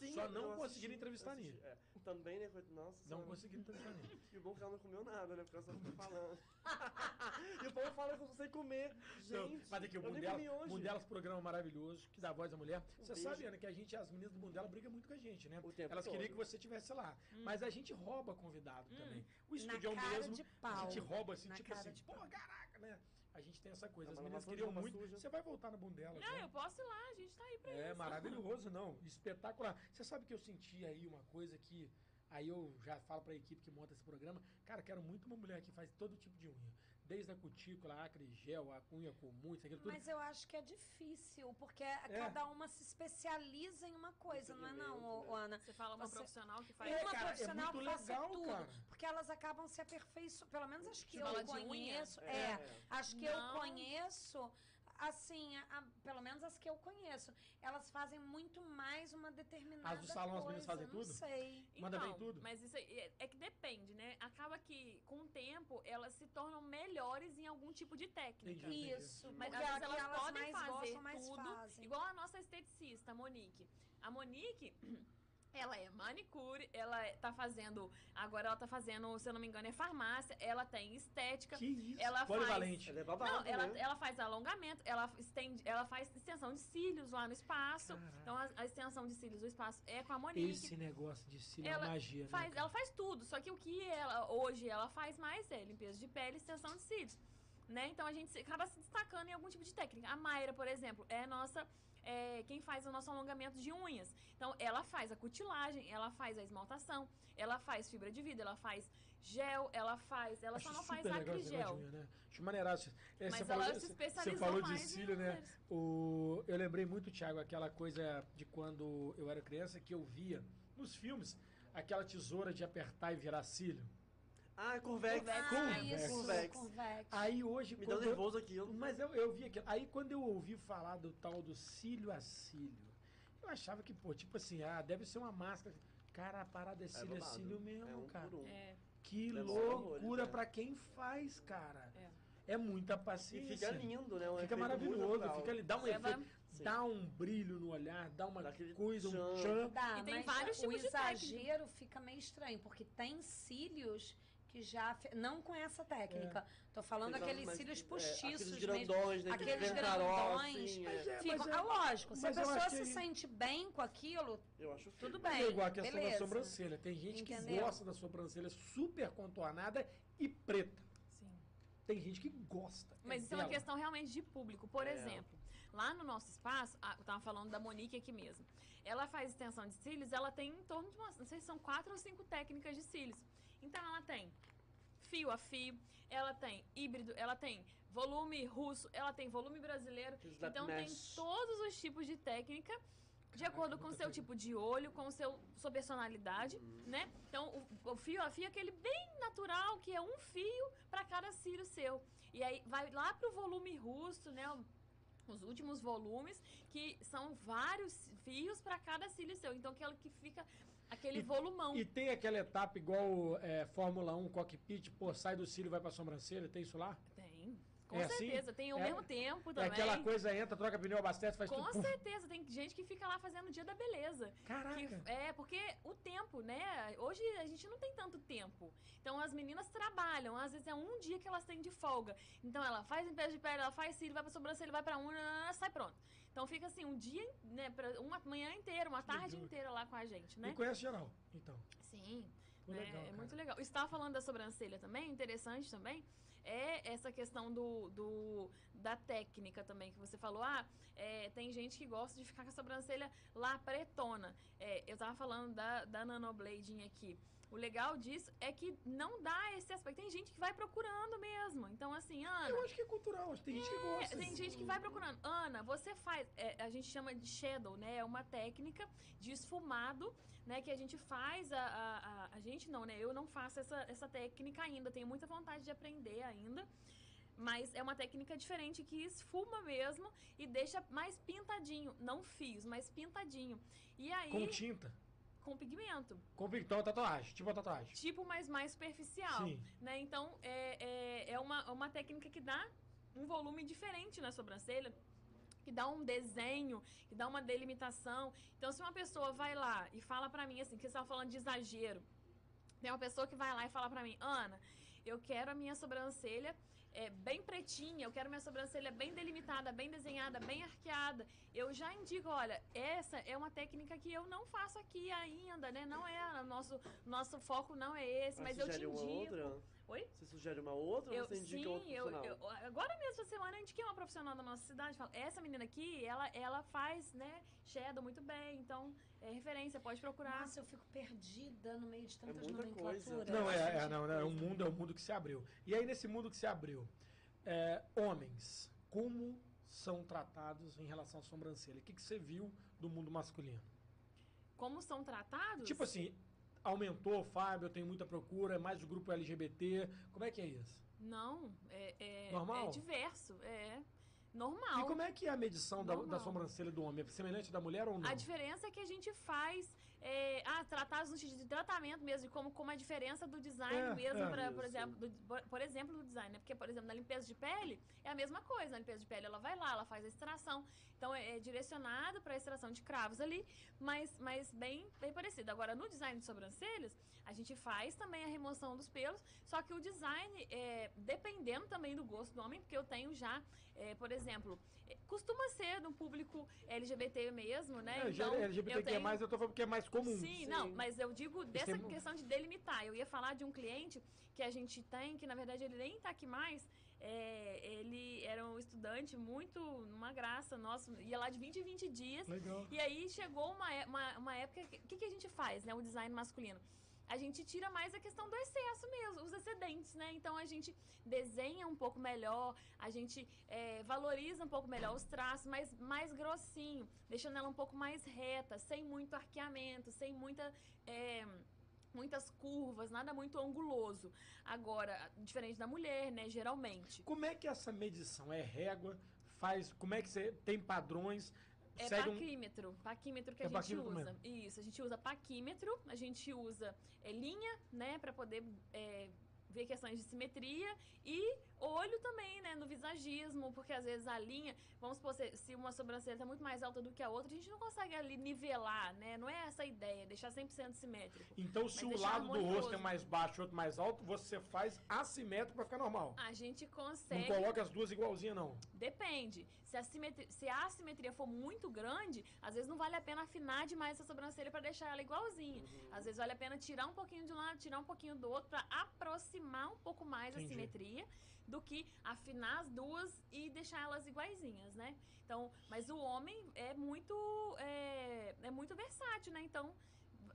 Sim, Só não conseguiram entrevistar assisti, Nini. é. Também, né? foi- Nossa. Não senhora. conseguiram entrevistar Nini. E o bom é que ela não comeu nada, né? Porque ela só ficou falando. e o povo fala que eu não sei comer. Não, Gente, mas aqui o Bundela, comi hoje. Bundelas programa maravilhoso, que dá voz à mulher. Você beijo. sabe, Ana, que a gente, as meninas do Bundela brigam muito com a gente, né? O tempo Elas queriam todo. que você estivesse lá. Hum. Mas a gente rouba convidado também. O estúdio cara mesmo, de a gente rouba assim, Na tipo assim, pô, caraca, né? A gente tem essa coisa. Ah, As meninas queriam muito. suja. Você vai voltar no Bundela. Não, né? eu posso ir lá, a gente tá aí pra É isso. maravilhoso, não. Espetacular. Você sabe que eu senti aí uma coisa que. Aí eu já falo pra equipe que monta esse programa. Cara, quero muito uma mulher que faz todo tipo de unha. Desde a cutícula, acre, gel, a unha comum, isso, aquilo tudo. Mas eu acho que é difícil, porque cada uma se especializa em uma coisa, não é não, ô, Ana? Você fala uma Você- profissional que faz. É, uma cara, é profissional muito que legal, tudo. cara. Porque elas acabam se aperfeiçoando. Pelo menos as que Você eu conheço. É. É, as que Não. eu conheço, assim, a- a- pelo menos as que eu conheço, elas fazem muito mais uma determinada As do salão, as meninas coisa, fazem não tudo? sei. Manda bem Então, tudo? Mas isso aí é, é que depende, né? Acaba que, com o tempo, elas se tornam melhores em algum tipo de técnica. Entendi. Isso, Mas porque elas, elas podem mais fazer gostam, mais tudo. fazem. Igual a nossa esteticista, a Monique. A Monique. Ela é manicure, ela é- tá fazendo. Agora ela tá fazendo, se eu não me engano, é farmácia, ela tem estética. Que isso? Ela Polivalente. Ela é babado, Não, ela, né? ela faz alongamento, ela estende, ela faz extensão de cílios lá no espaço. Caraca. Então a, a extensão de cílios do espaço é com a Monique. Esse negócio de cílio é ela uma magia, faz, né? ela faz tudo, só que o que ela hoje ela faz mais é limpeza de pele e extensão de cílios. Né? Então a gente se- acaba se destacando em algum tipo de técnica. A Mayra, por exemplo, é a nossa. É, quem faz o nosso alongamento de unhas. Então, ela faz a cutilagem, ela faz a esmaltação, ela faz fibra de vidro, ela faz gel, ela faz. Ela Acho só não faz acrigel. né? Acho maneirado. É, Mas você ela falou, se especializou Você falou de cílio, né? O, eu lembrei muito, Thiago, aquela coisa de quando eu era criança que eu via nos filmes aquela tesoura de apertar e virar cílio. Ah, Curvex. Curvex. Ah, Convex. isso, Curvex. Convex. Aí hoje. Me deu quando eu- nervoso aquilo. Mas eu, eu vi aquilo. Aí quando eu ouvi falar do tal do cílio a cílio, eu achava que, pô, tipo assim, ah, deve ser uma máscara. Cara, a parada é cílio a cílio mesmo, É um cara. um. É, Que ser loucura horrores, é. pra quem faz, cara. é. É muita E paciência. fica lindo, né? Um Fica maravilhoso, fica ali, dá um Leva- efeito, Sim. dá um brilho no olhar, dá uma Dá coisa, um tchan. Dá, E tem mas vários o tipos de exagero fica meio estranho, porque tem cílios que já. Não com essa técnica. Tô falando Tem aqueles cílios é, postiços aqueles mesmo. grandões, né? Aqueles que grandões. assim, Mas é. é, Ficam, mas é- ah, lógico, se a pessoa se que- sente bem com aquilo, Eu acho tudo Mas bem. é igual a questão beleza. da sobrancelha. Tem gente que Entendeu? gosta da sobrancelha super contornada e preta. Sim. Tem gente que gosta. Mas isso é uma questão realmente de público. Por É. exemplo, lá no nosso espaço, eu tava falando da Monique aqui mesmo. Ela faz extensão de cílios, ela tem em torno de umas, não sei se são quatro ou cinco técnicas de cílios. Então ela tem fio a fio, ela tem híbrido, ela tem volume russo, ela tem volume brasileiro. Então tem todos os tipos de técnica. De Caraca, acordo com o seu tipo de olho, com o seu, sua personalidade, né? Então, o, o fio a fio é aquele bem natural, que é um fio para cada cílio seu. E aí vai lá pro volume russo, né? Os últimos volumes, que são vários fios para cada cílio seu. Então, aquele que fica aquele E- volumão. E tem aquela etapa igual é, Fórmula 1, cockpit, pô, sai do cílio e vai pra sobrancelha, tem isso lá? Com É assim? certeza. Tem ao É- mesmo tempo É também. aquela coisa, entra, troca pneu, abastece, faz Com tudo. puf. certeza, tem gente que fica lá fazendo o dia da beleza. Caraca. Que- é, porque o tempo, né? Hoje a gente não tem tanto tempo. Então as meninas trabalham, às vezes é um dia que elas têm de folga. Então ela faz limpeza de pele, ela faz cílio, vai pra sobrancelha, vai pra unha, sai pronto. Então fica assim, um dia, né, uma manhã inteira, uma tarde inteira lá com a gente, E né? conhece geral, então. Sim. Pô, né, legal, é cara. muito legal. Estava falando da sobrancelha também, interessante também, é essa questão do, do- da técnica também, que você falou. Ah, é, tem gente que gosta de ficar com a sobrancelha lá pretona. É, eu tava falando da, da nanoblading aqui. O legal disso é que não dá esse aspecto. Tem gente que vai procurando mesmo. Então, assim, Ana. Eu acho que é cultural, acho que tem gente que É, gosta. tem gente que vai procurando. Ana, você faz. é, a gente chama de shadow, né? É uma técnica de esfumado, né? Que a gente faz. A, a, a, a gente não, né? Eu não faço essa, essa técnica ainda. Tenho muita vontade de aprender ainda. Mas é uma técnica diferente que esfuma mesmo e deixa mais pintadinho. Não fios, mas pintadinho. E aí, Com tinta. Com pigmento Com então, tatuagem, tipo tatuagem. tipo, mas mais superficial. Sim. Né? Então, é, é, é uma, uma técnica que dá um volume diferente na sobrancelha. Que que dá um desenho, que dá uma delimitação. Então, se uma pessoa vai lá e fala pra mim assim, que você estava falando de exagero, tem uma pessoa que vai lá e fala pra mim, Ana, eu quero a minha sobrancelha é, bem pretinha, eu quero minha sobrancelha bem delimitada, bem desenhada, bem arqueada. Eu já indico, olha, essa é uma técnica que eu não faço aqui ainda, né? Não é, nosso, nosso foco não é esse, mas, mas eu te indico. Outra? Oi? Você sugere uma outra eu, ou você indica sim, outro profissional? Eu, eu, agora mesmo, essa semana, eu indiquei uma profissional da nossa cidade. Falo, essa menina aqui, ela, ela faz, né, shadow muito bem. Então, é referência, pode procurar. Nossa, eu fico perdida no meio de É tantas muita nomenclaturas. coisa. Não, é, é, não, é um mundo, é um mundo que se abriu. E aí, nesse mundo que se abriu, é, homens, como são tratados em relação à sobrancelha? O que, que você viu do mundo masculino? Como são tratados? Tipo assim, aumentou, Fábio, eu tenho muita procura, é mais o grupo LGBT. Como é que é isso? Não, é, é, Normal? é diverso, é normal. E como é que é a medição da, da sobrancelha do homem? É semelhante da mulher ou não? A diferença é que a gente faz é, ah, tratados no sentido de tratamento mesmo, como, como a diferença do design É, mesmo, é. pra, por, exemplo, do, por- exemplo, do design, né? Porque, por exemplo, na limpeza de pele é a mesma coisa. Na limpeza de pele ela vai lá, ela faz a extração. Então é, é direcionado para a extração de cravos ali, mas, mas bem, bem parecido. Agora, no design de sobrancelhas, a gente faz também a remoção dos pelos, só que o design, é, dependendo também do gosto do homem, porque eu tenho já, é, por exemplo, é, costuma ser no público LGBT mesmo, né? É, já Então, LGBT eu que é tenho- mais, eu tô falando porque é mais comum. Sim, não, mas eu digo dessa tem- questão de delimitar. Eu ia falar de um cliente que a gente tem, que na verdade ele nem tá aqui mais. É, ele era um estudante muito, numa graça, nossa, ia lá de 20 em 20 dias. Legal. E aí chegou uma, é- uma, uma época. O que, que a gente faz, né? O design masculino. A gente tira mais a questão do excesso mesmo, os excedentes, né? Então a gente desenha um pouco melhor, a gente é, valoriza um pouco melhor os traços, mas mais grossinho, deixando ela um pouco mais reta, sem muito arqueamento, sem muita. é, Muitas curvas, nada muito anguloso. Agora, diferente da mulher, né? Geralmente. Como é que essa medição? É régua? Faz. Como é que você tem padrões? É segue um- paquímetro. Paquímetro que É a gente paquímetro usa. mesmo. Isso, a gente usa paquímetro, a gente usa é, linha, né, pra poder é, ver questões de simetria e olho também, né, no visagismo, porque às vezes a linha, vamos supor, se, uma sobrancelha tá muito mais alta do que a outra, a gente não consegue ali nivelar, né? Não é essa a ideia, deixar 100% simétrico. Então, se o lado do rosto é mais baixo e outro mais alto, você faz assimétrico pra ficar normal. A gente Não consegue coloca as duas igualzinhas, não. Depende. Se a, simetria, se a assimetria for muito grande, às vezes não vale a pena afinar demais essa sobrancelha para deixar ela igualzinha. Às vezes vale a pena tirar um pouquinho de um lado, tirar um pouquinho do outro para aproximar um pouco mais Entendi. a simetria do que afinar as duas e deixar elas iguaizinhas, né? Então, mas o homem é muito é, é muito versátil, né? Então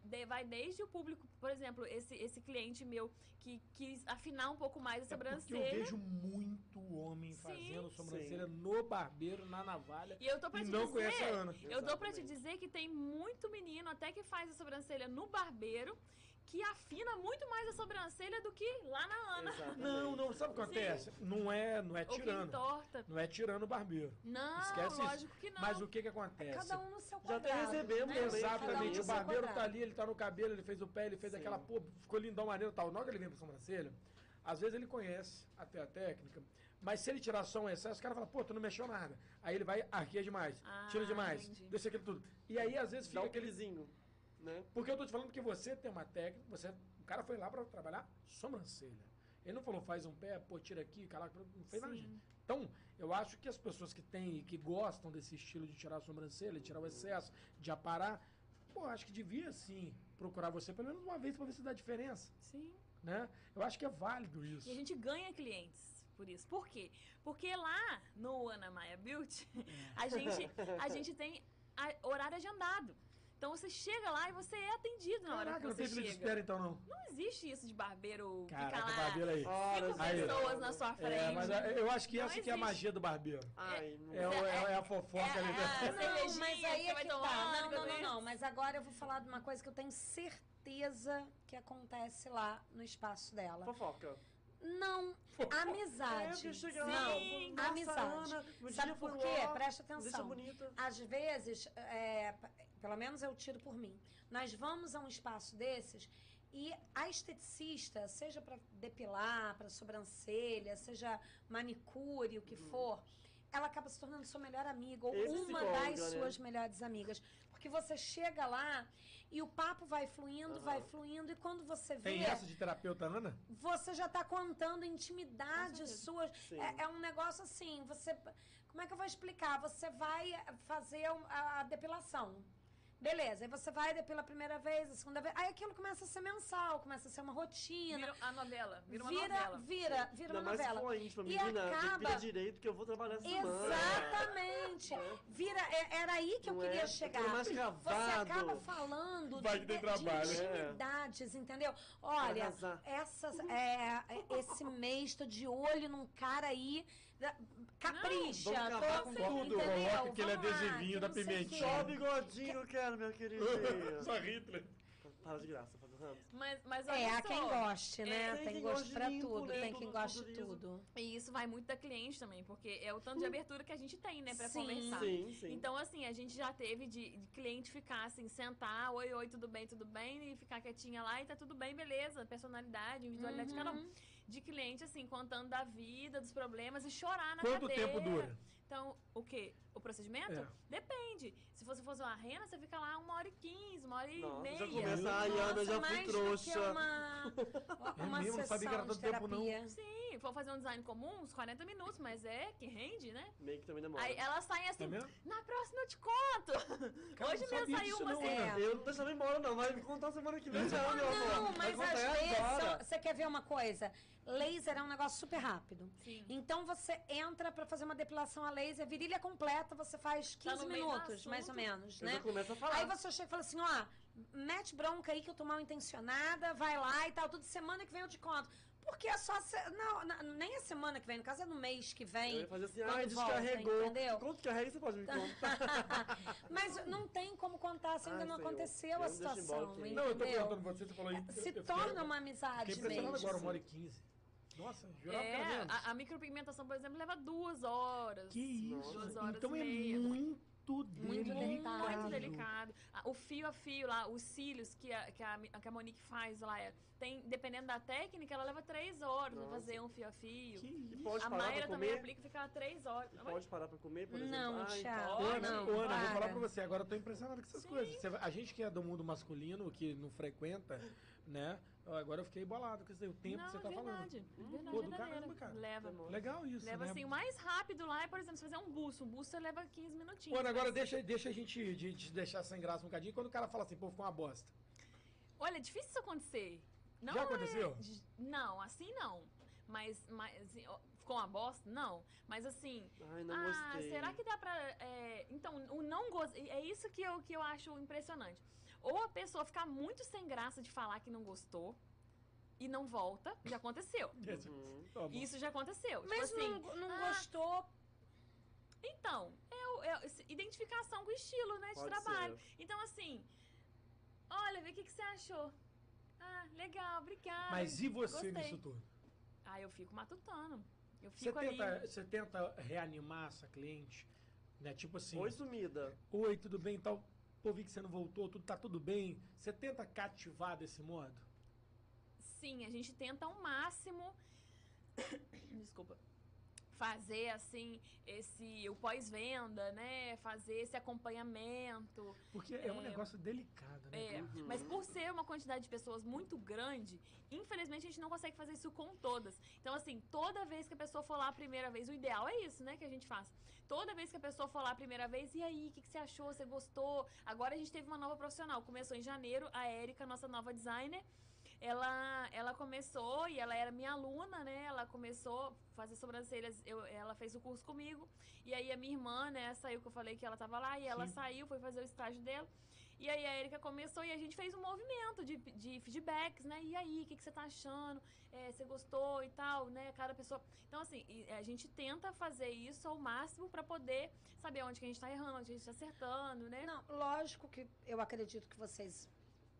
de- vai desde o público, por exemplo, esse, esse cliente meu que quis afinar um pouco mais a É porque eu sobrancelha. vejo muito homem Sim. fazendo sobrancelha no barbeiro, na navalha. E eu tô pra te não dizer, conhece a Ana. eu dou pra te Exatamente. dizer que tem muito menino até que faz a sobrancelha no barbeiro que afina muito mais a sobrancelha do que lá na Ana. Exatamente. Não, não, sabe o que acontece? Não é, não é entorta. Não é tirando o barbeiro. Não, Esquece isso. lógico que não. Mas o que que acontece? Cada um no seu Já até quadrado. recebemos né? um Exatamente, no o barbeiro tá ali, ele tá no cabelo, ele fez o pé, ele fez Sim. aquela, pô, ficou lindão, maneiro e tal. Na hora que ele vem pra sobrancelha, às vezes ele conhece até a técnica, mas se ele tirar só um excesso, o cara fala, pô, tu não mexeu nada. Aí ele vai, arqueia demais, Ah, tira demais, entendi. deixa aquilo tudo. E aí, às vezes, Dá fica um aquele... né? Porque eu tô te falando que você tem uma técnica, você, o cara foi lá pra trabalhar sobrancelha. Ele não falou, faz um pé, pô, tira aqui, caraca, não fez nada Sim. disso. Então, eu acho que as pessoas que têm, que gostam desse estilo de tirar a sobrancelha, tirar o excesso, de aparar, pô, acho que devia sim procurar você pelo menos uma vez pra ver se dá diferença, Sim. né? Eu acho que é válido isso. E a gente ganha clientes por isso. Por quê? Porque lá no Ana Maia Beauty, a gente, a gente tem horário agendado. Então você chega lá e você é atendido na hora Caraca, que não você tem de chega. espera então não. Não existe isso de barbeiro Caraca, ficar lá barbeiro aí. Cinco Aí. pessoas na sua frente. É, mas é, eu acho que Não essa que é a magia do barbeiro. Ai, não É, o- é, é a fofoca É, ali. é, né? é. Não, mas aí é vai que tá. Não, não, não, não. Mas agora eu vou falar de uma coisa que eu tenho certeza que acontece lá no espaço dela. Fofoca. Não, É, amizade. chega lá, Sim, nossa, amizade. Ana, Sabe por quê? lá, Presta atenção. Às vezes, é, pelo menos eu tiro por mim, nós vamos a um espaço desses e a esteticista, seja para depilar, para sobrancelha, seja manicure, o que for, ela acaba se tornando sua melhor amiga, ou Esse uma das né? suas melhores amigas. Porque você chega lá e o papo vai fluindo, vai fluindo, e quando você vê, Tem essa de terapeuta, Ana? você já tá contando intimidades suas. É, é um negócio assim, você. Como é que eu vou explicar? Você vai fazer a, a depilação. Beleza, aí você vai depila a primeira vez, a segunda vez. Aí aquilo começa a ser mensal, começa a ser uma rotina. Vira a novela. Vira uma vira, novela. vira, vira Ainda uma mais novela. for íntima, E menina, acaba- depila direito que eu vou trabalhar essa semana. Exatamente. Vira, é- era aí que eu Não queria é? chegar. Mais Você acaba falando Vai de, que tem de trabalho. intimidades, entendeu? Olha, essas, é, esse mês tô de olho num cara aí. Da- Capricha. Não, vamos com tudo. entendeu? Coloca aquele Vamos lá, adesivinho da sei o quê. pimentinha. Só bigodinho que eu quero, meu queridinho. Só Hitler. Para de graça, Mas, mas É, olha há quem só, goste, né? É, tem, tem quem gosto goste pra limpo, tudo, né? tem Tudo- quem goste tudo de liso. tudo. E isso vai muito da cliente também, porque é o tanto de abertura que a gente tem, né, pra Sim. conversar. Sim, sim. Então, assim, a gente já teve de, de cliente ficar assim, sentar, oi, oi, tudo bem, tudo bem, e ficar quietinha lá e tá tudo bem, beleza, personalidade, individualidade de cada um. De cliente, assim, contando da vida, dos problemas e chorar na Quanto cadeira. tempo dura? Então, o quê? O procedimento? É. Depende. Se você fosse uma rena, você fica lá uma hora e quinze, uma hora e Nossa, meia. já começa, ai, Ana, já fui trouxa. uma, uma É mesmo? Não sabia que era sessão tanto de tempo, não. terapia. Sim, for fazer um design comum, uns 40 minutos, mas é que rende, né? Meio que também demora. Aí elas saem assim, É na próxima eu te conto. Cara, Hoje não mesmo saiu uma não, assim. Eu não deixava embora, não. Vai me contar semana que vem já, Ah, meu amor. não, mas às vezes, você quer ver uma coisa? Laser é um negócio super rápido. Sim. Então você entra pra fazer uma depilação a laser, virilha completa, você faz 15 Tá minutos, mais ou menos, Eu né? já a falar. Aí você chega e fala assim, ó, mete bronca aí que eu tô mal intencionada, vai lá e tal, tudo semana que vem eu te conto. Porque é só. Se... Não, não, nem a semana que vem, no caso é no mês que Eu vem. ia fazer assim, quando ai, volta, descarregou. entendeu? Quanto carrega você pode me contar? Mas não tem como contar se ainda Ai, não Senhor, aconteceu eu a embora situação. Não, eu tô perguntando você, você falou aí. eu- Se eu fiquei- torna uma amizade Fiquei mesmo. agora, uma hora e quinze. Nossa, jurava que era É, menos. a, a micropigmentação, por exemplo, leva duas horas. Que isso? Duas horas Então e é meia. muito Muito delicado. Muito delicado. Ah, O fio a fio lá, os cílios que a, que a, que a Monique faz lá, é, tem, dependendo da técnica, ela leva três horas pra Nossa. fazer um fio a fio. Que isso? pode A parar Mayra pra também aplica e fica três horas. E pode parar pra comer, por exemplo? Não, Ai, pode. Ana, não, Ana, vou falar pra você, agora eu tô impressionado com essas coisas. Você- a gente que é do mundo masculino, que não frequenta, né? Agora eu fiquei bolado com esse o tempo Não, que você tá é verdade. falando. É verdade, Pô, do verdadeiro. caramba, cara. Leva. Legal isso, Leva né? assim, o mais rápido lá é, por exemplo, você fazer um busto. Um busto você leva 15 minutinhos. Ana, agora deixa, deixa a gente de, de deixar sem graça um bocadinho. Quando o cara fala assim, pô, ficou uma bosta. Olha, é difícil isso acontecer. Não Já é- aconteceu? Não, assim não. Mas, mas assim, ó, ficou uma bosta? Não. Mas assim. Ai, não ah, gostei. será que dá pra. é, então, o não gosto. É isso que eu, que eu acho impressionante. Ou a pessoa ficar muito sem graça de falar que não gostou e não volta. Já aconteceu. Uhum. Tá. Isso já aconteceu. Mas tipo assim, não, não ah, gostou. Então, é, é identificação com o estilo, né, de Pode trabalho. ser. Então, assim, olha, vê o que, que você achou. Ah, legal, obrigada. Mas e você Gostei. nisso tudo? Ah, eu fico matutando. Eu Você fico ali. tenta, você tenta reanimar essa cliente, né? Tipo assim, Oi, sumida. oi, tudo bem, tal. Pô, vi que você não voltou, tudo tá tudo bem. Você tenta cativar desse modo? Sim, a gente tenta ao máximo. Desculpa. Fazer assim, esse. o pós-venda, né? Fazer esse acompanhamento. Porque é, um É. negócio delicado, né? É, mas por ser uma quantidade de pessoas muito grande, infelizmente a gente não consegue fazer isso com todas. Então, assim, toda vez que a pessoa for lá a primeira vez, o ideal é isso, né, que a gente faz. Toda vez que a pessoa for lá a primeira vez, e aí, o que, que você achou? Você gostou? Agora a gente teve uma nova profissional. Começou em janeiro, a Érica, nossa nova designer. Ela, ela começou e ela era minha aluna, né? Ela começou a fazer sobrancelhas, eu, ela fez o curso comigo. E aí a minha irmã, né, saiu que eu falei que ela tava lá e ela Sim. saiu, foi fazer o estágio dela. E aí a Erika começou e a gente fez um movimento de, de feedbacks, né? E aí, o que, que você tá achando? É, você gostou e tal, né? Cada pessoa. Então, assim, a gente tenta fazer isso ao máximo para poder saber onde que a gente tá errando, onde a gente tá acertando, né? Não, lógico que eu acredito que vocês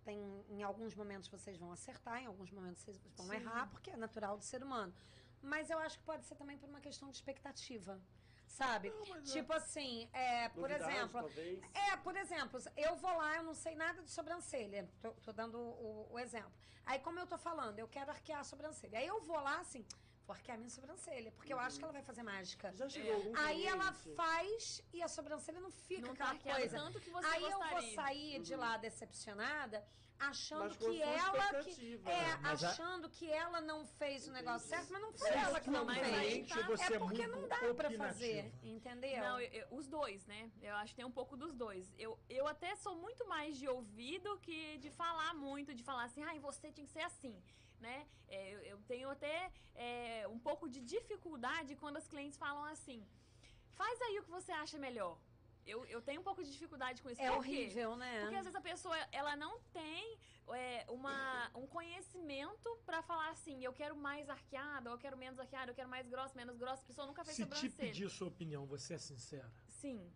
têm, em alguns momentos vocês vão acertar, em alguns momentos vocês vão Sim. errar, porque é natural do ser humano. Mas eu acho que pode ser também por uma questão de expectativa. Sabe? mas tipo assim, é, por exemplo, talvez. É, por exemplo, eu vou lá, eu não sei nada de sobrancelha. Tô, tô dando o, o exemplo. Aí, como eu tô falando, eu quero arquear a sobrancelha. Aí eu vou lá, assim, porque é a minha sobrancelha. Porque eu acho que ela vai fazer mágica. Já chegou algum Aí ela faz e a sobrancelha não fica Não tá aquela arqueada coisa. tanto que você Aí eu vou gostaria. sair de lá decepcionada achando Mas que ela que é Mas a- achando que ela não fez o negócio certo, mas não foi Se ela que não mas fez. tá. você É porque não dá pra fazer, entendeu? Não, eu- eu- os dois, né? Eu acho que tem um pouco dos dois. Eu, eu até sou muito mais de ouvido que de falar muito, de falar assim, ai, você tinha que ser assim, né? É, eu, eu tenho até é, um pouco de dificuldade quando as clientes falam assim, faz aí o que você acha melhor. Eu, eu tenho um pouco de dificuldade com isso. é horrível, né? Porque às vezes a pessoa ela não tem é, uma, um conhecimento pra falar assim, eu quero mais arqueada, ou eu quero menos arqueada, eu quero mais grossa, menos grossa. A pessoa nunca fez Se te sobrancelha. pedir sua opinião, você é sincera? Sim.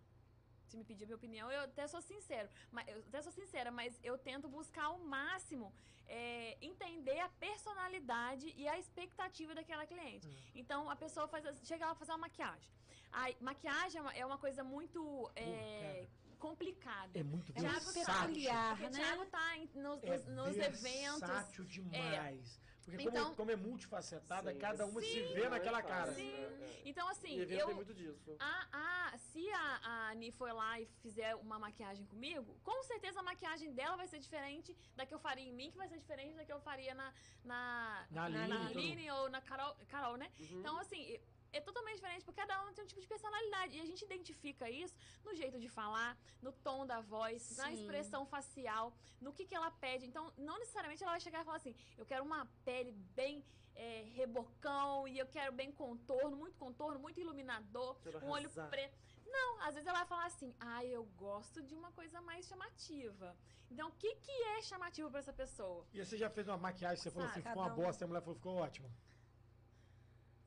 Se me pedir minha opinião, eu até sou sincero. Mas, eu até sou sincera, mas eu tento buscar ao máximo é, entender a personalidade e a expectativa daquela cliente. Hum. Então, a pessoa faz, chega lá pra fazer uma maquiagem. A maquiagem é uma, é uma coisa muito é, complicada. É muito Thiago tá- versátil. peculiar. Porque o né? Thiago tá em- nos, É nos, nos eventos. versátil demais. Porque como, Então- como é multifacetada, Sim. cada uma se Sim. vê Não é naquela cara. Sim. é, é. Então, assim, E eu. tem muito disso. A, a, se a, a Ani for lá e fizer uma maquiagem comigo, com certeza a maquiagem dela vai ser diferente da que eu faria em mim, que vai ser diferente da que eu faria na, na, Na Aline, tudo. Aline ou na Carol, Carol né? Uhum. Então, assim, é- é totalmente diferente, porque cada um tem um tipo de personalidade. E a gente identifica isso no jeito de falar, no tom da voz, na Sim. expressão facial, no que, que ela pede. Então, não necessariamente ela vai chegar e falar assim: eu quero uma pele bem é, rebocão e eu quero bem contorno, muito contorno, muito iluminador, Quero um olho arrasar. preto. Não, às vezes ela vai falar assim: ah, eu gosto de uma coisa mais chamativa. Então, o que, que é chamativo pra essa pessoa? E você já fez uma maquiagem, você falou Sabe, assim, ficou uma cada um. bosta, e a mulher falou, ficou ótimo.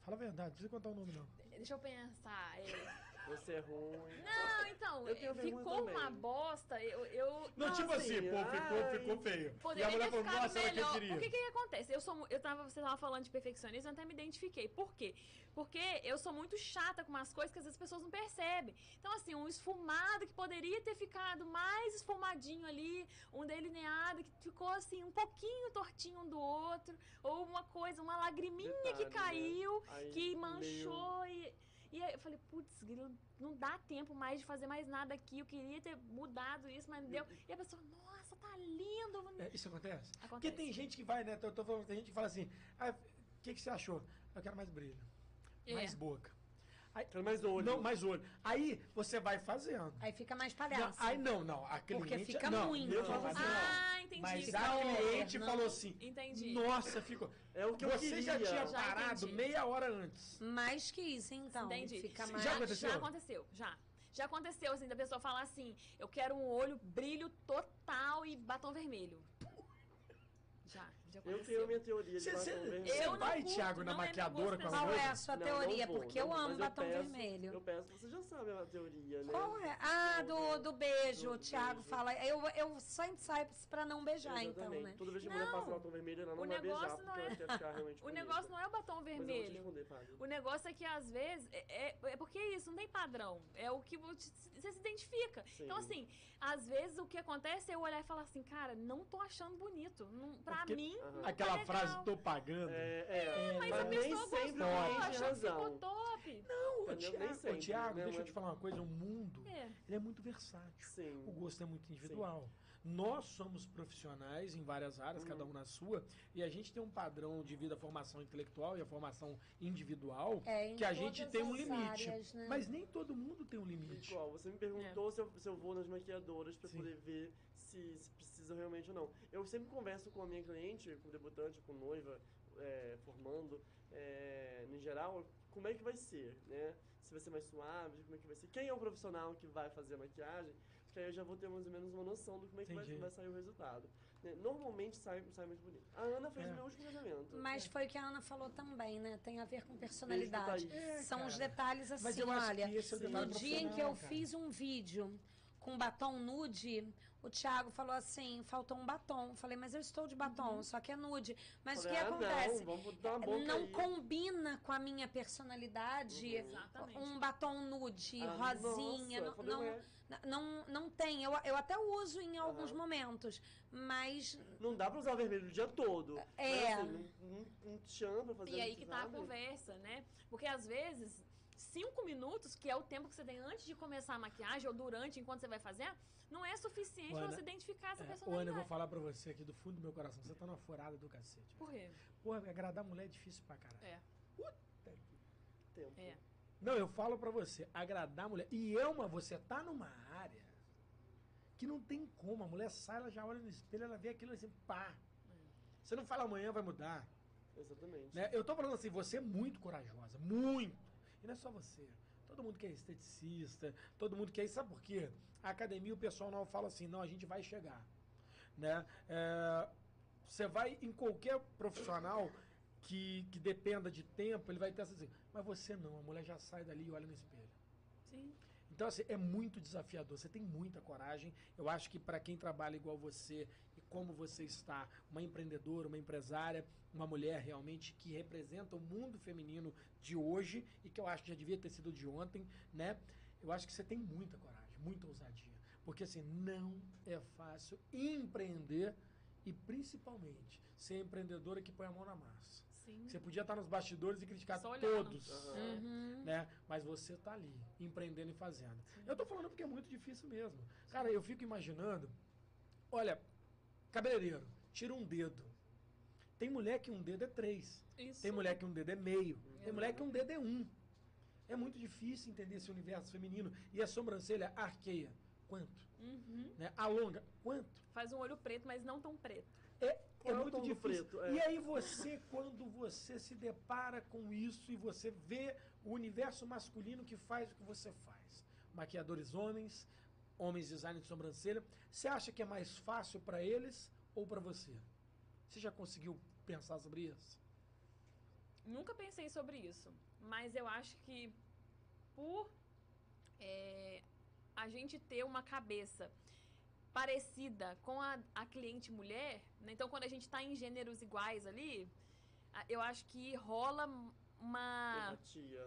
Fala a verdade, não precisa contar o nome não. Deixa eu pensar. é, Você é ruim. Não, então, ficou também. uma bosta. Eu, eu Não, Não, tipo assim, assim, pô, ficou, ai. ficou feio. e a Poderia mulher ter falou, ficado que eu melhor. Porque o que, que acontece? Eu sou, eu tava, você tava falando de perfeccionismo, eu até me identifiquei. Por quê? Porque eu sou muito chata com umas coisas que às vezes as pessoas não percebem. Então, assim, um esfumado que poderia ter ficado mais esfumadinho ali, um delineado que ficou assim, um pouquinho tortinho um do outro, ou uma coisa, uma lagriminha que Detalhe, né? caiu, Aí, que manchou e. E aí eu falei, putz, Grilo, não dá tempo mais de fazer mais nada aqui. Eu queria ter mudado isso, mas não deu. E a pessoa, nossa, tá lindo. É, isso acontece? Porque Acontece. tem gente que vai, né? Eu tô falando, tem gente que fala assim, ah, o que, que você achou? Eu quero mais brilho, É. mais boca. Aí, mais olho. Não, mais olho. Aí você vai fazendo. Aí fica mais Não, palhaço. aí não, não. A cliente, Porque fica não, muito. Eu falo assim, não. Ah, entendi. Mas Fica a cliente não. falou assim, Entendi. nossa, ficou... É o que eu Você já queria. tinha Já parado entendi. meia hora antes. Mais que isso, então. Entendi. Fica mais. já aconteceu? Já aconteceu, já. Já aconteceu, assim, da pessoa falar assim, eu quero um olho brilho total e batom vermelho. Eu tenho a minha teoria de Você- batom você- vermelho. Você Eu vai, curto, Thiago, na é maquiadora com a Qual é a sua Não, teoria? não vou, Porque eu não, amo mas batom peço- vermelho. Eu peço, você já sabe a teoria, né? Qual é? Ah, do, do beijo. Do o Thiago beijo. fala. Eu, eu sempre saio pra não beijar, então, Exatamente. né? Toda vez que a mulher Não. passa batom vermelho, ela não O vai beijar, negócio porque não é- ela quer ficar realmente O negócio não é o batom Mas eu vou te vermelho. O negócio é que às vezes é, é, é porque é isso, não tem padrão. É o que vo- você se identifica. Sim. Então, assim, às vezes o que acontece é eu olhar e falar assim, cara, não tô achando bonito. Não, pra porque- mim, Tá Aquela legal. frase, tô pagando. É, é, Mas, mas, a nem pessoa sempre gostou, o achou que ficou razão. top. Não? Nem sempre, Thiago, né? deixa eu te falar uma coisa, o mundo, É. ele é muito versátil. Sim. O gosto é muito individual. Nós somos profissionais em várias áreas, cada um na sua, e a gente tem um padrão de vida, a formação intelectual e a formação individual, É, que a gente tem um limite. áreas, né? Mas nem todo mundo tem um limite. Igual, você me perguntou se, eu, se eu vou nas maquiadoras Sim. poder ver se, se precisa realmente ou não. Eu sempre converso com a minha cliente, com debutante, com noiva, é, formando, é, no geral, como é que vai ser, né? Se vai ser mais suave, como é que vai ser. Quem é o profissional que vai fazer a maquiagem? Que aí eu já vou ter mais ou menos uma noção do como é que vai, vai sair o resultado. né? Normalmente sai, sai muito bonito. A Ana fez É. o meu último casamento. Mas foi o que a Ana falou também, né? Tem a ver com personalidade. É, São os detalhes assim, Mas eu acho olha. que esse é o sim. detalhe No dia em que eu cara. fiz um vídeo com batom nude, o Thiago falou assim, faltou um batom. Falei, mas eu estou de batom, Uhum. só que é nude. Mas Falei, o que ah, acontece? Não, boca não aí. combina com a minha personalidade. Uhum. Um batom nude, Ah, rosinha, nossa, não, eu falei, não, não, não tem. Eu, eu até uso em alguns Aham. momentos, mas Não dá pra usar vermelho o dia todo. É. Mas, assim, não, não, não te chama pra fazer E aí que tá a sabe? conversa, né? Porque às vezes, cinco minutos, que é o tempo que você tem antes de começar a maquiagem ou durante, enquanto você vai fazer, não é suficiente pra Ana, você identificar essa É, ô, Ana, eu personalidade. vou falar pra você aqui do fundo do meu coração. Você tá numa furada do cacete. Por quê? Porra, agradar mulher é difícil pra caralho. É, Puta que- Tempo. é. Não, eu falo pra você, agradar a mulher. E é uma, você tá numa área que não tem como. A mulher sai, ela já olha no espelho, ela vê aquilo assim, pá. Você não fala amanhã vai mudar. Exatamente. Né? Eu tô falando assim, você é muito corajosa, muito. E não é só você. Todo mundo que é esteticista, todo mundo que é. Sabe por quê? A academia, o pessoal não fala assim, não, a gente vai chegar. Né? É, você vai em qualquer profissional que, que dependa de tempo, ele vai ter essa mas você não, a mulher já sai dali e olha no espelho. Sim. Então, assim, é muito desafiador. Você tem muita coragem. Eu acho que para quem trabalha igual você e como você está, uma empreendedora, uma empresária, uma mulher realmente que representa o mundo feminino de hoje e que eu acho que já devia ter sido de ontem, né? Eu acho que você tem muita coragem, muita ousadia. Porque, assim, não é fácil empreender e, principalmente, ser empreendedora que põe a mão na massa. Sim. Você podia estar nos bastidores e criticar todos Aham. Uhum. né? Mas você tá ali, empreendendo e fazendo. Eu tô falando porque é muito difícil mesmo. Cara, eu fico imaginando, olha, cabeleireiro, tira um dedo. Tem mulher que um dedo é três. Isso. Tem mulher que um dedo é meio. Tem mulher que um dedo é um. É muito difícil entender esse universo feminino. E a sobrancelha arqueia. Quanto? Uhum. Né? Alonga. Quanto? Faz um olho preto, mas não tão preto. É, é muito difícil. preto? É. E aí você, quando você se depara com isso e você vê o universo masculino que faz o que você faz, maquiadores homens, homens design de sobrancelha, você acha que é mais fácil para eles ou para você? Você já conseguiu pensar sobre isso? Nunca pensei sobre isso, mas eu acho que por é, a gente ter uma cabeça parecida com a, a cliente mulher, né? então quando a gente está em gêneros iguais ali, eu acho que rola uma Empatia.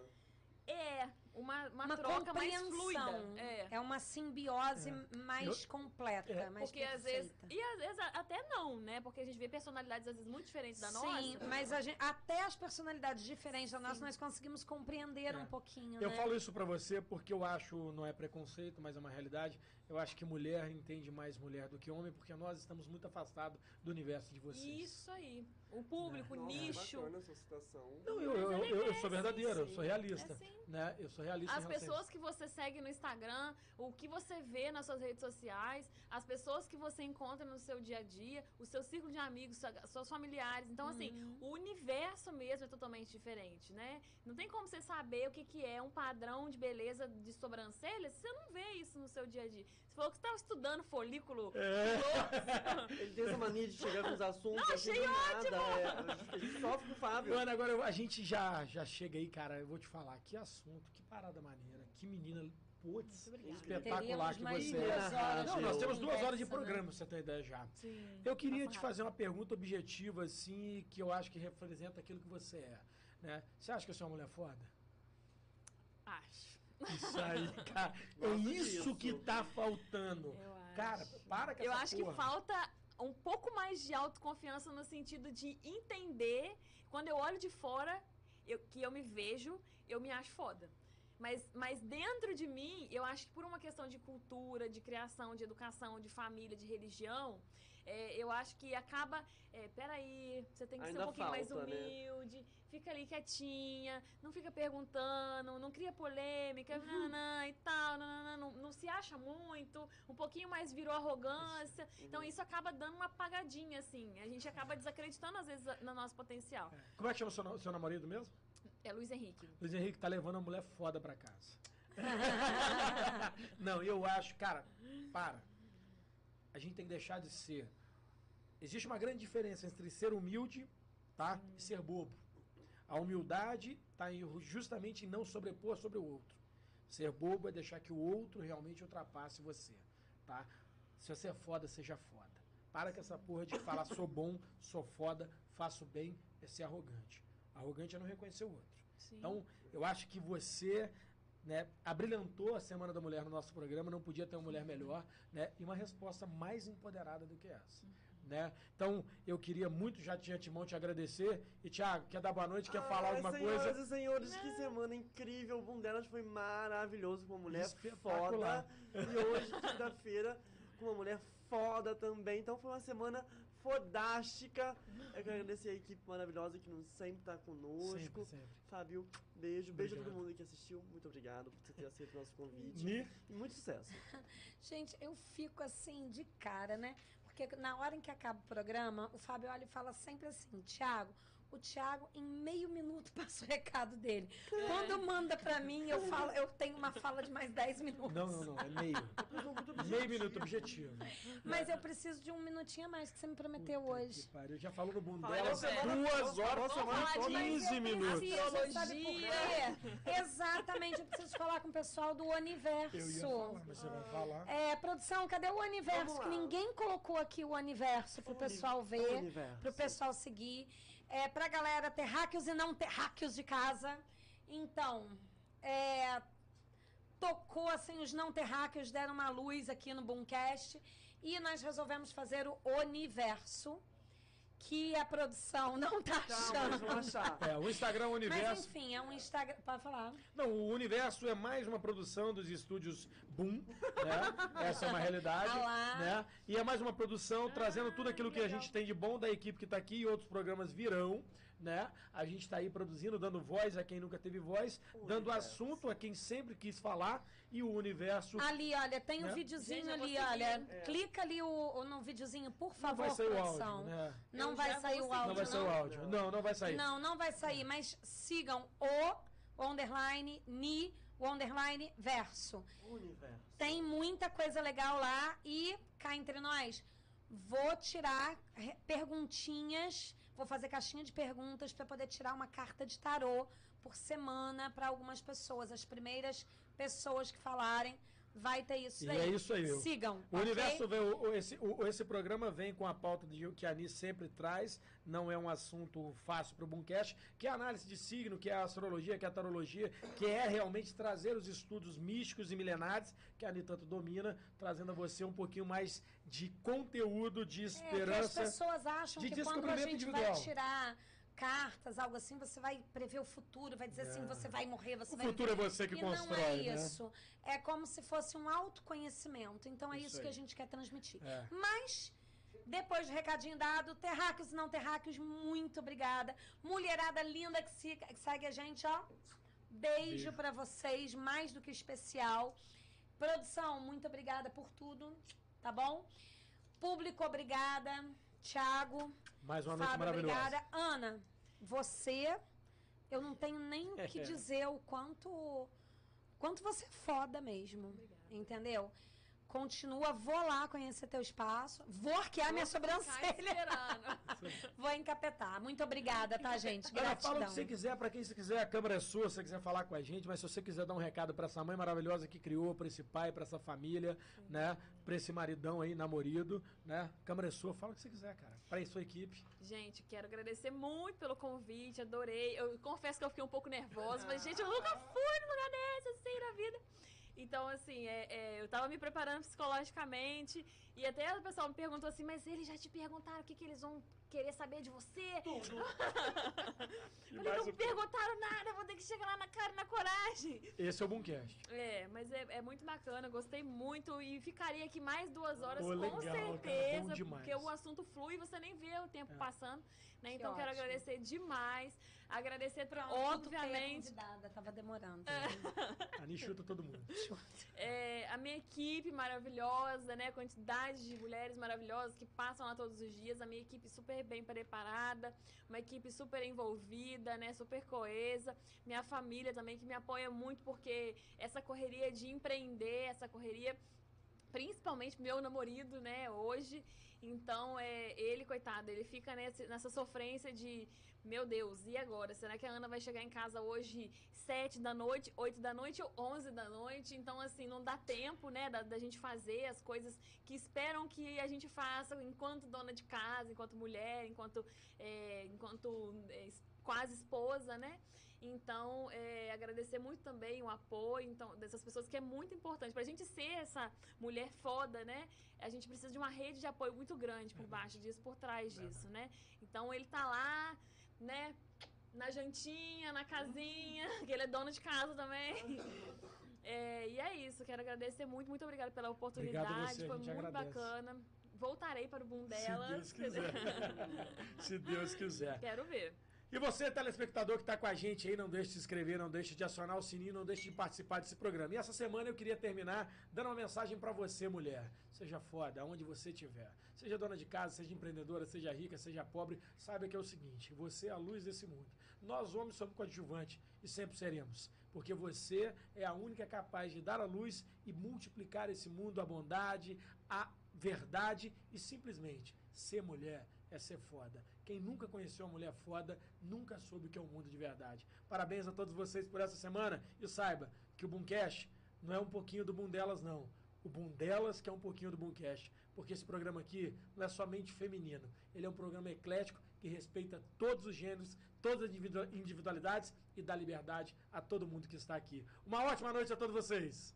é uma, uma, Uma troca mais fluida, é. É uma simbiose mais completa, É. mais Porque às vezes. perfeita. E às vezes até não, né? Porque a gente vê personalidades às vezes muito diferentes da nossa. Sim, mas a gente, até as personalidades diferentes da nossa, Sim. nós conseguimos compreender É. um pouquinho, Eu né? falo isso pra você porque eu acho, não é preconceito, mas é uma realidade. Eu acho que mulher entende mais mulher do que homem, porque nós estamos muito afastados do universo de vocês. Isso aí. O público, o Nossa, nicho. bacana essa citação. Não, eu, eu, eu, eu sou verdadeiro, eu sou realista. É sim. Né? Eu sou realista As pessoas que você segue no Instagram, o que você vê nas suas redes sociais, as pessoas que você encontra no seu dia a dia, o seu círculo de amigos, sua- seus familiares. Então, assim, Uhum. o universo mesmo é totalmente diferente, né? Não tem como você saber o que, que é um padrão de beleza de sobrancelha se você não vê isso no seu dia a dia. Você falou que você estava estudando folículo. É. Ele tem essa mania de chegar com os assuntos Não, achei do nada. É, a, gente, sofre com o Fábio. Mano, agora eu- a gente já, já chega aí, cara. Eu vou te falar, que assunto, que parada maneira, que menina, putz, espetacular que você é. Não, nós temos duas horas de né? programa, você ter ideia já. Sim. Eu queria te fazer uma pergunta objetiva, assim, que eu acho que representa aquilo que você é. Né? Você acha que eu sou uma mulher foda? Isso aí, cara. é isso disso. que tá faltando. Eu acho. Cara, para com Eu essa acho porra. que falta um pouco mais de autoconfiança no sentido de entender quando eu olho de fora eu- que eu me vejo, eu me acho foda. Mas, mas dentro de mim, eu acho que por uma questão de cultura, de criação, de educação, de família, de religião, é, eu acho que acaba. É, peraí, você tem que ser Ainda um pouquinho mais falta, né? humilde, fica ali quietinha, não fica perguntando, não cria polêmica, Uhum. nananã e tal, nananã, não, não se acha muito, um pouquinho mais virou arrogância. Então Uhum. isso acaba dando uma apagadinha, assim. A gente acaba desacreditando, às vezes, no nosso potencial. É. Como é que chama o seu, seu namorado mesmo? É Luiz Henrique. Luiz Henrique tá levando uma mulher foda pra casa. Não, eu acho, cara, para. A gente tem que deixar de ser. Existe uma grande diferença entre ser humilde, tá? E ser bobo. A humildade tá em, justamente em não sobrepor sobre o outro. Ser bobo é deixar que o outro realmente ultrapasse você, tá? Se você é foda, seja foda. Para com essa porra de falar sou bom, sou foda, faço bem, é ser arrogante. Arrogante é não reconhecer o outro. Sim. Então, eu acho que você né, abrilhantou a Semana da Mulher no nosso programa, não podia ter uma mulher melhor, né? E uma resposta mais empoderada do que essa. Né? Então, eu queria muito já de antemão te agradecer. E, Thiago, quer dar boa noite? Quer falar Ai, alguma senhoras coisa? e senhores, que semana incrível. O boom delas foi maravilhoso. Com uma mulher foda. E hoje, quinta-feira, com uma mulher foda também. Então foi uma semana fodástica. Eu quero agradecer a equipe maravilhosa que nos sempre tá conosco. Sempre, sempre. Fábio, beijo. Beijo a Obrigado. todo mundo que assistiu. Muito obrigado por você ter aceito o nosso convite. Ni? E muito sucesso. Gente, eu fico assim de cara, né? Porque na hora em que acaba o programa, o Fábio olha e fala sempre assim, Tiago, o Thiago, em meio minuto, passa o recado dele. Quando manda pra mim, eu falo, eu tenho uma fala de mais 10 minutos. Não, não, não. É meio. meio minuto objetivo. Mas eu preciso de um minutinho a mais que você me prometeu Puta hoje. que pariu. Já falou no Fala, dela duas horas, falar de 15 minutos. Preciso, sabe por quê? Exatamente, eu preciso falar com o pessoal do Universo. Eu ia falar, mas você vai falar. É, produção, cadê o Universo? Que ninguém colocou aqui o Universo pro Uni- pessoal ver, Universo. pro pessoal seguir. É, pra galera terráqueos e não terráqueos de casa. Então, é, tocou assim, os não terráqueos deram uma luz aqui no Boomcast e nós resolvemos fazer o Universo, que a produção não tá achando. achar. É, o Instagram Mas Universo. enfim, é um Instagram. Pode falar. Não, o Universo é mais uma produção dos estúdios Boom, né? Essa é uma realidade, Ah lá. né? E é mais uma produção trazendo tudo aquilo que a legal. gente tem de bom da equipe que está aqui e outros programas virão, né? A gente está aí produzindo, dando voz a quem nunca teve voz, dando Universo. assunto a quem sempre quis falar e o Universo Ali, olha, tem um Né? videozinho Gente, ali, olha. É. Clica ali o, o- no videozinho, por não favor, vai sair o produção. áudio, né? Não vai áudio, Não vai sair o áudio. Não. Não, não vai sair. Não, não vai sair, mas sigam o, underline, ni, o underline, verso. Universo. Tem muita coisa legal lá e, cá entre nós, vou tirar perguntinhas, vou fazer caixinha de perguntas para poder tirar uma carta de tarô por semana para algumas pessoas. As primeiras pessoas que falarem vai ter isso E aí. é isso aí. Sigam. O ok? universo vem, o- esse, o- esse programa vem com a pauta de, que a Ani sempre traz, não é um assunto fácil para o Boomcast, que é a análise de signo, que é a astrologia, que é a tarologia, que é realmente trazer os estudos místicos e milenares, que a Ani tanto domina, trazendo a você um pouquinho mais de conteúdo, de É, que as esperança. pessoas acham de que quando a descobrimento gente vai individual. tirar cartas, algo assim, você vai prever o futuro, vai dizer assim, É. você vai morrer, você O vai futuro é você que e constrói, não é né? isso. É como se fosse um autoconhecimento. Então é Isso isso, que a gente quer transmitir. É. Mas depois do recadinho dado, terráqueos e não terráqueos, muito obrigada. Mulherada linda que, se- que segue a gente, ó. Beijo, Beijo. pra vocês, mais do que especial. Produção, muito obrigada por tudo, tá bom? Público, obrigada. Thiago, Mais uma noite Fábio, maravilhosa. obrigada. Ana, você, eu não tenho nem o que dizer o quanto, quanto você é foda mesmo. Entendeu? Continua, vou lá conhecer teu espaço, vou arquear minha Vou ficar sobrancelha, vou encapetar. Muito obrigada, tá, gente? Ana, fala o Gratidão. que você quiser, pra quem você quiser, a câmera é sua, se você quiser falar com a gente, mas se você quiser dar um recado pra essa mãe maravilhosa que criou, pra esse pai, pra essa família, né? Pra esse maridão aí, namorido, né? Câmera é sua, fala o que você quiser, cara. Pra sua equipe. Gente, quero agradecer muito pelo convite, adorei. Eu confesso que eu fiquei um pouco nervosa, mas, gente, eu nunca fui num lugar desse, assim, na vida. Então, assim, é, é, eu tava me preparando psicologicamente e até o pessoal me perguntou assim, mas eles já te perguntaram o que, que eles vão querer saber de você? Tudo. Falei, não me perguntaram nada, vou ter que chegar lá na cara e na coragem. Esse é o Boomcast. É, mas é, é muito bacana, gostei muito e ficaria aqui mais duas horas Pô, com legal, cara, certeza, demais. porque o assunto flui e você nem vê o tempo É. passando, né? Que Então quero ótimo. agradecer demais, agradecer pra, Pronto, obviamente bem, convidada, tava demorando. A Ni chuta todo mundo. é, a minha equipe maravilhosa, né? Quantidade de mulheres maravilhosas que passam lá todos os dias. A minha equipe super bem preparada, uma equipe super envolvida, né? Super coesa. Minha família também que me apoia muito porque essa correria de empreender, essa correria principalmente meu namorado, né, hoje. Então, é, ele, coitado, ele fica nesse, nessa sofrência de, meu Deus, e agora? Será que a Ana vai chegar em casa hoje sete da noite, oito da noite ou onze da noite? Então, assim, não dá tempo, né, da, da gente fazer as coisas que esperam que a gente faça enquanto dona de casa, enquanto mulher, enquanto, é, enquanto é, quase esposa, né? Então, é, agradecer muito também o apoio então, dessas pessoas, que é muito importante. Para a gente ser essa mulher foda, né? A gente precisa de uma rede de apoio muito grande por baixo disso, por trás disso, né? Então, ele tá lá, né? Na jantinha, na casinha, que ele é dono de casa também. É, e é isso, quero agradecer muito, muito obrigada pela oportunidade, você, foi muito agradece. bacana. Voltarei para o boom dela. Se Deus quiser. Se Deus quiser. Quero ver. E você, telespectador que está com a gente aí, não deixe de se inscrever, não deixe de acionar o sininho, não deixe de participar desse programa. E essa semana eu queria terminar dando uma mensagem para você, mulher. Seja foda, aonde você estiver. Seja dona de casa, seja empreendedora, seja rica, seja pobre, saiba que é o seguinte, você é a luz desse mundo. Nós, homens, somos coadjuvantes e sempre seremos. Porque você é a única capaz de dar a luz e multiplicar esse mundo, a bondade, a verdade e simplesmente ser mulher é ser foda. Quem nunca conheceu uma mulher foda nunca soube o que é um mundo de verdade. Parabéns a todos vocês por essa semana e saiba que o Boomcast não é um pouquinho do boom delas, não. O boom delas que é um pouquinho do Boomcast. Porque esse programa aqui não é somente feminino. Ele é um programa eclético que respeita todos os gêneros, todas as individualidades e dá liberdade a todo mundo que está aqui. Uma ótima noite a todos vocês!